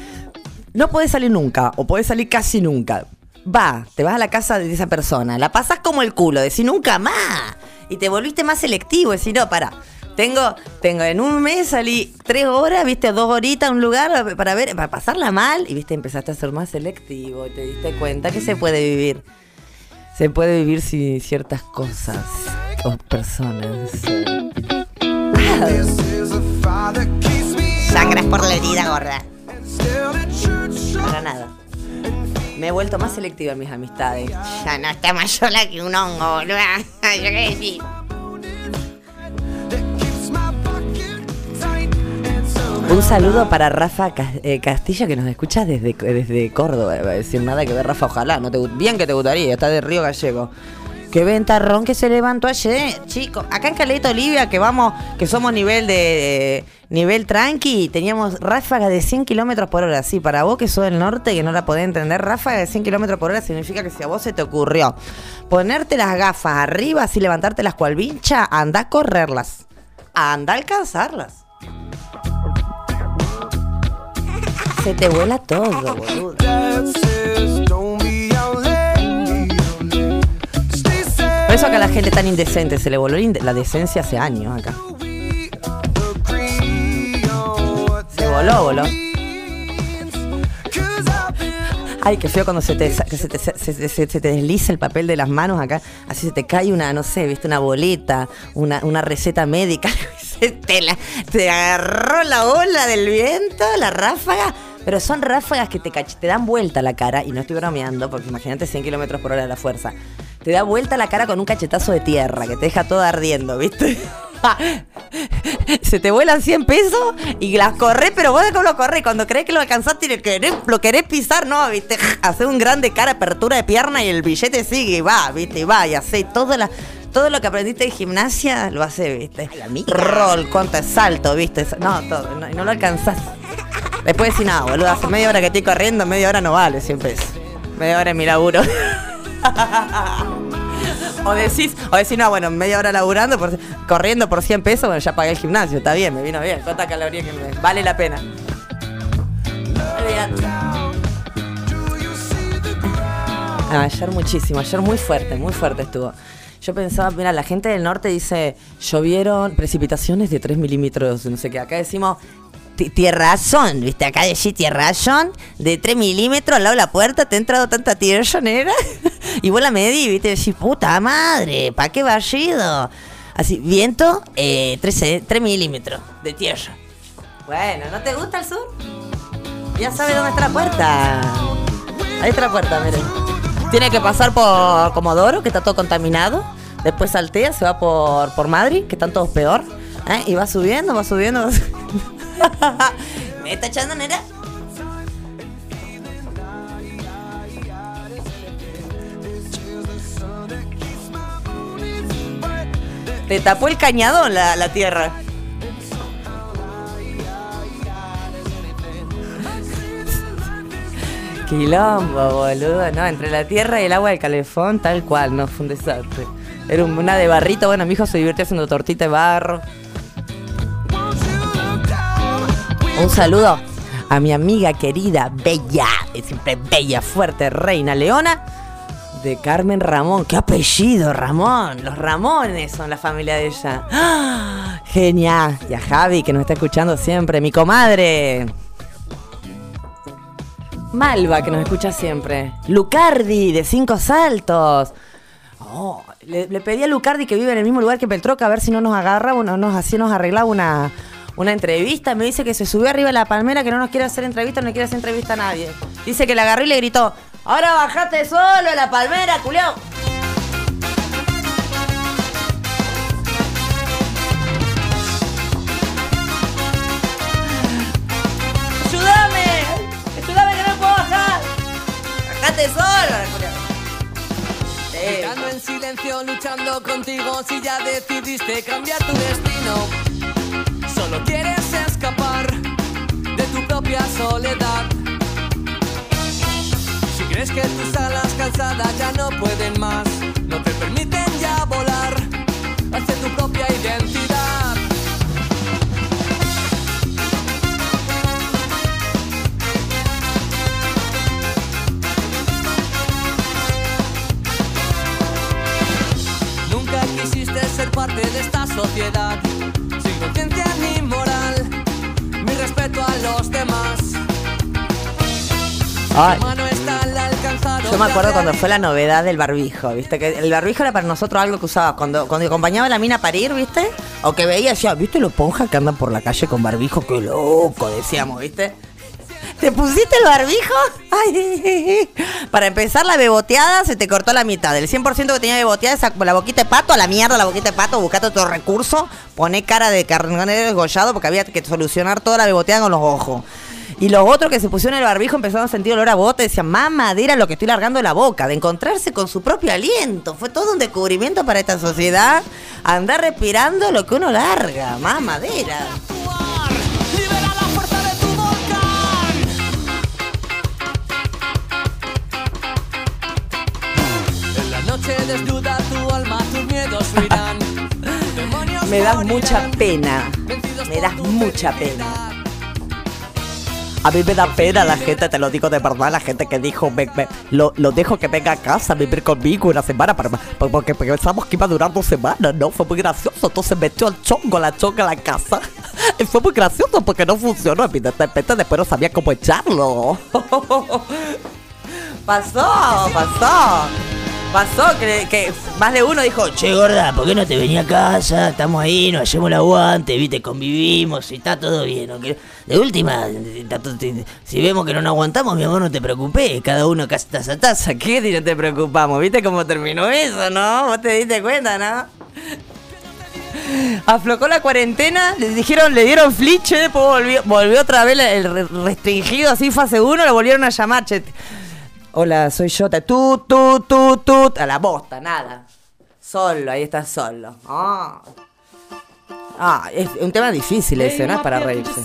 no podés salir nunca o podés salir casi nunca. Va, te vas a la casa de esa persona, la pasás como el culo, decís nunca más. Y te volviste más selectivo, decís, no, para. Tengo, tengo, en un mes salí tres horas, viste, dos horitas a un lugar para ver, para pasarla mal, y viste, empezaste a ser más selectivo, y te diste cuenta que se puede vivir. Se puede vivir sin ciertas cosas o personas. Sangras por la herida gorda. Para nada. Me he vuelto más selectiva en mis amistades. Ya no está más sola que un hongo, boludo. Yo qué decir. Saludo para Rafa eh, Castillo que nos escucha desde, desde Córdoba. Decir nada que ver, Rafa, ojalá. No te, bien que te gustaría, está de Río Gallego. Qué ventarrón que se levantó ayer, chicos. Acá en Caleta Olivia, que vamos, que somos nivel de, de- nivel tranqui, teníamos ráfaga de 100 kilómetros por hora. Sí, para vos que sos del norte, que no la podés entender, ráfaga de 100 kilómetros por hora significa que si a vos se te ocurrió ponerte las gafas arriba, así levantarte las cual vincha, anda a correrlas. Anda a alcanzarlas. Se te vuela todo. Por eso acá la gente tan indecente, se le voló la decencia hace años acá. Se voló, voló. Ay, qué feo cuando se te, se te, se- se- te desliza el papel de las manos acá. Así se te cae una, no sé, viste, una boleta, una, una receta médica. Se te, la- te agarró la ola del viento, la ráfaga. Pero son ráfagas que te, te dan vuelta la cara, y no estoy bromeando, porque imagínate 100 kilómetros por hora de la fuerza. Te da vuelta la cara con un cachetazo de tierra, que te deja todo ardiendo, ¿viste? Se te vuelan 100 pesos y las corres, pero vos de cómo lo corres. Cuando crees que lo alcanzaste y lo querés, lo querés pisar, no, viste. Hace un grande cara, apertura de pierna y el billete sigue y va, viste, y va, y hace todo, la, todo lo que aprendiste en gimnasia, lo hace, viste. Roll, contra salto, viste. No, todo, no, no lo alcanzás. Después decís, nada, boludo, hace media hora que estoy corriendo, media hora no vale 100 pesos. Media hora es mi laburo. O decís, o decís, no, bueno, media hora laburando, por, corriendo por 100 pesos, bueno, ya pagué el gimnasio, está bien, me vino bien. ¿Cuánta caloría que me Vale la pena. Ah, ayer muchísimo, ayer muy fuerte, muy fuerte estuvo. Yo pensaba, mira, la gente del norte dice, llovieron precipitaciones de 3 milímetros, no sé qué. Acá decimos, tierrazón, ¿viste? Acá decís tierrazón de 3 milímetros al lado de la puerta, te ha entrado tanta tierra, nera. y vos la medí, ¿viste? Decís, puta madre, ¿pa' qué barrido? Así, viento, eh, 3, milímetros de tierra. Bueno, ¿no te gusta el sur? Ya sabes dónde está la puerta. Ahí está la puerta, miren. Tiene que pasar por Comodoro, que está todo contaminado. Después saltea, se va por, por Madrid, que están todos peor. ¿Eh? Y va subiendo, va subiendo. va. ¿Me está echando, nera? Te tapó el cañadón la, la tierra. Quilombo, boludo. No, entre la tierra y el agua del calefón, tal cual, no, fue un desastre. Era un- una de barrito, bueno, mi hijo se divirtió haciendo tortita de barro. Un saludo a mi amiga querida, bella, siempre bella, fuerte, reina Leona, de Carmen Ramón. ¡Qué apellido, Ramón! Los Ramones son la familia de ella. ¡Ah! Genial. Y a Javi, que nos está escuchando siempre, mi comadre. Malva, que nos escucha siempre. Lucardi, de Cinco Saltos. Oh, le, pedí a Lucardi, que vive en el mismo lugar que Peltroca, a ver si no nos agarraba, no nos, así nos arreglaba una, una entrevista. Me dice que se subió arriba de la palmera, que no nos quiere hacer entrevista, no quiere hacer entrevista a nadie. Dice que le agarró y le gritó, ahora bajate solo de la palmera, culiao. ¡Ayúdame! ¡Ayúdame que no puedo bajar! ¡Bajate solo! Gritando en silencio, luchando contigo si ya decidiste cambiar tu destino. Soledad. Si crees que tus alas cansadas ya no pueden más, no te permiten ya volar hacia tu propia identidad. Nunca quisiste ser parte de esta sociedad, sin conciencia respeto a los demás. Ay. Yo me acuerdo cuando fue la novedad del barbijo, ¿viste? Que el barbijo era para nosotros algo que usaba cuando, cuando acompañaba a la mina a parir, ¿viste? O que veía, decía, ¿viste los ponjas que andan por la calle con barbijo? ¡Qué loco! Decíamos, ¿viste? ¿Te pusiste el barbijo? Para empezar, la beboteada se te cortó la mitad. Del 100% que tenía beboteada, esa- la boquita de pato, a la mierda la boquita de pato, buscate otro recurso, poné cara de carnero desgollado porque había que solucionar toda la beboteada con los ojos. Y los otros que se pusieron el barbijo empezaron a sentir olor a bota y decían, más madera lo que estoy largando la boca, de encontrarse con su propio aliento. Fue todo un descubrimiento para esta sociedad. Andar respirando lo que uno larga, más noche desnuda tu alma, tus miedos huirán. Me das mucha pena. Me das mucha pena. A mí me da pena la gente, te lo digo de verdad, la gente que dijo, "Ven, ven, lo, lo dejo que venga a casa a vivir conmigo una semana, para, porque pensamos que iba a durar dos semanas, ¿no? Fue muy gracioso, entonces metió el chongo, la chonga a la casa. Y fue muy gracioso porque no funcionó, evidentemente después no sabía cómo echarlo. pasó, pasó. Pasó que, que más de uno dijo, che gorda, ¿por qué no te venía a casa? Estamos ahí, nos hacemos el aguante, viste, convivimos y está todo bien. ¿no? Que- De última, si vemos que no nos aguantamos, mi amor, no te preocupes, cada uno casa taza taza, ¿qué si no te preocupamos? ¿Viste cómo terminó eso, no? ¿Vos te diste cuenta, no? Aflocó la cuarentena, le dijeron, le dieron fliche, después volvió, volvió otra vez el re- restringido así fase 1, lo volvieron a llamar, che. Hola, soy yo, te tú, tú, tú, tú, a la bosta, nada. Solo, ahí estás solo. Ah, Ah, es un tema difícil ese, no es para reírse.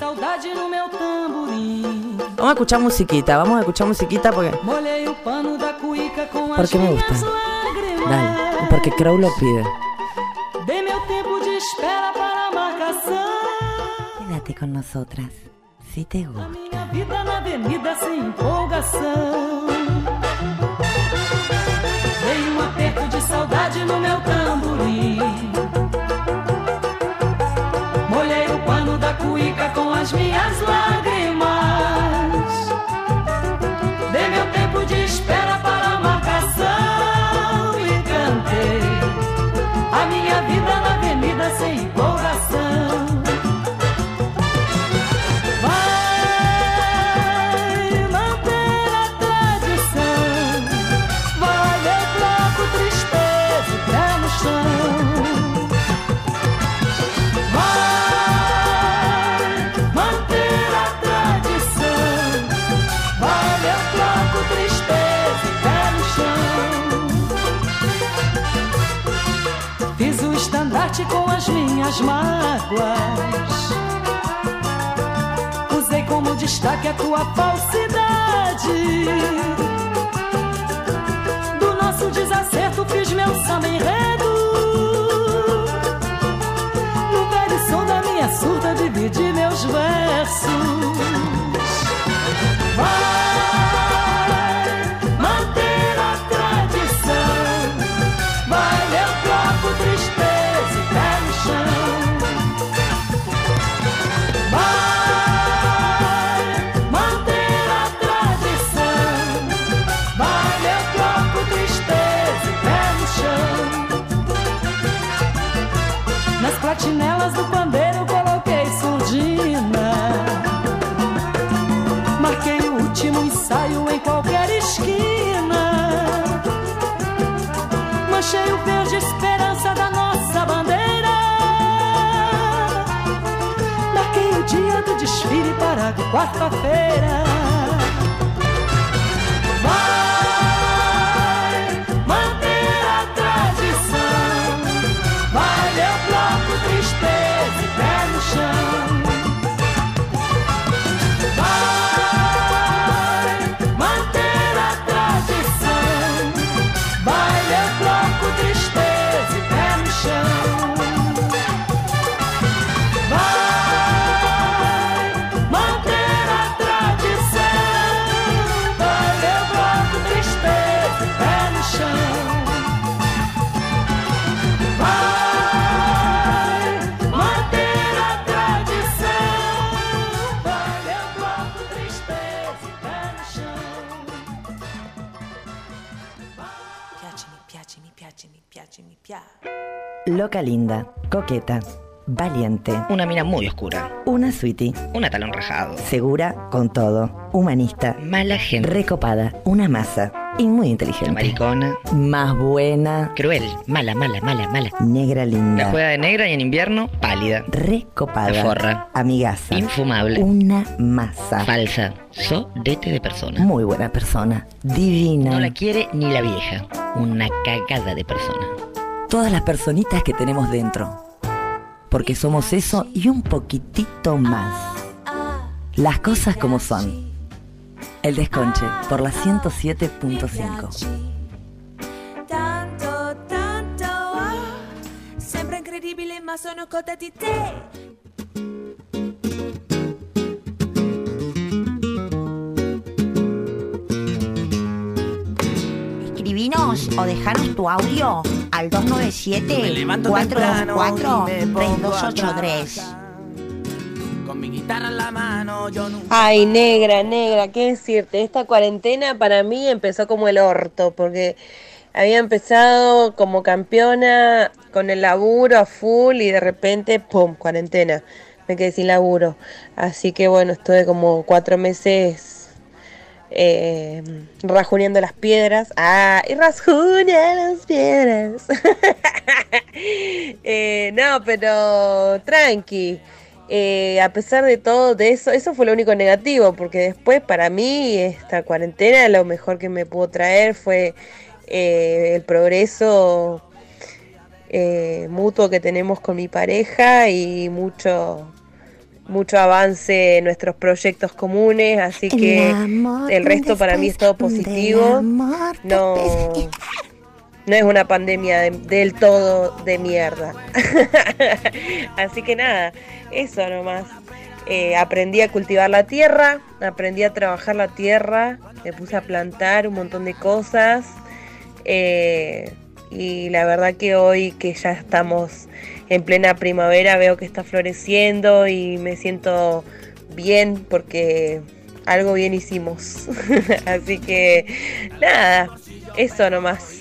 Vamos a escuchar musiquita, vamos a escuchar musiquita porque, porque me gusta. Dale, porque Crow lo pide. Dei meu tempo de espera para a marcação. Quédate con nosotras, si te gusta. Aperto de saudade no meu tamborim. Molhei o pano da cuíca com as minhas lágrimas. Minhas mágoas. Usei como destaque a tua falsidade. Do nosso desacerto fiz meu samba enredo. No velho som da minha surda dividi meus versos. Marquei o último ensaio em qualquer esquina. Manchei o verde esperança da nossa bandeira. Marquei o dia do desfile para quarta-feira. Loca linda, coqueta, Valiente. Una mina muy oscura. Una sweetie. Una talón rajado. Segura con todo. Humanista. Mala gente. Recopada. Una masa. Y muy inteligente. Maricona. Más buena. Cruel. Mala, mala, mala, mala. Negra La linda. juega de negra y en invierno pálida. Recopada. La forra. Amigaza. Infumable. Una masa. Falsa. Sodete de persona. Muy buena persona. Divina. No la quiere ni la vieja. Una cagada de persona. Todas las personitas que tenemos dentro. Porque somos eso y un poquitito más. Las cosas como son. El desconche por la 107.5. Tanto, tanto, ah, te. Escribinos o dejanos tu audio al Me levanto temprano y me pongo a 224-3283. Con mi guitarra en la mano, yo nunca. Ay, negra, negra, qué decirte. Esta cuarentena para mí empezó como el orto, porque había empezado como campeona con el laburo a full y de repente, ¡pum!, cuarentena. Me quedé sin laburo. Así que bueno, estuve como cuatro meses eh, rajuneando las piedras. ¡Ah! Y rajuña las piedras. Eh, no, pero tranqui. Eh, a pesar de todo de eso, eso fue lo único negativo, porque después para mí esta cuarentena lo mejor que me pudo traer fue eh, el progreso mutuo que tenemos con mi pareja y mucho mucho avance en nuestros proyectos comunes, así que el resto para mí es todo positivo. No, no es una pandemia de- del todo de mierda. Así que nada, eso nomás. Eh, aprendí a cultivar la tierra, aprendí a trabajar la tierra, me puse a plantar un montón de cosas. eh, y la verdad que hoy que ya estamos en plena primavera veo que está floreciendo y me siento bien porque algo bien hicimos. Así que nada, eso nomás.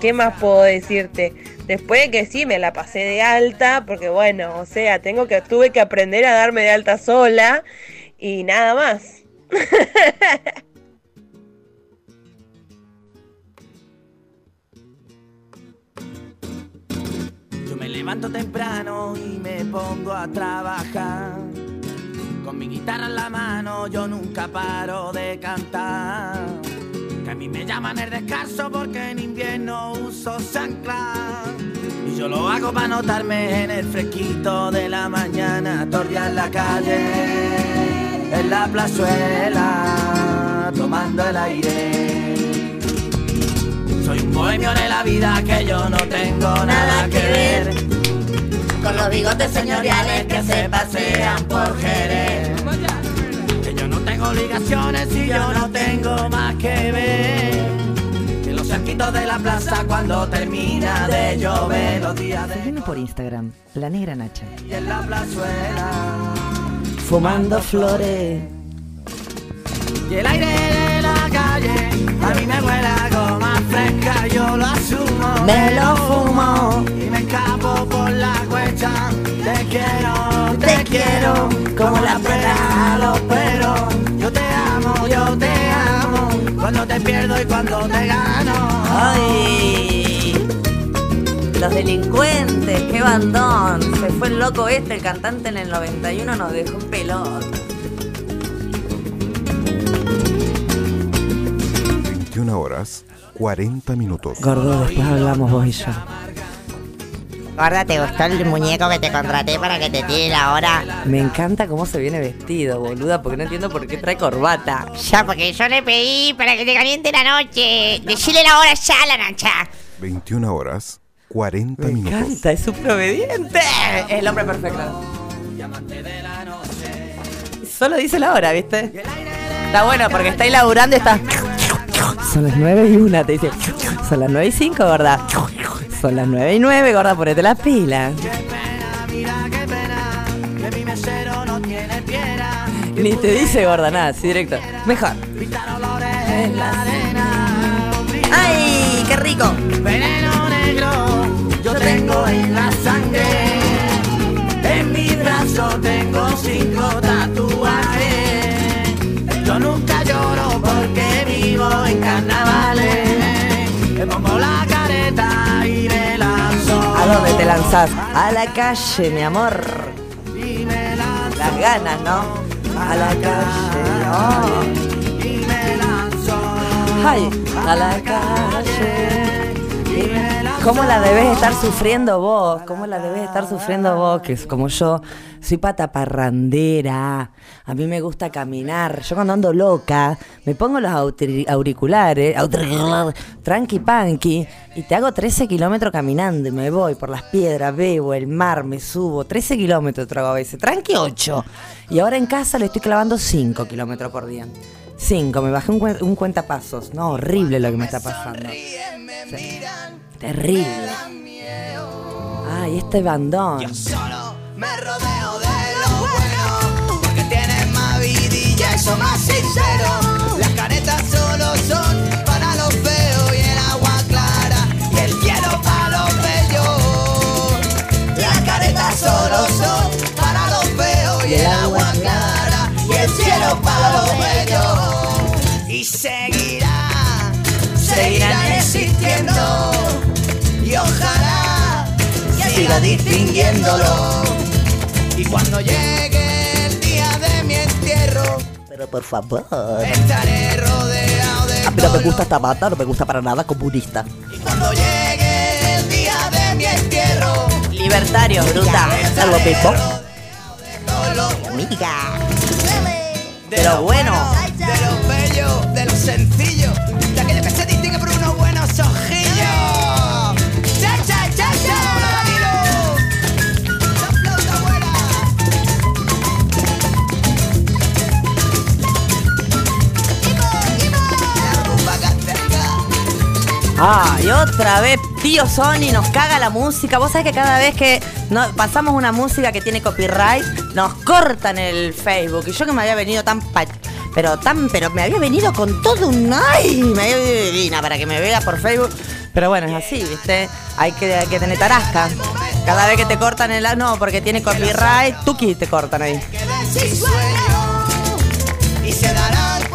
¿Qué más puedo decirte? Después de que sí me la pasé de alta, porque bueno, o sea, tengo que tuve que aprender a darme de alta sola y nada más. me levanto temprano y me pongo a trabajar. Con mi guitarra en la mano yo nunca paro de cantar. Que a mí me llaman el descanso porque en invierno uso chancla. Y yo lo hago para notarme en el fresquito de la mañana. Torrear la calle, en la plazuela, tomando el aire. Soy un bohemio de la vida que yo no tengo nada que ver con los bigotes señoriales que se pasean por Jerez. Que yo no tengo obligaciones y yo no tengo más que ver. Que los cerquitos de la plaza cuando termina de llover los días de por Instagram, La Negra Nacha. y en la plazuela. Fumando flores. Y el aire calle a mí me huele a goma fresca, yo lo asumo. Me lo fumo. Y me escapo por la cuesta. Te quiero, te quiero, como la perra a los perros. Yo te amo, yo te amo, cuando te pierdo y cuando te gano. ¡Ay! Los delincuentes, qué bandón. Se fue el loco este, el cantante en el 91 nos dejó un 21 horas 40 minutos. Gordo, después hablamos vos y yo. Gorda, ¿te gustó el muñeco que te contraté para que te tire la hora? Me encanta cómo se viene vestido, boluda, porque no entiendo por qué trae corbata. Ya, porque yo le pedí para que te caliente la noche. Decile la hora ya a la Nacha. 21 horas 40 Me minutos. encanta, es súper obediente. Es el hombre perfecto. Solo dice la hora, ¿viste? Está bueno porque está ahí laburando y está. Son las 9 y 1, te dice. Son las 9 y 5, gorda. Son las 9 y 9, gorda, ponete la pila. Que mi mesero no tiene piedra. Ni te dice gorda nada, así directo. Mejor. En. ¡Ay, qué rico! Veneno negro yo tengo en la sangre. brazo tengo cinco lanzo. ¿A dónde te lanzás? A la calle, mi amor. Las ganas, ¿no? A la calle. oh. Ay, a la calle. ¿Cómo la debes estar sufriendo vos? ¿Cómo la debes estar sufriendo vos? Que es como yo, soy pata parrandera. A mí me gusta caminar. Yo cuando ando loca, me pongo los auriculares, tranqui panqui, y te hago 13 kilómetros caminando. Y me voy por las piedras, bebo el mar, me subo. 13 kilómetros trago a veces. Tranqui 8. Y ahora en casa le estoy clavando 5 kilómetros por día. 5, me bajé un, un cuentapasos. No, horrible lo que me está pasando. Sí. Terrible. Ay, este bandón. Me rodeo de lo bueno porque tienen más vidilla y son más sinceros. Las caretas solo son para los feos y el agua clara y el cielo para los bellos. Las caretas solo son siga distinguiéndolo. Y cuando llegue el día de mi entierro, Pero por favor. estaré rodeado de A mí no me gusta esta bata, no me gusta para nada comunista. Cuando llegue el día de mi entierro, Libertario, bruta. Es lo mismo. amiga. De lo bueno. De lo bello, de lo sencillo, de aquello que se distingue por unos buenos ojillos. Ah, y otra vez, tío Sony nos caga la música. Vos sabés que cada vez que pasamos una música que tiene copyright, nos cortan el Facebook. Y yo que me había venido tan pero tan, pero me había venido con todo un ay, me había venido divina para que me vea por Facebook. Pero bueno, es así, ¿viste? Hay que, tener tarasca. Cada vez que te cortan el no, porque tiene copyright, tuki te cortan ahí.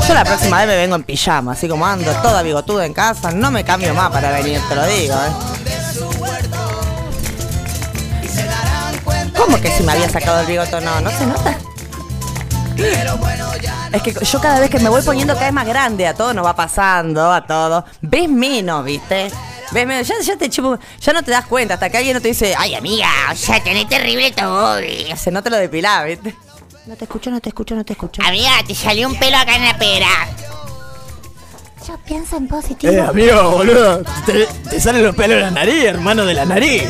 Yo la próxima vez me vengo en pijama, así como ando toda bigotuda en casa, no me cambio más para venir, te lo digo, ¿eh? ¿Cómo que si me había sacado el bigote no? ¿No se nota? Es que yo cada vez que me voy poniendo cada vez más grande, a todo nos va pasando, a todo. Ves menos, ¿viste? Ves menos, ya, ya te chupo- ya no te das cuenta, hasta que alguien no te dice, ay amiga, o sea, tenés terrible todo. Se no te lo depilás, ¿viste? No te escucho, no te escucho, no te escucho. Amiga, te salió un pelo acá en la pera. Yo pienso en positivo. Eh, amigo, boludo. Te, te salen los pelos de la nariz, hermano de la nariz.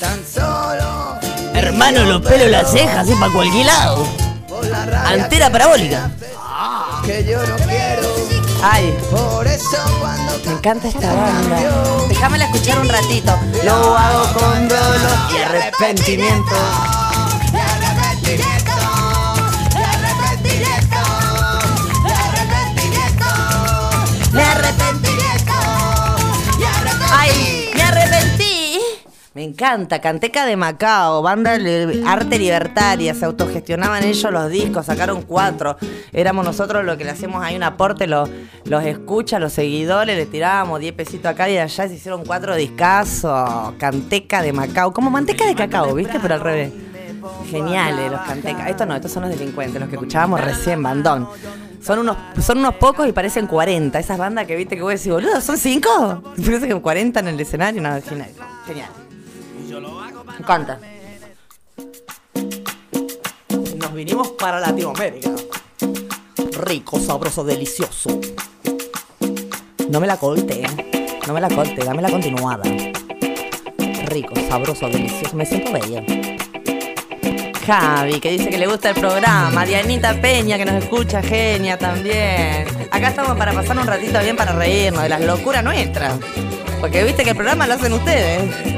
tan solo Hermano, los pelos de las cejas, así para cualquier lado. Antera parabólica. que yo no. Ay, Por eso cuando me encanta esta banda. Déjamela escuchar un ratito. Lo hago con dolor y arrepentimiento. Encanta, Canteca de Macao, banda arte libertaria, se autogestionaban ellos los discos, sacaron cuatro. Éramos nosotros los que le hacíamos ahí un aporte, los, los escuchas, los seguidores, le tirábamos 10 pesitos acá y allá, se hicieron cuatro discazos. Canteca de Macao, como manteca de cacao, ¿viste? Pero al revés. Geniales los cantecas. Estos no, estos son los delincuentes, los que escuchábamos recién, bandón. Son unos, son unos pocos y parecen 40. Esas bandas que viste que vos decís, boludo, ¿son cinco? Parece que 40 en el escenario, no, genial. Genial. Me encanta. Nos vinimos para Latinoamérica. Rico, sabroso, delicioso. No me la corte, no me la corte, dame la continuada. Rico, sabroso, delicioso, me siento bella. Javi, que dice que le gusta el programa. Dianita Peña, que nos escucha, genia también. Acá estamos para pasar un ratito bien para reírnos de las locuras nuestras. Porque viste que el programa lo hacen ustedes.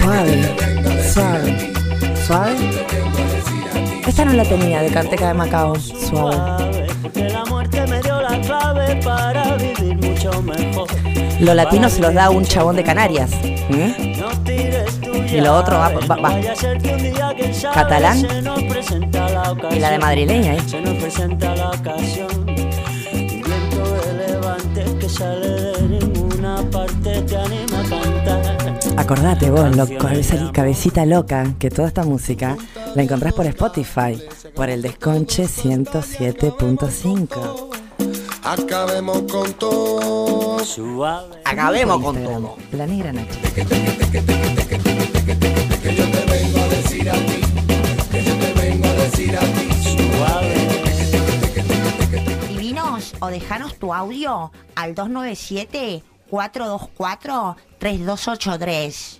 Suave, suave, suave. Esta no la tenía de Canteca de Macao. Suave. Porque la muerte me dio la clave para vivir mucho mejor. Lo latino se los da un chabón de Canarias. ¿Mm? Y lo otro va, va- va. Catalán. Y la de madrileña, ¿eh? Acordate vos, loco, cabecita loca, que toda esta música la encontrás por Spotify, por el Desconche 107.5. Acabemos con todo. Acabemos con todo. La negra Nacha. Divinos, o dejanos tu audio al 297-424-3283.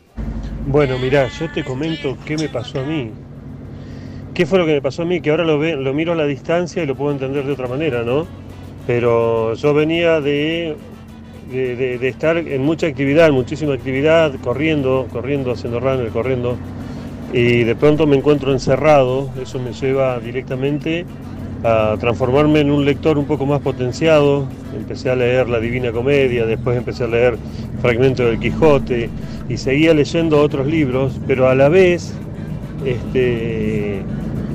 Bueno, mirá, yo te comento qué me pasó a mí. ¿Qué fue lo que me pasó a mí? Que ahora lo, ve, lo miro a la distancia y lo puedo entender de otra manera, ¿no? Pero yo venía de, de, de- de estar en mucha actividad, muchísima actividad, corriendo, corriendo, haciendo runner, corriendo. Y de pronto me encuentro encerrado, eso me lleva directamente a transformarme en un lector un poco más potenciado. Empecé a leer la Divina Comedia, después empecé a leer fragmentos del Quijote y seguía leyendo otros libros, pero a la vez este,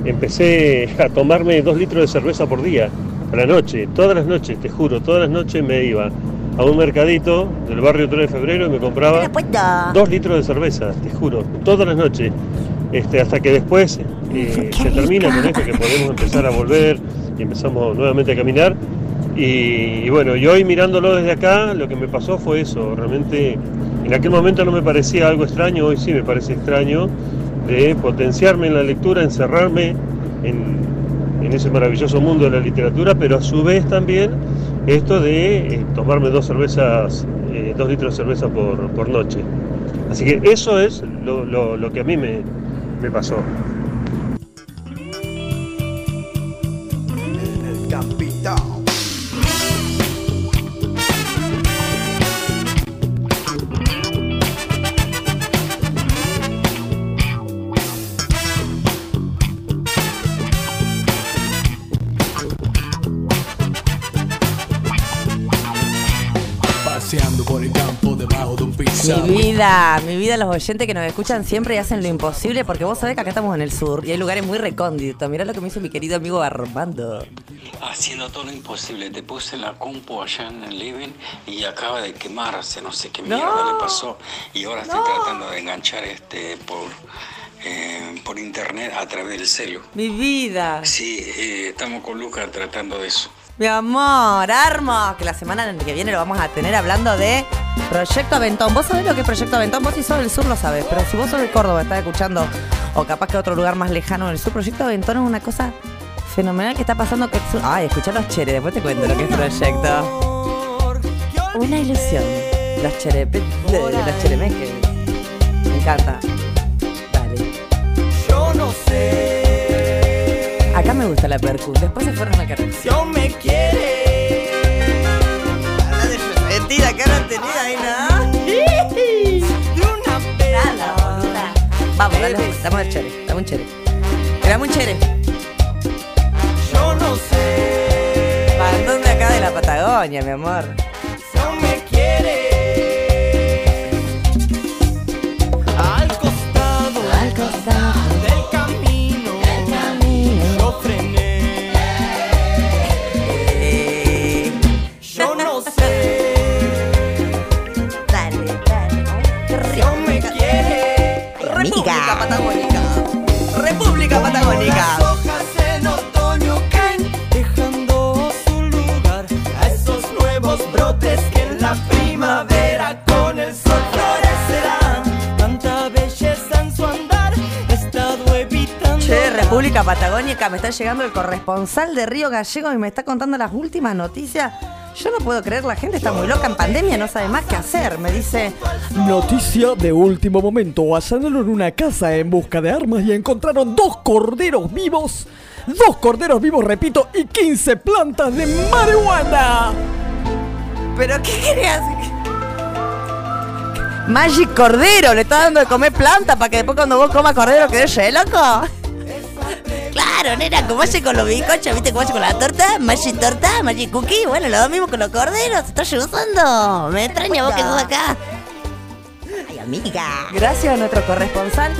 empecé a tomarme dos litros de cerveza por día, a la noche, todas las noches, te juro, todas las noches me iba a un mercadito del barrio 3 de febrero y me compraba dos litros de cerveza, te juro, todas las noches. Este, hasta que después eh, se termina con esto, que podemos empezar a volver y empezamos nuevamente a caminar. Y, y bueno, y hoy mirándolo desde acá, lo que me pasó fue eso. Realmente en aquel momento no me parecía algo extraño, hoy sí me parece extraño, de potenciarme en la lectura, encerrarme en, en ese maravilloso mundo de la literatura, pero a su vez también esto de eh, tomarme dos cervezas, eh, dos litros de cerveza por, por noche. Así que eso es lo, lo- lo que a mí me, me pasó. Vida, mi vida, los oyentes que nos escuchan siempre y hacen lo imposible porque vos sabés que acá estamos en el sur y hay lugares muy recónditos. Mirá lo que me hizo mi querido amigo Armando. Haciendo todo lo imposible. Te puse la compu allá en el living y acaba de quemarse. No sé qué No. mierda le pasó. Y ahora estoy tratando de enganchar este por, eh, por internet a través del celu. Mi vida. Sí, eh, estamos con Lucas tratando de eso. Mi amor, Armo, que la semana que viene lo vamos a tener hablando de Proyecto Aventón. ¿Vos sabés lo que es Proyecto Aventón? Vos si sos del sur lo sabés, pero si vos sos de Córdoba, estás escuchando, o capaz que otro lugar más lejano del sur, Proyecto Aventón es una cosa fenomenal que está pasando que... Ay, escuchá los cheres, después te cuento lo que es Proyecto. Una ilusión. Los cherepe... Los cheremeques. Me encanta. Dale. Yo no sé. Acá me gusta la percu. Después se fueron a carretera. Yo me quiere. Mentira, que no tenía ahí nada. Nada, boluda. Vamos, dale, dame el chere, dame un chere. Dame un chere. Yo no sé. ¿Para dónde acá de la Patagonia, mi amor? No me quiere. República Patagónica. República Patagónica. Las hojas en otoño caen, dejando su lugar a esos nuevos brotes que en la primavera con el sol florecerán. Tanta belleza en su andar, he estado evitando. Che, República Patagónica, me está llegando el corresponsal de Río Gallegos y me está contando las últimas noticias. Yo no puedo creer, la gente está muy loca en pandemia, no sabe más qué hacer. Me dice, Noticia de último momento. Allanaron una casa en busca de armas y encontraron dos corderos vivos. Dos corderos vivos, repito, y 15 plantas de marihuana. ¿pero qué querías? Magic Cordero, le está dando de comer planta para que después cuando vos comas cordero quedes re loco. Claro, nena, como hace con los bizcochos, ¿viste cómo hace con la torta? Magic torta, magic cookie. Bueno, lo mismo con los corderos. ¿Te estás ayudando? Me extraña vos que sos acá. Ay, amiga. Gracias a nuestro corresponsal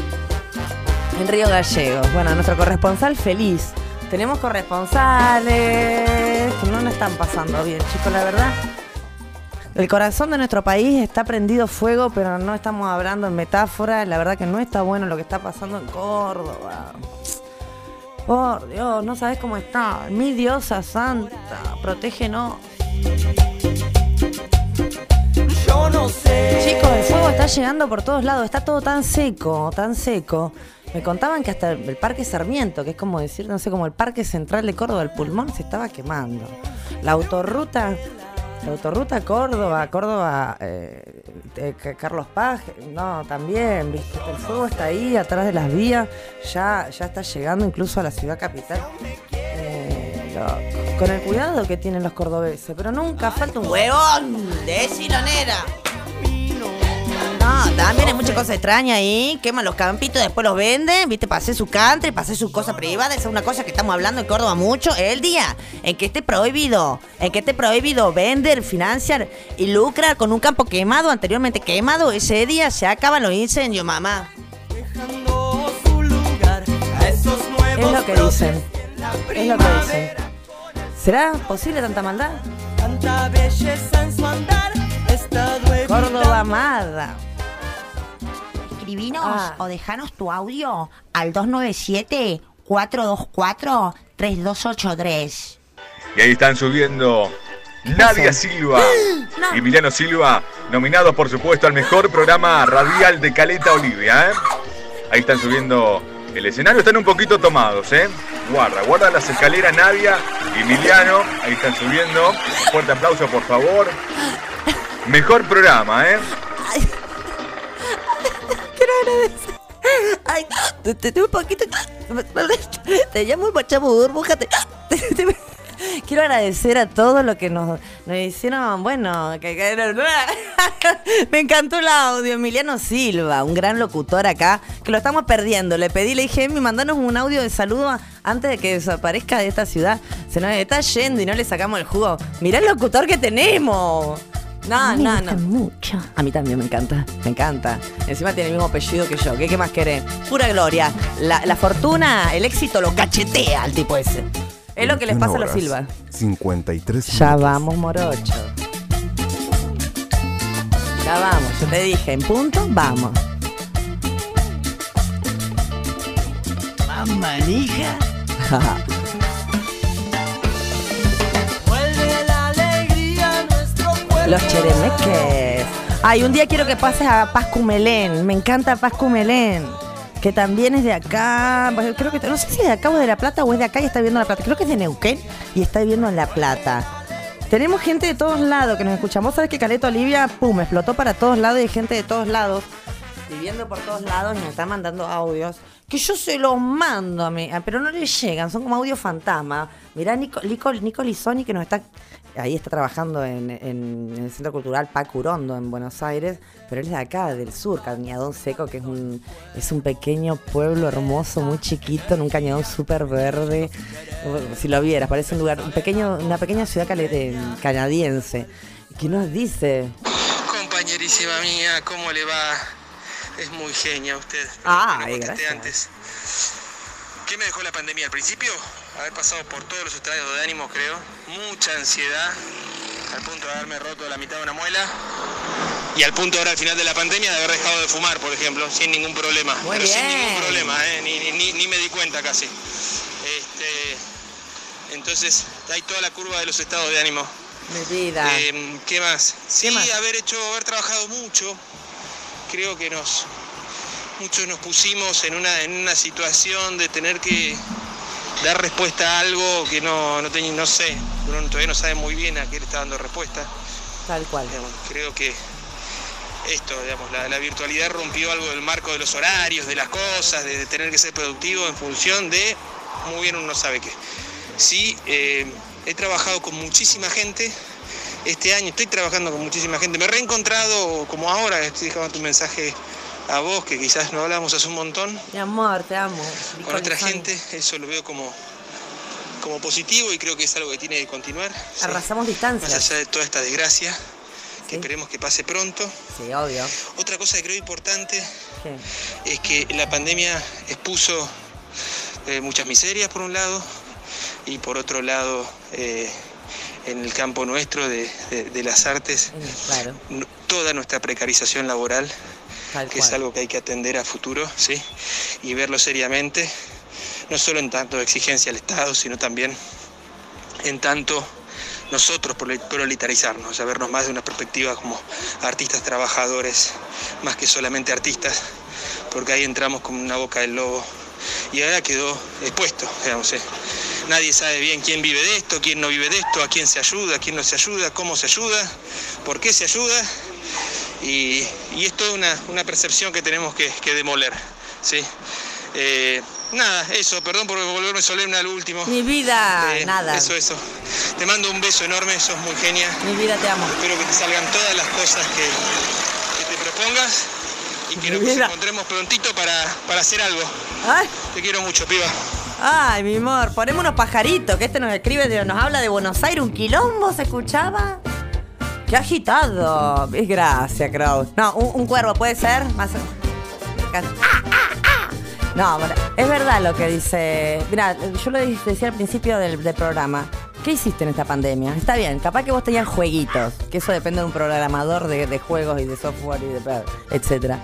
en Río Gallegos. Bueno, a nuestro corresponsal feliz. Tenemos corresponsales que no nos están pasando bien, chicos, la verdad. El corazón de nuestro país está prendido fuego, pero no estamos hablando en metáfora. La verdad que no está bueno lo que está pasando en Córdoba. Por Dios, no sabes cómo está. Mi diosa santa, protégenos. Yo no sé. Chicos, el fuego está llegando por todos lados. Está todo tan seco, tan seco. Me contaban que hasta el Parque Sarmiento, que es como decir, no sé, como el Parque Central de Córdoba, el pulmón se estaba quemando. La autorruta, la autorruta Córdoba, Córdoba, eh, eh, Ca- Carlos Paz, no, también, viste, el fuego está ahí, atrás de las vías, ya, ya está llegando incluso a la ciudad capital. Eh. Con el cuidado que tienen los cordobeses, pero nunca falta un huevón de silonera. No, también hay muchas cosas extrañas ahí. Queman los campitos, después los venden. Viste, pasé su country, pasé su cosa privada. Esa es una cosa que estamos hablando en Córdoba mucho. El día en que esté prohibido, en que esté prohibido vender, financiar y lucrar con un campo quemado, anteriormente quemado, ese día se acaban los incendios, mamá. Es lo que dicen. Es lo que dicen. ¿Será posible tanta maldad? Tanta belleza en su andar. Estado Córdoba amada. Escribinos Ah. o dejanos tu audio al 297-424-3283. Y ahí están subiendo Nadia Silva y Emiliano Silva, nominados por supuesto al mejor programa radial de Caleta Olivia. ¿eh? Ahí están subiendo el escenario, están un poquito tomados, ¿eh? Guarda, guarda las escaleras Nadia y Emiliano, ahí están subiendo. Fuerte aplauso por favor. Mejor programa, ¿eh? Quiero agradecer. Ay, te, te- un poquito. Te llamo el machamo burbuja. te- te- te- Quiero agradecer a todos los que nos, nos hicieron, bueno, que, que- me encantó el audio, Emiliano Silva, un gran locutor acá, que lo estamos perdiendo. Le pedí, le dije, Emi, mandanos un audio de saludo antes de que desaparezca de esta ciudad. Se nos está yendo y no le sacamos el jugo. Mirá el locutor que tenemos. No, Me no, gusta no. mucho. A mí también me encanta, me encanta. Encima tiene el mismo apellido que yo. ¿Qué, qué más querés? Pura gloria. La, la fortuna, el éxito lo cachetea al tipo ese. Es lo que les 21 pasa a los Silva. 53 Ya minutos. vamos, morocho. Ya vamos, yo te dije, en punto, vamos. Manija. Los cheremeques. Ay, un día quiero que pases a Paz Cumelén. Me encanta Paz Cumelén. Que también es de acá. Creo que no sé si es de acá o de La Plata o es de acá y está viviendo en La Plata. Creo que es de Neuquén y está viviendo en La Plata. Tenemos gente de todos lados que nos escuchamos. ¿Sabes que Caleta Olivia, pum, explotó para todos lados y hay gente de todos lados viviendo por todos lados y me están mandando audios que yo se los mando a mí, ah, pero no les llegan, son como audio fantasma. Mirá Nico, Nico, Nico que nos está, ahí está trabajando en, en el Centro Cultural Pacurondo en Buenos Aires, pero él es de acá, del sur, Cañadón Seco, que es un, es un pequeño pueblo hermoso, muy chiquito, en un cañadón súper verde. Si lo vieras, parece un lugar, un pequeño, una pequeña ciudad eh, canadiense. ¿Qué nos dice? Compañerísima mía, ¿cómo le va? Es muy genia usted. Lo contesté gracias. antes. ¿Qué me dejó la pandemia al principio? Haber pasado por todos los estados de ánimo, creo. Mucha ansiedad, al punto de haberme roto la mitad de una muela. Y al punto ahora al final de la pandemia de haber dejado de fumar, por ejemplo, sin ningún problema. Muy Pero sin bien. ningún problema, ¿eh? ni, ni- ni- ni me di cuenta casi. Este, entonces, hay toda la curva de los estados de ánimo. Mi vida. Eh, ¿Qué más? Sí, haber hecho, haber trabajado mucho. Creo que nos muchos nos pusimos en una, en una situación de tener que dar respuesta a algo que no, no, tenía- no sé, uno todavía no sabe muy bien a qué le está dando respuesta. Tal cual. Digamos, creo que esto, digamos, la, la virtualidad rompió algo del marco de los horarios, de las cosas, de, de tener que ser productivo en función de muy bien uno no sabe qué. Sí, eh, he trabajado con muchísima gente. Este año estoy trabajando con muchísima gente. Me he reencontrado, como ahora, estoy dejando tu mensaje a vos, que quizás no hablamos hace un montón, Mi amor, te amo. con otra gente, eso lo veo como, como positivo y creo que es algo que tiene que continuar. ¿sí? Arrasamos distancia. Más allá de toda esta desgracia, que esperemos que pase pronto. Sí, obvio. Otra cosa que creo importante es que la pandemia expuso eh, muchas miserias por un lado y por otro lado eh, en el campo nuestro de, de- de las artes Claro. n- toda nuestra precarización laboral Tal que es algo que hay que atender a futuro ¿sí? y verlo seriamente no solo en tanto exigencia al Estado sino también en tanto nosotros prole- proletarizarnos, sea, vernos más de una perspectiva como artistas trabajadores, más que solamente artistas, porque ahí entramos como una boca del lobo y ahora quedó expuesto, digamos. eh. Nadie sabe bien quién vive de esto, quién no vive de esto, a quién se ayuda, a quién no se ayuda, cómo se ayuda, por qué se ayuda. Y, y es toda una, una percepción que tenemos que, que demoler. ¿sí? Eh, nada, eso, perdón por volverme solemne al último. Mi vida, Eh, nada. Eso, eso. Te mando un beso enorme, sos muy genia. Mi vida, te amo. Espero que te salgan todas las cosas que, que te propongas y que Mi nos vida. encontremos prontito para, para hacer algo. Ay. Te quiero mucho, piba. Ay, mi amor, ponemos unos pajaritos, que este nos escribe, nos habla de Buenos Aires, un quilombo, ¿se escuchaba? ¡Qué agitado! Gracias, Kraus. No, un, cuervo puede ser más. ¡Ah, ah, ah! No, bueno, es verdad lo que dice. Mira, yo lo decía al principio del, del programa. ¿Qué hiciste en esta pandemia? Está bien, capaz que vos tenías jueguitos, que eso depende de un programador de, juegos y de software y de etcétera.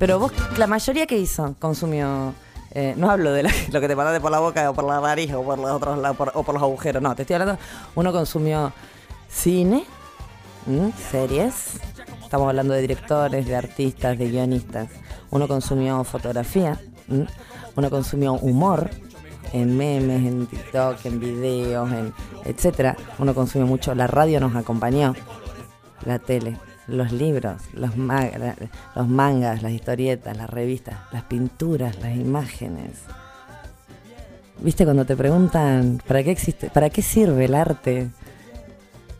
Pero vos, la mayoría que hizo, consumió. eh, no hablo de lo que te mandaste por la boca o por la nariz o por los otros o por los agujeros. No, te estoy hablando. Uno consumió cine, ¿m? series. Estamos hablando de directores, de artistas, de guionistas. Uno consumió fotografía. ¿m? Uno consumió humor en memes, en TikTok, en videos, en etcétera. Uno consumió mucho. La radio nos acompañó. La tele, los libros, los, los mangas, las historietas, las revistas, las pinturas, las imágenes. ¿Viste cuando te preguntan para qué existe, para qué sirve el arte?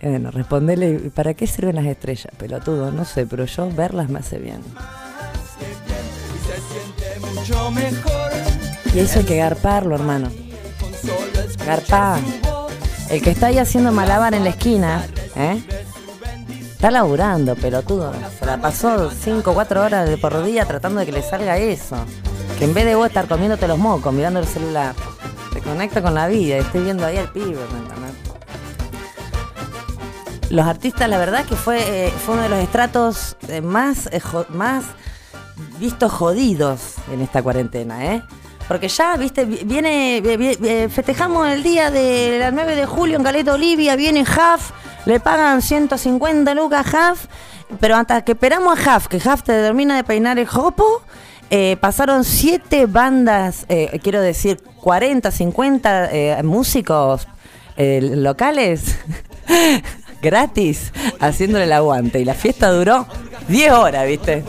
Eh, Bueno, respondele, ¿para qué sirven las estrellas, pelotudo? No sé, pero yo verlas me hace bien. Y eso hay que garparlo, hermano. Garpa. El que está ahí haciendo malabar en la esquina, ¿eh? Está laburando, pelotudo. Se la pasó 5 o 4 horas de por día tratando de que le salga eso. Que en vez de vos estar comiéndote los mocos, mirando el celular, te conecta con la vida y estoy viendo ahí al pibe, ¿me? Los artistas, la verdad que fue, eh, fue uno de los estratos eh, más, eh, más vistos jodidos en esta cuarentena, ¿eh? Porque ya, viste, vi- viene, vi- vi- festejamos el día de la 9 de julio en Caleta Olivia, viene Huff, le pagan 150 lucas a Huff, pero hasta que esperamos a Huff, que Huff te termina de peinar el jopo, pasaron siete bandas, quiero decir, 40, 50 eh, músicos locales gratis haciéndole el aguante. Y la fiesta duró 10 horas, ¿viste?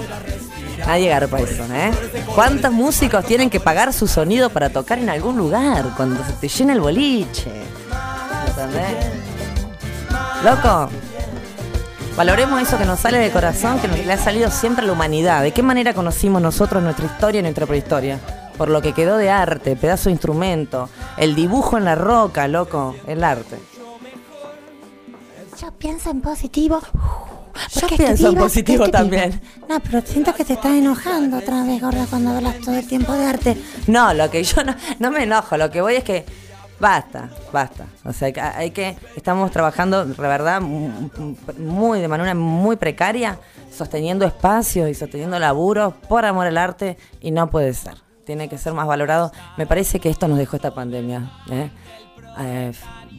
Nadie garpa eso, ¿eh? ¿Cuántos músicos tienen que pagar su sonido para tocar en algún lugar cuando se te llena el boliche? ¿Entendés? Loco, valoremos eso que nos sale de corazón, que le ha salido siempre a la humanidad. ¿De qué manera conocimos nosotros nuestra historia y nuestra prehistoria? Por lo que quedó de arte, pedazo de instrumento, el dibujo en la roca, loco, el arte. Yo pienso en positivo. Yo pienso en positivo también. No, pero siento que te estás enojando otra vez, gorda, cuando hablas todo el tiempo de arte. No, lo que yo no, no me enojo, lo que voy es que basta, basta. O sea, hay que- estamos trabajando, la verdad, muy, de manera muy precaria, sosteniendo espacios y sosteniendo laburos por amor al arte y no puede ser. Tiene que ser más valorado. Me parece que esto nos dejó esta pandemia. ¿eh? Eh,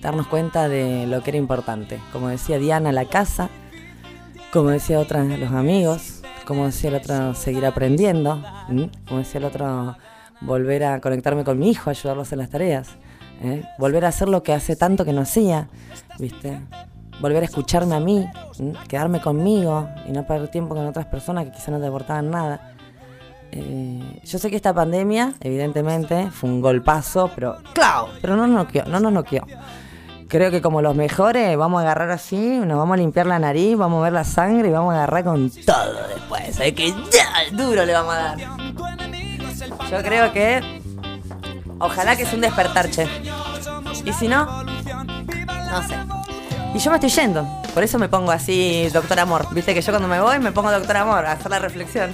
darnos cuenta de lo que era importante. Como decía Diana, la casa. Como decía otra, los amigos. Como decía el otro, seguir aprendiendo. ¿m? Como decía el otro, volver a conectarme con mi hijo, ayudarlos en las tareas. ¿eh? Volver a hacer lo que hace tanto que no hacía. ¿Viste? Volver a escucharme a mí. ¿m? Quedarme conmigo y no perder tiempo con otras personas que quizá no te aportaban nada. Eh, yo sé que esta pandemia, evidentemente, fue un golpazo, pero claro, pero no nos noqueó, no nos noqueó. Creo que como los mejores, vamos a agarrar así, nos vamos a limpiar la nariz, vamos a ver la sangre y vamos a agarrar con todo después. ¿sabes que ya duro le vamos a dar. Yo creo que. Ojalá que es un despertar, che. Y si no, no sé. Y yo me estoy yendo. Por eso me pongo así, doctor amor. Viste que yo cuando me voy me pongo doctor amor a hacer la reflexión.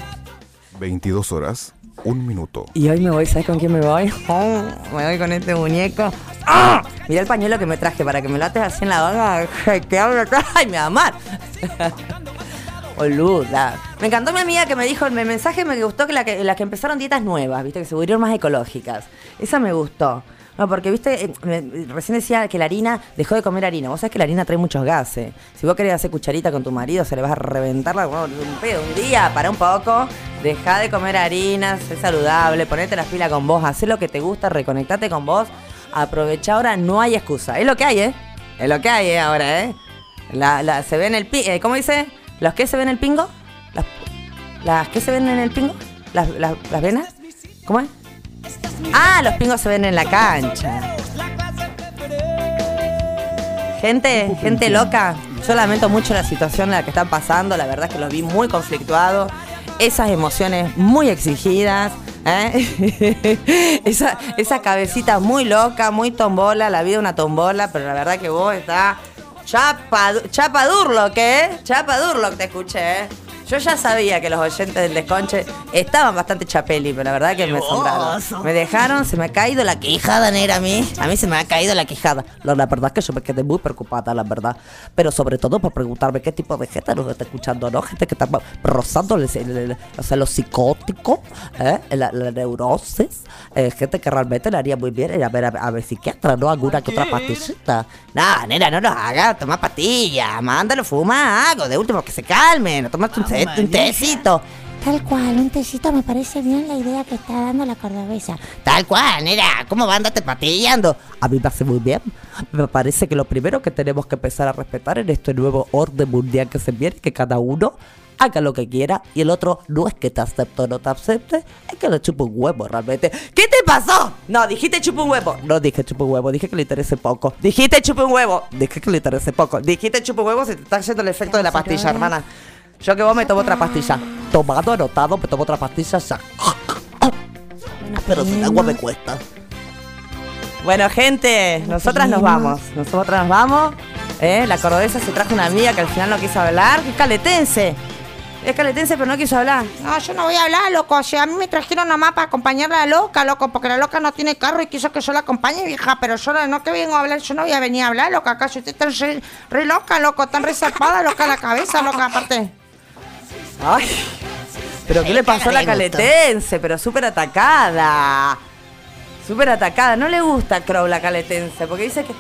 22 horas, un minuto. Y hoy me voy, ¿sabes con quién me voy? Oh, me voy con este muñeco. ¡Ah! Mira el pañuelo que me traje para que me lo ates así en la boca. Que hablo ¡Ay, me va a amar! Boluda. Me encantó mi amiga que me dijo, el mensaje me gustó que, la que las que empezaron dietas nuevas, viste, que se volvieron más ecológicas. Esa me gustó. No, porque viste, eh, recién decía que la harina dejó de comer harina. Vos sabés que la harina trae muchos gases. Si vos querés hacer cucharita con tu marido, se le vas a reventar la bueno, un pedo. Un día, para un poco, deja de comer harina, sé saludable, ponete las pilas con vos, hacé lo que te gusta, reconectate con vos. Aprovecha ahora, no hay excusa. Es lo que hay, ¿eh? Es lo que hay, ¿eh? Ahora, ¿eh? La, la- se ve en el pi- eh, ¿Cómo dice? ¿Los que se ven en el pingo? ¿Las, las que se ven en el pingo? ¿Las, las, las venas? ¿Cómo es? Ah, los pingos se ven en la cancha. Gente, gente loca. Yo lamento mucho la situación en la que están pasando. La verdad es que los vi muy conflictuados. Esas emociones muy exigidas. ¿eh? esa, esa cabecita muy loca, muy tombola. La vida una tombola, pero la verdad que vos estás chapa, chapa Durlock, ¿eh? Chapa Durlock te escuché, ¿eh? Yo ya sabía que los oyentes del desconche estaban bastante chapeli, pero la verdad que me asombraron. Me dejaron, se me ha caído la quijada negra a mí. A mí se me ha caído la quijada. La, la verdad es que yo me quedé muy preocupada, la verdad. Pero sobre todo por preguntarme qué tipo de gente nos está escuchando, ¿no? Gente que está rozando el, el- el- o sea, lo psicótico, ¿eh? la, la neurosis. eh, gente que realmente le haría muy bien ir a ver a, a ver psiquiatra, ¿no? Alguna que otra pastillita. No, nena, no lo hagas. Toma pastillas, mándalo, fuma algo. De último, que se calmen. Tómate un, té- un tecito. Tal cual, un tecito me parece bien la idea que está dando la cordobesa. Tal cual, nena. ¿Cómo va a andarte patillando? A mí me hace muy bien. Me parece que lo primero que tenemos que empezar a respetar en este nuevo orden mundial que se viene, que cada uno haga lo que quiera y el otro no es que te acepte o no te acepte, es que le chupa un huevo realmente. ¿Qué te pasó? No, dijiste chupa un huevo. No dije chupa un huevo, dije que le interese poco. Dijiste chupa un huevo. Dije que le interese poco. Dijiste chupa un huevo, se te está haciendo el efecto de la pastilla, hermana. Yo que vos me tomo otra pastilla. Tomado, anotado, me tomo otra pastilla ya. Pero sin agua me cuesta. Bueno, gente, nosotras nos vamos. Nosotras nos vamos. ¿eh? La cordobesa se trajo una amiga que al final no quiso hablar. Es caletense. Es caletense, pero no quiso hablar. No, yo no voy a hablar, loco. O sea, a mí me trajeron nomás para acompañar a la loca, loco, porque la loca no tiene carro y quiso que yo la acompañe, vieja. Pero yo no, no que vengo a hablar, yo no voy a venir a hablar, loca. Acá usted está re, re loca, loco, tan resarpada, loca la cabeza, loca, aparte. Ay, pero ¿qué le pasó a la caletense? Pero súper atacada. Súper atacada. No le gusta a Crow la caletense, porque dice que.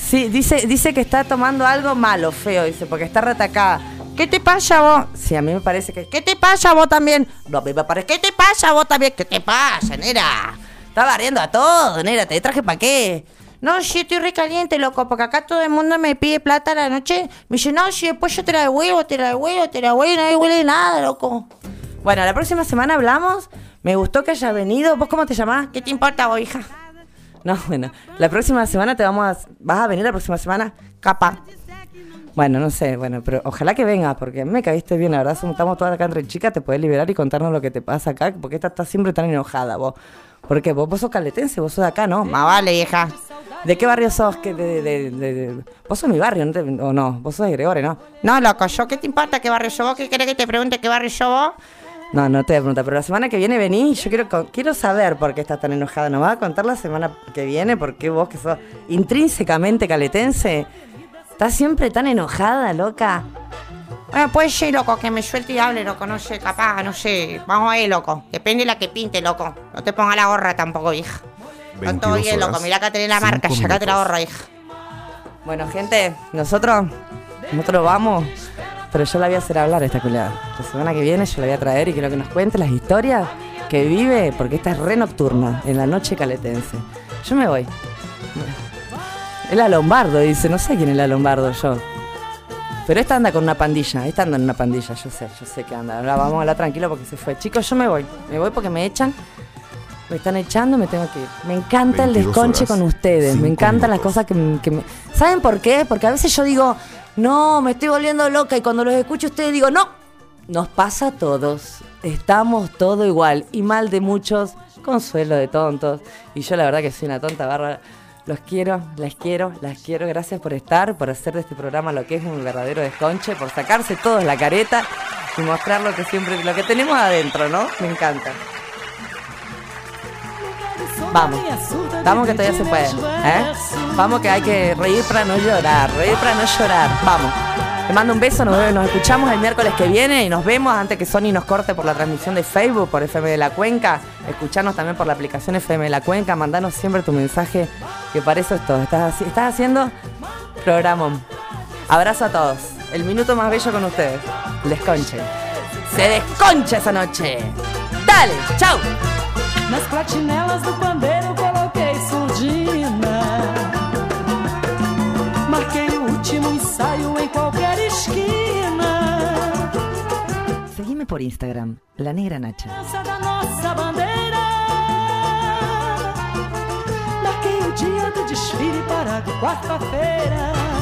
Sí, dice, dice que está tomando algo malo, feo, dice, porque está retacada. ¿Qué te pasa vos? Sí, a mí me parece que. ¿Qué te pasa vos también? No, a mí me parece. ¿Qué te pasa vos también? ¿Qué te pasa, nera? Está barriendo a todo, nera. ¿Te traje para qué? No, sí, estoy recaliente, loco, porque acá todo el mundo me pide plata a la noche. Me dice, no, sí, después yo te la devuelvo, te la devuelvo, te la devuelvo, y nadie huele nada, loco. Bueno, la próxima semana hablamos. Me gustó que haya venido. ¿Vos cómo te llamás? ¿Qué te importa vos, hija? No, bueno. La próxima semana te vamos a... ¿Vas a venir la próxima semana? Capaz. Bueno, no sé, bueno, pero ojalá que vengas, porque me caíste bien, la verdad, estamos todas acá entre chicas, te puedes liberar y contarnos lo que te pasa acá, porque esta está siempre tan enojada vos. Porque vos, vos sos caletense, vos sos de acá, ¿no? Más vale, vieja. ¿De qué barrio sos? ¿Qué de, de- de- Vos sos mi barrio, ¿no? te- ¿O no? Vos sos de Gregore, ¿no? No, loco, ¿yo qué te importa qué barrio sos vos? ¿Qué querés que te pregunte qué barrio sos vos? No, no te voy a preguntar, pero la semana que viene vení yo quiero, quiero saber por qué estás tan enojada. ¿Nos vas a contar la semana que viene por qué vos, que sos intrínsecamente caletense, estás siempre tan enojada, loca? Bueno, puede ser, loco, que me suelte y hable, loco, no sé, capaz, no sé. Vamos a ver, loco. Depende de la que pinte, loco. No te ponga la gorra tampoco, hija. Está todo 22 bien, loco. Mirá acá tenés la marca, sacate la gorra, hija. Bueno, gente, nosotros, nosotros vamos, pero yo la voy a hacer hablar esta culiada. La semana que viene yo la voy a traer y quiero que nos cuente las historias que vive, porque esta es re nocturna, en la noche caletense. Yo me voy. Es la Lombardo, dice, no sé quién es la Lombardo yo. Pero esta anda con una pandilla, esta anda en una pandilla, yo sé, yo sé que anda. Ahora vamos a hablar tranquilo porque se fue. Chicos, yo me voy, me voy porque me echan. Me están echando, me tengo que ir. Me encanta el 22 desconche con ustedes. Me encantan las cosas que, me- que me... ¿Saben por qué? Porque a veces yo digo, no, me estoy volviendo loca. Y cuando los escucho ustedes digo, no, nos pasa a todos. Estamos todo igual. Y mal de muchos, consuelo de tontos. Y yo la verdad que soy una tonta bárbara. Los quiero, las quiero, las quiero. Gracias por estar, por hacer de este programa lo que es un verdadero desconche, por sacarse todos la careta y mostrar lo que siempre, lo que tenemos adentro, ¿no? Me encanta. Vamos, vamos que todavía se puede, ¿eh? Vamos que hay que reír para no llorar, reír para no llorar. Vamos. Te mando un beso, nos, escuchamos el miércoles que viene y nos vemos antes que Sony nos corte por la transmisión de Facebook, por FM de la Cuenca. Escuchanos también por la aplicación FM de la Cuenca. Mandanos siempre tu mensaje, que para eso es todo. Estás, haci- estás haciendo programón. Abrazo a todos. El minuto más bello con ustedes. Desconche. Se desconcha esa noche. Dale, chau. Por Instagram, La Negra Nacha. Marquei dia do desfile para quarta-feira.